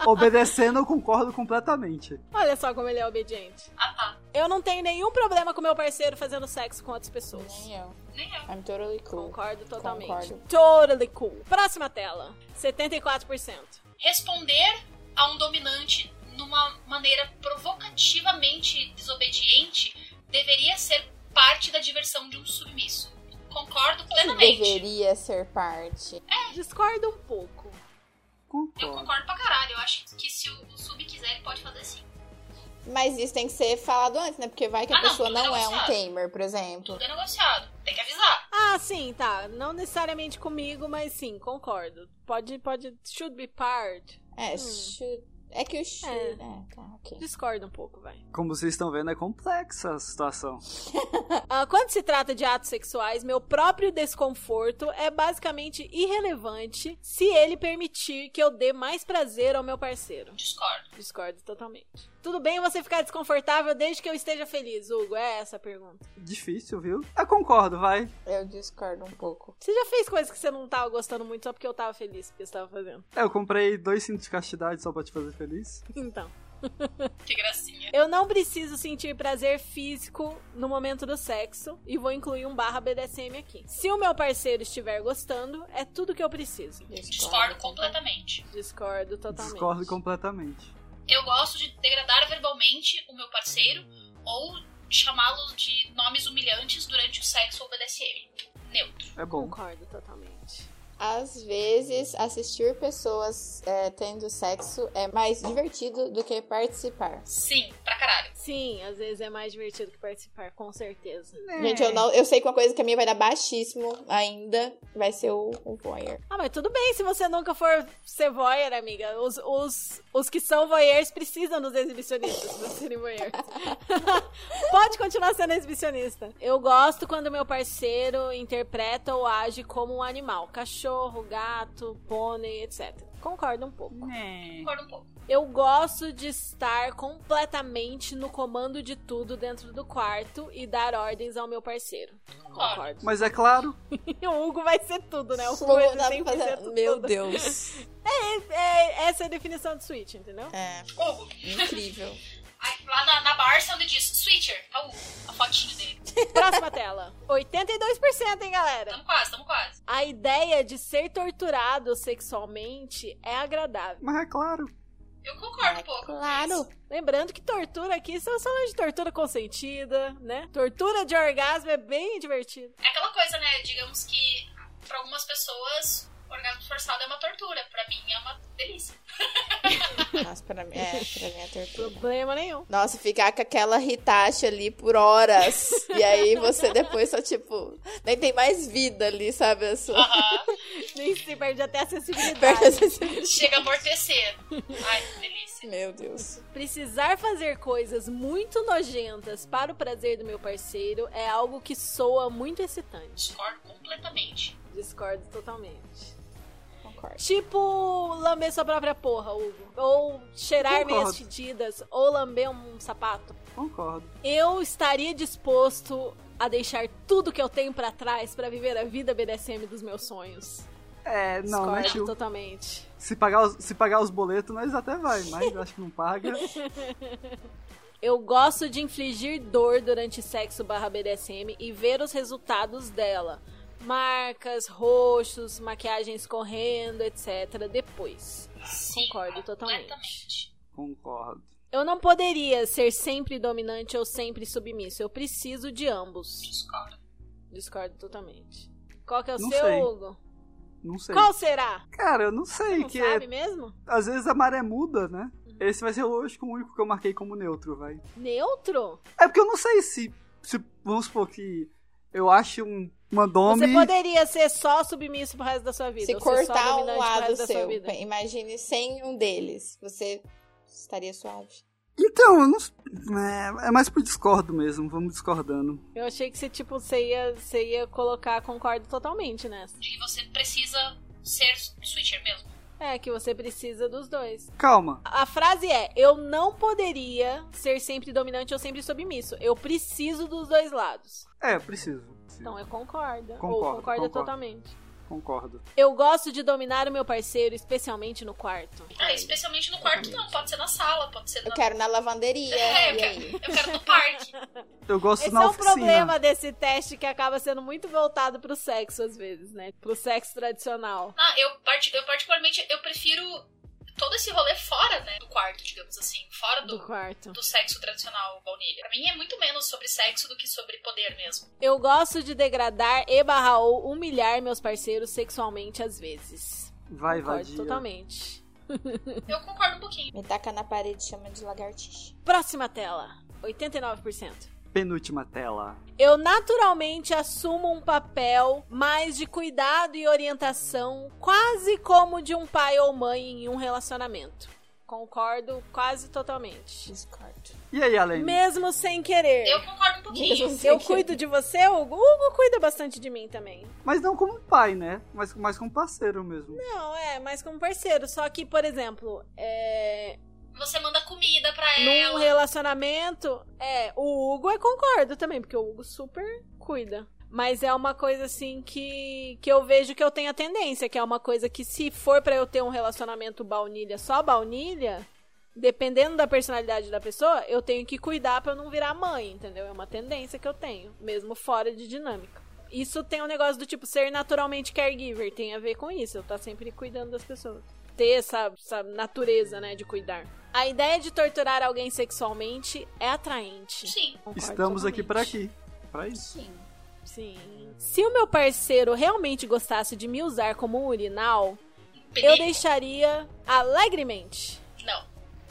Obedecendo, eu concordo completamente. Olha só como ele é obediente. Ah, tá. Eu não tenho nenhum problema com meu parceiro fazendo sexo com outras pessoas. Nem eu. Nem eu. I'm totally cool. Concordo totalmente. Concordo. Totally cool. Próxima tela. 74%. Responder a um dominante numa maneira provocativamente desobediente deveria ser parte da diversão de um submisso. Concordo plenamente. Deveria ser parte. Discordo um pouco. Eu Concordo. concordo pra caralho. Eu acho que se o, o sub quiser, ele pode fazer sim. Mas isso tem que ser falado antes, né? Porque vai que a Ah, não, pessoa não é um tamer, por exemplo. Tudo é negociado. Tem que avisar. Ah, sim, tá. Não necessariamente comigo, mas sim, concordo. Pode, pode, should be part. É, should- é que o. É. É, tá, ok. Discordo um pouco, vai. Como vocês estão vendo, é complexa a situação. Ah, quando se trata de atos sexuais, meu próprio desconforto é basicamente irrelevante se ele permitir que eu dê mais prazer ao meu parceiro. Discordo. Discordo totalmente. Tudo bem você ficar desconfortável desde que eu esteja feliz, Hugo? É essa a pergunta. Difícil, viu? Eu concordo, vai. Eu discordo um pouco. Você já fez coisas que você não tava gostando muito só porque eu tava feliz porque você tava fazendo? É, Eu comprei dois cintos de castidade só pra te fazer feliz. Então. Que gracinha. Eu não preciso sentir prazer físico no momento do sexo e vou incluir um barra BDSM aqui. Se o meu parceiro estiver gostando, é tudo que eu preciso. Discordo completamente. Discordo totalmente. Discordo completamente. Eu gosto de degradar verbalmente o meu parceiro ou chamá-lo de nomes humilhantes durante o sexo ou BDSM. Neutro. É bom. Concordo totalmente. Às vezes, assistir pessoas é, tendo sexo é mais divertido do que participar. Sim, pra caralho. Sim, às vezes é mais divertido que participar, com certeza. Gente, eu, não, eu sei que uma coisa que a minha vai dar baixíssimo ainda vai ser o, o voyeur. Ah, mas tudo bem se você nunca for ser voyeur, amiga. Os, os, os que são voyeurs precisam dos exibicionistas pra serem voyeurs. Pode continuar sendo exibicionista. Eu gosto quando meu parceiro interpreta ou age como um animal. Cachorro, gato, pônei, etc. Concordo um pouco. Concordo um pouco. Eu gosto de estar completamente no comando de tudo dentro do quarto e dar ordens ao meu parceiro. Concordo. Mas é claro, o Hugo vai ser tudo, né? O Hugo vai ser fazer- 100% Meu tudo. Deus. É, é- essa é a definição de Switch, entendeu? É, Hugo. incrível. Aí, lá na, na Barça onde diz Switcher, tá o a fotinho dele. Próxima tela. 82%, hein, galera? Tamo quase, tamo quase. A ideia de ser torturado sexualmente é agradável. mas é claro. Eu concordo um pouco. Claro. Lembrando que tortura aqui, estamos falando de tortura consentida, né? Tortura de orgasmo é bem divertido. É aquela coisa, né? Digamos que pra algumas pessoas, orgasmo forçado é uma tortura. Pra mim é uma delícia. Nossa, pra mim, é, pra mim é tortura. Problema nenhum. Nossa, ficar com aquela Hitachi ali por horas. e aí você depois só, tipo, nem tem mais vida ali, sabe? A sua. Aham. Nem se perde até a Perde acessibilidade. a sensibilidade. Chega a amortecer. Ai, que delícia. Meu Deus. Precisar fazer coisas muito nojentas para o prazer do meu parceiro é algo que soa muito excitante. Discordo completamente. Discordo totalmente. Concordo. Tipo, lamber sua própria porra, Hugo. Ou cheirar Concordo. meias fedidas. Ou lamber um sapato. Concordo. Eu estaria disposto a deixar tudo que eu tenho pra trás pra viver a vida BDSM dos meus sonhos. É, não, né, Discordo tio? totalmente. Se pagar, os, se pagar os boletos, nós até vai, mas acho que não paga. Eu gosto de infligir dor durante sexo barra BDSM e ver os resultados dela. Marcas, roxos, maquiagem escorrendo, etc. Depois. Sim, Concordo totalmente. Concordo. Eu não poderia ser sempre dominante ou sempre submisso. Eu preciso de ambos. Discordo. Discordo totalmente. Qual que é o Não seu, sei. Hugo? Não sei. Qual será? Cara, eu não sei. Não que sabe é, mesmo? às vezes a maré muda, né? Esse vai ser lógico o único que eu marquei como neutro, vai. Neutro? É porque eu não sei se, se vamos supor que eu acho um, uma dome. Você poderia ser só submisso pro resto da sua vida. Se cortar um dominante pro lado resto da sua seu, vida. imagine sem um deles. Você estaria suave. Então, eu não. É, é mais por discordo mesmo, vamos discordando. Eu achei que você, tipo, você ia, você ia colocar concordo totalmente nessa. De que você precisa ser switcher mesmo. É, que você precisa dos dois. Calma. A frase é: Eu não poderia ser sempre dominante ou sempre submisso. Eu preciso dos dois lados. É, preciso. Então eu concordo. ou Concordo, concorda concordo. totalmente. Concordo. Eu gosto de dominar o meu parceiro, especialmente no quarto. Ah, especialmente no quarto não, pode ser na sala, pode ser Eu na... quero na lavanderia. É, eu e quero, aí? eu quero no parque. Eu gosto Esse na é o oficina. problema desse teste que acaba sendo muito voltado pro sexo, às vezes, né? Pro sexo tradicional. Ah, eu, eu particularmente, eu prefiro todo esse rolê fora, né, do quarto, digamos assim, fora do, Do quarto. do sexo tradicional baunilha. Pra mim é muito menos sobre sexo do que sobre poder mesmo. Eu gosto de degradar e barra ou humilhar meus parceiros sexualmente às vezes. Vai, Concordo vadia. totalmente. Eu concordo um pouquinho. Me taca na parede e chama de lagartixa. Próxima tela. 89%. Penúltima tela. Eu naturalmente assumo um papel mais de cuidado e orientação, quase como de um pai ou mãe em um relacionamento. Concordo quase totalmente. Discordo. E aí, Alene? Mesmo sem querer. Eu concordo um pouquinho. Mesmo Eu cuido de você, Hugo. Hugo cuida bastante de mim também. Mas não como pai, né? Mas mais como parceiro mesmo. Não, é, mas como parceiro. Só que, por exemplo, é, Você manda comida pra num ela. relacionamento, é, o Hugo eu concordo também, porque o Hugo super cuida. Mas é uma coisa assim que, que eu vejo que eu tenho a tendência, que é uma coisa que se for pra eu ter um relacionamento baunilha, só baunilha, dependendo da personalidade da pessoa, eu tenho que cuidar pra eu não virar mãe, entendeu? É uma tendência que eu tenho, mesmo fora de dinâmica. Isso tem um negócio do tipo ser naturalmente caregiver, tem a ver com isso, eu tá sempre cuidando das pessoas. Ter essa, essa natureza, né, de cuidar. A ideia de torturar alguém sexualmente é atraente. Sim. Concordo Estamos aqui pra totalmente. aqui. Pra isso. Sim. Sim. Se o meu parceiro realmente gostasse de me usar como um urinal, eu Perigo. deixaria alegremente. Não,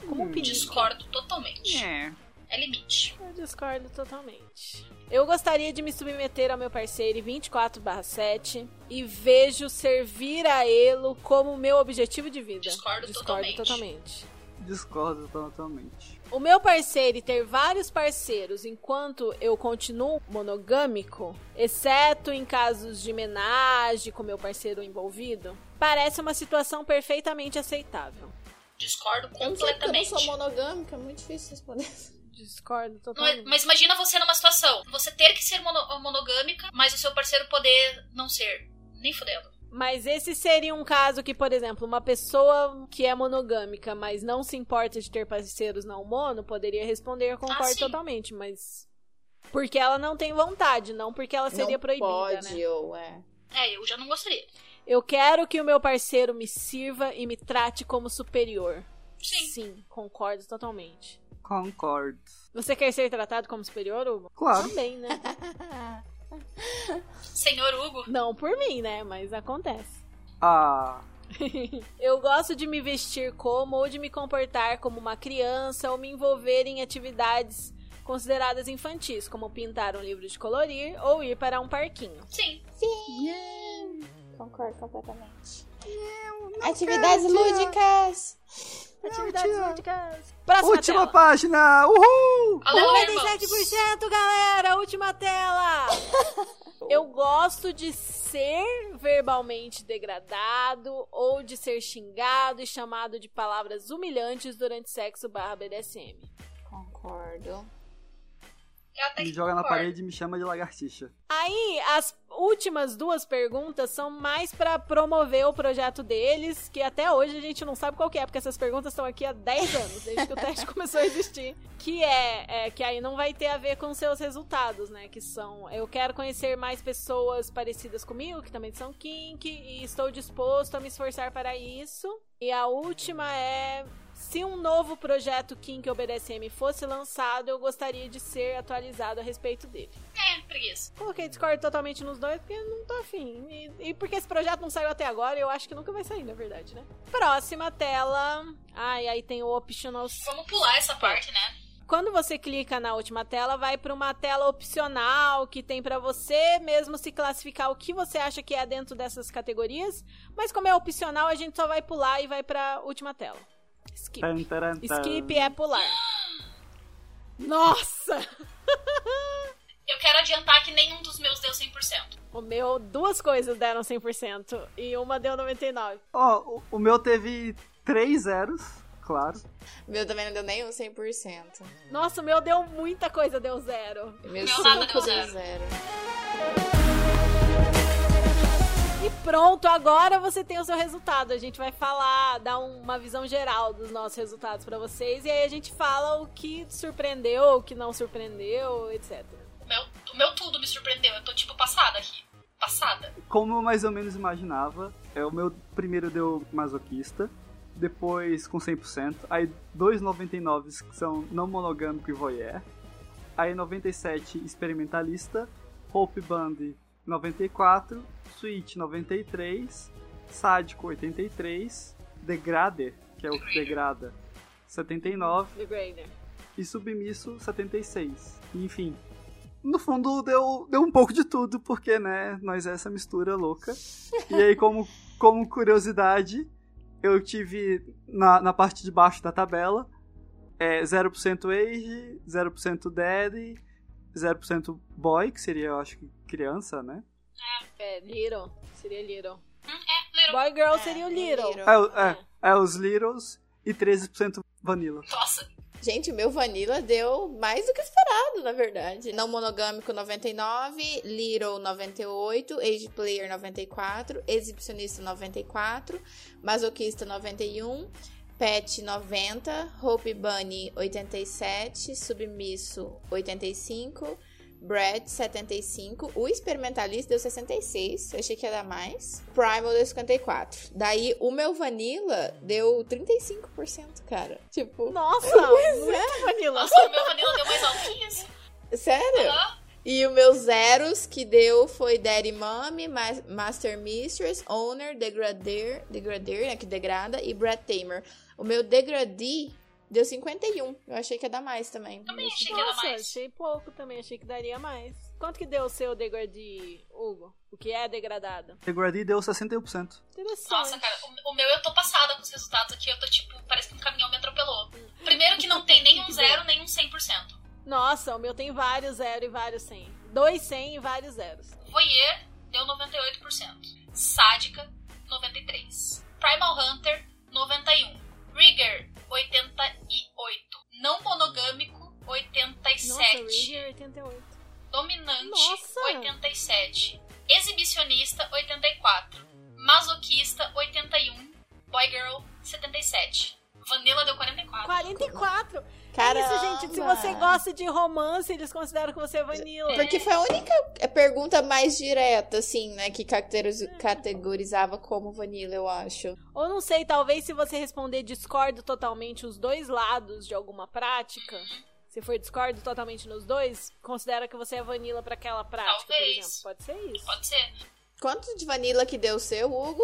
Como um discordo totalmente. É. É limite. Eu discordo totalmente. Eu gostaria de me submeter ao meu parceiro 24/7 e vejo servir a ele como meu objetivo de vida. Discordo discordo totalmente. totalmente. Discordo totalmente. O meu parceiro e ter vários parceiros enquanto eu continuo monogâmico, exceto em casos de homenagem com meu parceiro envolvido, parece uma situação perfeitamente aceitável. Discordo Eu porque eu não completamente. sou monogâmica, é muito difícil responder. Discordo Não é- totalmente. mas imagina você numa situação, você ter que ser mono- monogâmica, mas o seu parceiro poder não ser. Nem fudendo. Mas esse seria um caso que, por exemplo, uma pessoa que é monogâmica, mas não se importa de ter parceiros não mono, poderia responder eu concordo Ah, totalmente, mas porque ela não tem vontade, não porque ela seria não proibida, pode, né? ou é. É, eu já não gostaria. Eu quero que o meu parceiro me sirva e me trate como superior. Sim. Sim, concordo totalmente. Concordo. Você quer ser tratado como superior, Hugo? Claro. Também, né? Senhor Hugo, Não por mim, né? Mas acontece. Ah. Eu gosto de me vestir como ou de me comportar como uma criança ou me envolver em atividades consideradas infantis, como pintar um livro de colorir ou ir para um parquinho. sim. Sim! Concordo completamente. Atividades lúdicas! Atividades lúdicas. Próxima Última tela. página! Uhul! Irmãos. 97%, galera! Última tela! Eu gosto de ser verbalmente degradado ou de ser xingado e chamado de palavras humilhantes durante sexo barra BDSM. Concordo. Me joga na parede e me chama de lagartixa. Aí, as últimas duas perguntas são mais pra promover o projeto deles, que até hoje a gente não sabe qual que é, porque essas perguntas estão aqui há 10 anos, desde que o teste começou a existir. Que é, é, que aí não vai ter a ver com seus resultados, né? Que são, eu quero conhecer mais pessoas parecidas comigo, que também são kink, e estou disposto a me esforçar para isso. E a última é se um novo projeto Kink ou BDSM fosse lançado, eu gostaria de ser atualizado a respeito dele. É, preguiça. Coloquei Discord totalmente nos dois porque não tô afim. E, e porque esse projeto não saiu até agora, eu acho que nunca vai sair, na verdade, né? Próxima tela. Ai, aí tem o optional. Vamos pular essa parte, né? Quando você clica na última tela, vai para uma tela opcional que tem para você mesmo se classificar o que você acha que é dentro dessas categorias. Mas como é opcional, a gente só vai pular e vai para última tela. Skip. Tan, taran, tan. Skip é pular. Nossa! Eu quero adiantar que nenhum dos meus deu 100%. O meu, duas coisas deram 100% e uma deu 99%. Ó, o, o meu teve três zeros, claro. Meu também não deu nem um 100%. Nossa, o meu deu muita coisa, deu zero. Meu Meu nada deu deu zero. E pronto, agora você tem o seu resultado. A gente vai falar, dar um- uma visão geral dos nossos resultados pra vocês. E aí a gente fala o que surpreendeu, o que não surpreendeu, etc. O meu, o meu tudo me surpreendeu. Eu tô, tipo, passada aqui. Passada. Como eu mais ou menos imaginava, é, o meu primeiro deu masoquista. depois com 100%, aí 2,99 que são não monogâmico e voyeur, aí 97 experimentalista, Hope Band 94, Sweet 93, Sádico 83, Degrader, que é o que degrada, 79 Degrader. e Submisso 76. Enfim, no fundo deu, deu um pouco de tudo, porque, né, nós é essa mistura louca. E aí, como, como curiosidade, eu tive na, na parte de baixo da tabela é 0% age, 0% daddy, 0% boy, que seria, eu acho que criança, né? É, Little. Seria Little. Hum, é, little. Boy Girl É, seria o Little. Little. É, é, é os littles e 13% vanilla. Nossa. Gente, o meu Vanilla deu mais do que esperado, na verdade. Não monogâmico 99, Little 98, Age Player 94, Exibicionista 94, Masoquista 91, Pet 90, Hope Bunny 87, Submisso 85, Brad 75, o Experimentalista deu 66, eu achei que ia dar mais. Primal deu 54. Daí o meu Vanilla deu 35%, cara. Tipo, Nossa, muito vanilla. Nossa, o meu vanilla deu mais que isso. sério? Aham. E o meus zeros que deu foi Daddy Mommy, Ma- Master Mistress, Owner, Degrader, Degrader, né, que degrada, e Brad Tamer. O meu Degradi deu 51. Eu achei que ia dar mais também. Também achei que ia dar Nossa, mais. achei pouco também, achei que daria mais. Quanto que deu o seu degradê, Hugo? O que é degradado? Degradee deu 61%. Interessante. Nossa, cara, o, o meu eu tô passada com os resultados aqui. Eu tô tipo, parece que um caminhão me atropelou. Primeiro que não tem nem um zero, nem um 100%. Nossa, o meu tem vários zero e vários 100. Dois 100 e vários zeros. Voyeur deu 98%. Sádica, 93%. Primal Hunter, 91%. Rigger, 88%. Não monogâmico, 87%. Nossa, Rigger 88. Dominante, Nossa! 87%. Exibicionista, 84%. Masoquista, 81%. Boy Girl, 77%. Vanilla deu 44%. 44? Caramba. Isso, gente, se você gosta de romance, eles consideram que você é vanilla. Porque foi a única pergunta mais direta, assim, né, que caracteriz- categorizava como vanilla, eu acho. Ou não sei, talvez se você responder discordo totalmente os dois lados de alguma prática, se for discordo totalmente nos dois, considera que você é vanilla pra aquela prática, por Talvez. exemplo. Pode ser isso. Pode ser. Quanto de vanilla que deu o seu, Hugo?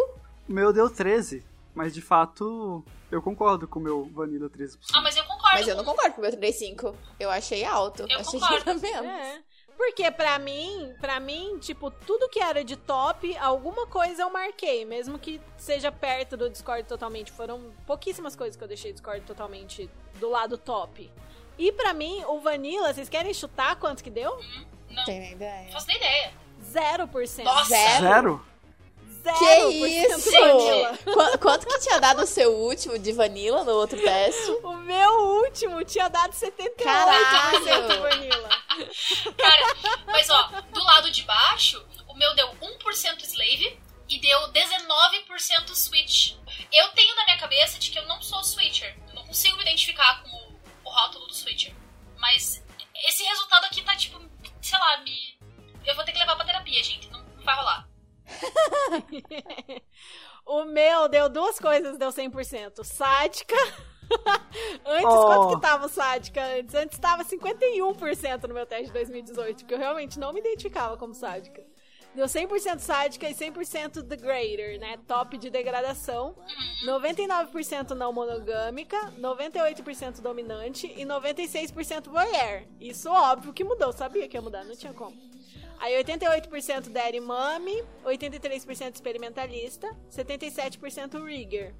O meu deu 13, mas de fato eu concordo com o meu vanilla 13%. Ah, mas eu concordo. Mas eu não concordo com o meu 35. Eu achei alto. Eu achei concordo. menos. É. Porque pra mim, pra mim, tipo, tudo que era de top, alguma coisa eu marquei, mesmo que seja perto do Discord totalmente. Foram pouquíssimas coisas que eu deixei Discord totalmente do lado top. E pra mim, o Vanilla, vocês querem chutar quanto que deu? Não, Tem nem ideia. não faço nem ideia. 0%. Nossa! Zero? Zero? 0% Que isso? Vanilla. Qu- quanto que tinha dado o seu último de vanilla no outro teste? O meu último tinha dado 78% Caralho! Vanilla. Cara, mas ó, do lado de baixo, o meu deu 1% Slave e deu 19% Switch. Eu tenho na minha cabeça de que eu não sou Switcher. Eu não consigo me identificar com o, o rótulo do Switcher. Mas esse resultado aqui tá tipo, sei lá, me. Eu vou ter que levar pra terapia, gente. Não vai rolar. O meu deu duas coisas, deu 100%. Sádica. antes, Oh. quanto que tava o sádica antes? Antes tava 51% no meu teste de 2018, porque eu realmente não me identificava como sádica. Deu 100% sádica e 100% degrader, né? Top de degradação. 99% não monogâmica, 98% dominante e 96% voyeur. Isso óbvio que mudou, sabia que ia mudar, não tinha como. Aí 88% Daddy Mommy, 83% experimentalista, 77% rigger.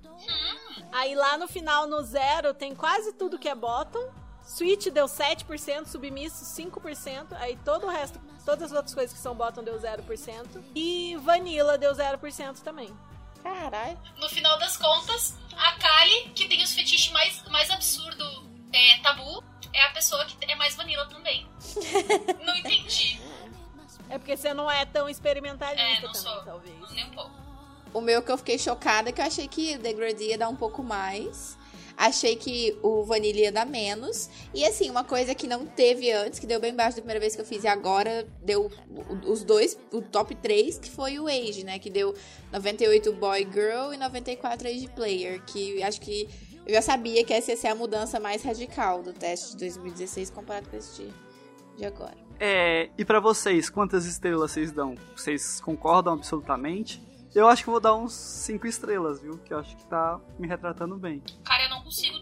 Aí lá no final, no zero, tem quase tudo que é bottom. Switch deu 7%, submisso 5%, aí todo o resto, todas as outras coisas que são bottom deu 0%. E vanilla deu 0% também. Caralho. No final das contas, a Kali, que tem os fetiches mais, mais absurdo é, tabu, é a pessoa que é mais vanilla também. não entendi. É porque você não é tão experimentalista É, não também, sou. talvez. Nem um pouco. O meu que eu fiquei chocada, que eu achei que o Degradee ia dar um pouco mais. Achei que o Vanilla ia dar menos. E assim, uma coisa que não teve antes, que deu bem baixo da primeira vez que eu fiz e agora deu os dois, o top 3, que foi o Age, né? Que deu 98 Boy Girl e 94 Age Player. Que acho que eu já sabia que essa ia ser a mudança mais radical do teste de 2016 comparado com esse de agora. É, e para vocês, quantas estrelas vocês dão? Vocês concordam absolutamente? Eu acho que vou dar uns 5 estrelas, viu? Que eu acho que tá me retratando bem. Cara, eu não consigo.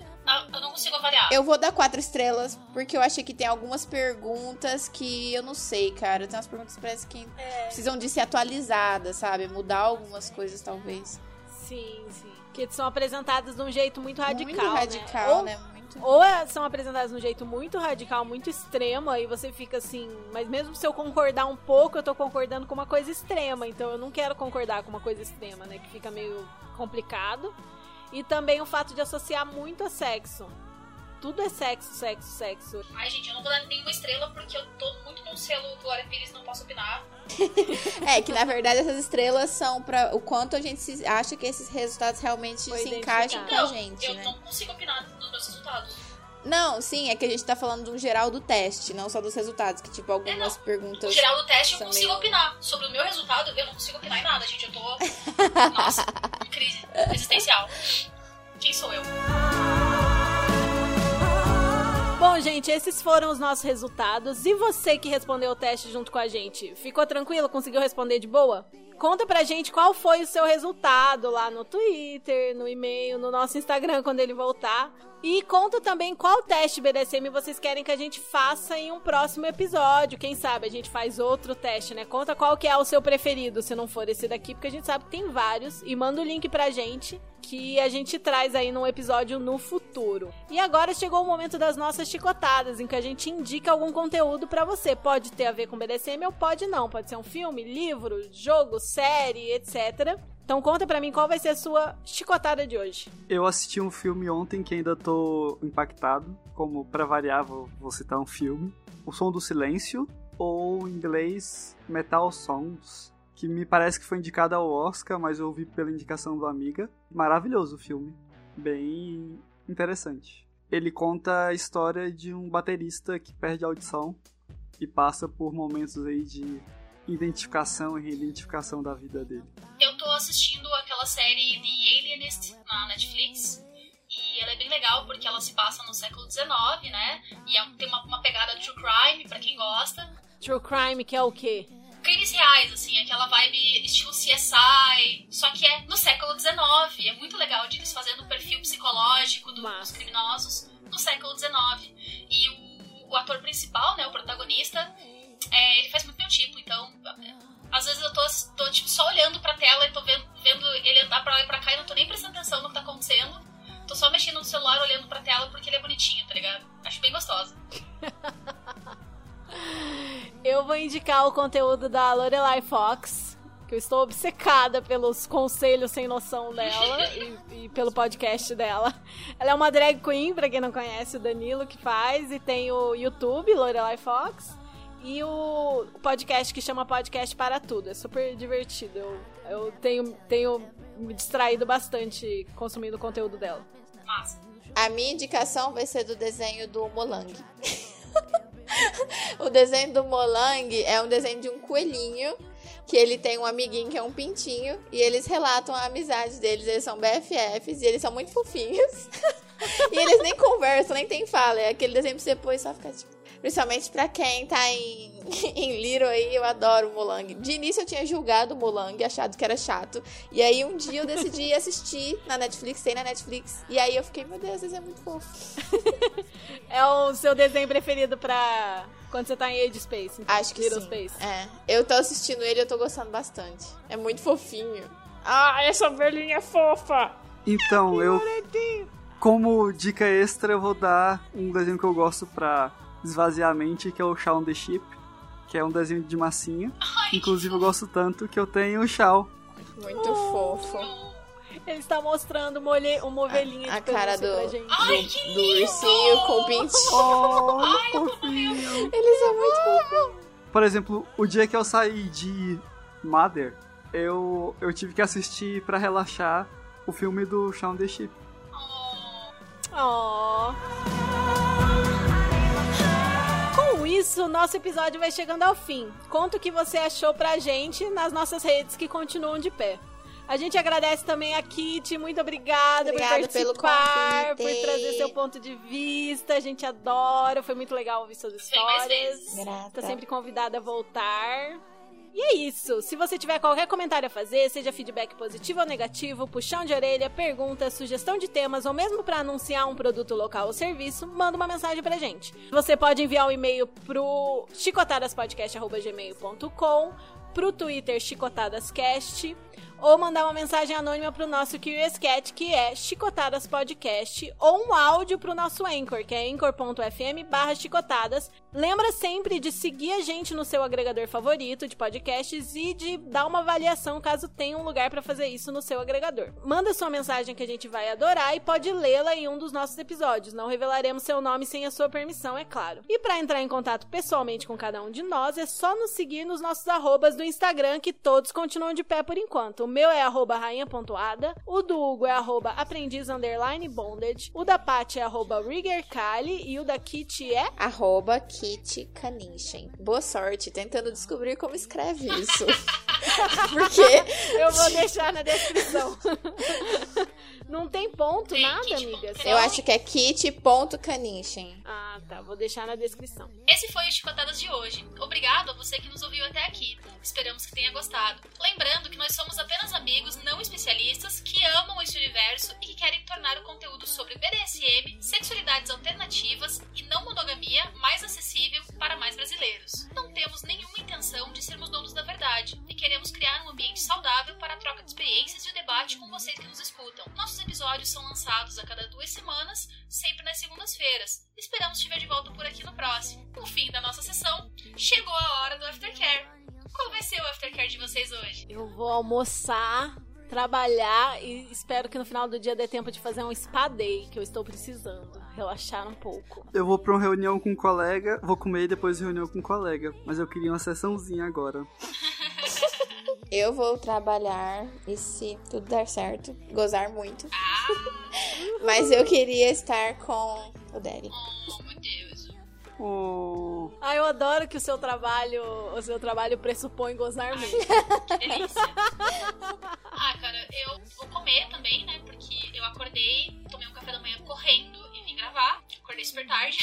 Eu não consigo avaliar. Eu vou dar 4 estrelas, porque eu achei que tem algumas perguntas que eu não sei, cara. Tem umas perguntas que parece que é. precisam de ser atualizadas, sabe? Mudar algumas coisas, talvez. Sim, sim. Que são apresentadas de um jeito muito radical. Muito radical, né? né? Ou é, são apresentadas de um jeito muito radical, muito extremo, aí você fica assim, mas mesmo se eu concordar um pouco, eu tô concordando com uma coisa extrema, então eu não quero concordar com uma coisa extrema, né? Que fica meio complicado. E também o fato de associar muito a sexo. Tudo é sexo, sexo, sexo. Ai, gente, eu não vou dar nenhuma estrela porque eu tô muito no selo Glória Pires, não posso opinar. é, que na verdade essas estrelas são para o quanto a gente acha que esses resultados realmente Foi se encaixam com a gente. Eu né? não consigo opinar nos meus resultados. Não, sim, é que a gente tá falando do geral do teste, não só dos resultados, que tipo algumas é, perguntas. No geral do teste eu consigo meio... opinar. Sobre o meu resultado, eu não consigo opinar em nada, gente. Eu tô. Nossa, crise existencial. Quem sou eu? Bom, gente, esses foram os nossos resultados. E você que respondeu o teste junto com a gente, ficou tranquilo? Conseguiu responder de boa? Conta pra gente qual foi o seu resultado lá no Twitter, no e-mail, no nosso Instagram quando ele voltar. E conta também qual teste BDSM vocês querem que a gente faça em um próximo episódio. Quem sabe a gente faz outro teste, né? Conta qual que é o seu preferido, se não for esse daqui, porque a gente sabe que tem vários. E manda o link pra gente que a gente traz aí num episódio no futuro. E agora chegou o momento das nossas chicotadas, em que a gente indica algum conteúdo para você. Pode ter a ver com BDSM ou pode não. Pode ser um filme, livro, jogo, série, etc. Então conta pra mim qual vai ser a sua chicotada de hoje. Eu assisti um filme ontem que ainda tô impactado. Como pra variar, vou, vou citar um filme. O Som do Silêncio, ou em inglês Metal Songs, que me parece que foi indicado ao Oscar, mas eu ouvi pela indicação do Amiga. Maravilhoso o filme. Bem interessante. Ele conta a história de um baterista que perde a audição e passa por momentos aí de identificação e reidentificação da vida dele. Eu tô assistindo aquela série The Alienist na Netflix. E ela é bem legal porque ela se passa no século XIX, né? E é, tem uma, uma pegada true crime, para quem gosta. True crime, que é o quê? crimes reais, assim, aquela vibe estilo CSI, só que é no século XIX. É muito legal de eles fazendo o perfil psicológico do, dos criminosos no século XIX. E o, o, ator principal, né, o protagonista, é, ele faz muito meu tipo, então. Às vezes eu tô, tô tipo, só olhando pra tela e tô vendo, vendo ele andar pra lá e pra cá e não tô nem prestando atenção no que tá acontecendo. Tô só mexendo no celular, olhando pra tela porque ele é bonitinho, tá ligado? Acho bem gostosa. eu vou indicar o conteúdo da Lorelai Fox, que eu estou obcecada pelos conselhos sem noção dela e, e, pelo podcast dela. Ela é uma drag queen, pra quem não conhece, o Danilo que faz, e tem o YouTube, Lorelai Fox e o podcast que chama Podcast para Tudo. É super divertido. Eu, eu tenho, tenho me distraído bastante consumindo o conteúdo dela. Massa. A minha indicação vai ser do desenho do Molang. o desenho do Molang é um desenho de um coelhinho que ele tem um amiguinho que é um pintinho e eles relatam a amizade deles. Eles são BFFs e eles são muito fofinhos. e eles nem conversam, nem tem fala. É aquele desenho pra você depois só ficar tipo. Principalmente pra quem tá em, em Little aí, eu adoro o Molang. De início eu tinha julgado o Molang, achado que era chato. E aí um dia eu decidi assistir na Netflix, tem na Netflix. E aí eu fiquei, meu Deus, esse é muito fofo. é o seu desenho preferido pra quando você tá em Age Space? Então, Acho que Little sim. Space. É. Eu tô assistindo ele e eu tô gostando bastante. É muito fofinho. Ah, essa velhinha é fofa! Então, eu. Como dica extra, eu vou dar um desenho que eu gosto pra esvaziar a mente, que é o Shaun the Sheep, que é um desenho de massinha. Inclusive eu gosto tanto que eu tenho o Shao. Muito oh, fofo. Ele está mostrando uma, olhe... uma ovelhinha a, de a cara do, pra gente. Ai, do, do ursinho com o pintinho. Oh, Ai, fofinho. Eles são muito fofinhos. Por exemplo, o dia que eu saí de Mother, eu, eu tive que assistir para relaxar o filme do Shaun the Sheep. Oh. Com isso, nosso episódio vai chegando ao fim. Conta o que você achou pra gente nas nossas redes que continuam de pé. A gente agradece também a Kit, muito obrigada, Obrigada por pelo participar, por trazer seu ponto de vista. A gente adora, foi muito legal ouvir suas histórias. vezes. Grata. Tá sempre convidada a voltar. E é isso. Se você tiver qualquer comentário a fazer, seja feedback positivo ou negativo, puxão de orelha, pergunta, sugestão de temas ou mesmo para anunciar um produto local ou serviço, manda uma mensagem pra gente. Você pode enviar um e-mail pro chicotadaspodcast@gmail.com, pro Twitter chicotadascast ou mandar uma mensagem anônima pro nosso Curious Cat, que é Chicotadas Podcast, ou um áudio pro nosso Anchor, que é anchor.fm barra chicotadas. Lembra sempre de seguir a gente no seu agregador favorito de podcasts e de dar uma avaliação caso tenha um lugar pra fazer isso no seu agregador. Manda sua mensagem que a gente vai adorar e pode lê-la em um dos nossos episódios. Não revelaremos seu nome sem a sua permissão, é claro. E pra entrar em contato pessoalmente com cada um de nós, é só nos seguir nos nossos arrobas do Instagram, que todos continuam de pé por enquanto. O meu é arroba rainha.ada, o do Hugo é arroba aprendiz o da Paty é arroba riggerkali e o da Kitty é... Arroba Kit Kanishin. Boa sorte tentando descobrir como escreve isso. Porque Eu vou deixar na descrição. Não tem ponto, Tem, nada, Kitty amigas. ponto eu acho que é kit.kanishin. Ah, tá. Vou deixar na descrição. Esse foi o Chicotadas de hoje. Obrigado a você que nos ouviu até aqui. Esperamos que tenha gostado. Lembrando que nós somos apenas amigos não especialistas que amam esse universo e que querem tornar o conteúdo sobre BDSM, sexualidades alternativas e não monogamia mais acessível para mais brasileiros. Não temos nenhuma intenção de sermos donos da verdade e queremos criar um ambiente saudável para a troca de experiências e o debate com vocês que nos escutam. Nossos episódios são lançados a cada duas semanas, sempre nas segundas-feiras. Esperamos te ver de volta por aqui no próximo. No fim da nossa sessão, chegou a hora do aftercare. Qual vai ser o aftercare de vocês hoje? Eu vou almoçar, trabalhar e espero que no final do dia dê tempo de fazer um spa day, que eu estou precisando. Relaxar um pouco. Eu vou pra uma reunião com um colega, vou comer e depois reunião com um colega. Mas eu queria uma sessãozinha agora. Eu vou trabalhar e se tudo der certo, gozar muito. Mas eu queria estar com o Daddy. Oh, meu Deus. Oh, Ah, eu adoro que o seu trabalho, o seu trabalho pressupõe gozar muito. Que delícia. Ah, cara, eu vou comer também, né? Porque eu acordei, tomei um café da manhã correndo e vim gravar. Acordei super tarde.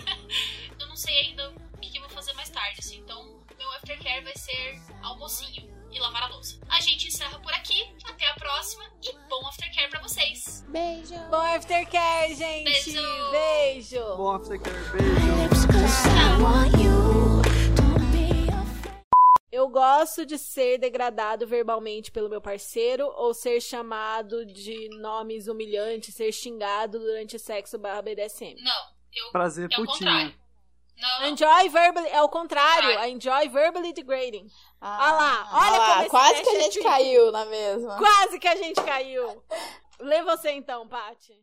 eu não sei ainda o que, que eu vou fazer mais tarde, assim. Então, meu aftercare vai ser almocinho e lavar a louça. A gente encerra por aqui. Até a próxima e bom aftercare pra vocês. Beijo! Bom aftercare, gente! Beijo! Beijo! bom aftercare, beijo. Eu gosto de ser degradado verbalmente pelo meu parceiro ou ser chamado de nomes humilhantes, ser xingado durante sexo barra BDSM. Não, eu. Prazer, é o putinha. contrário. Não, Enjoy verbally, é o contrário, Contrário. enjoy verbally degrading. Ah, Olha lá, olha lá, como quase que a é gente tricky. caiu na mesma. Quase que a gente caiu. Lê você então, Paty.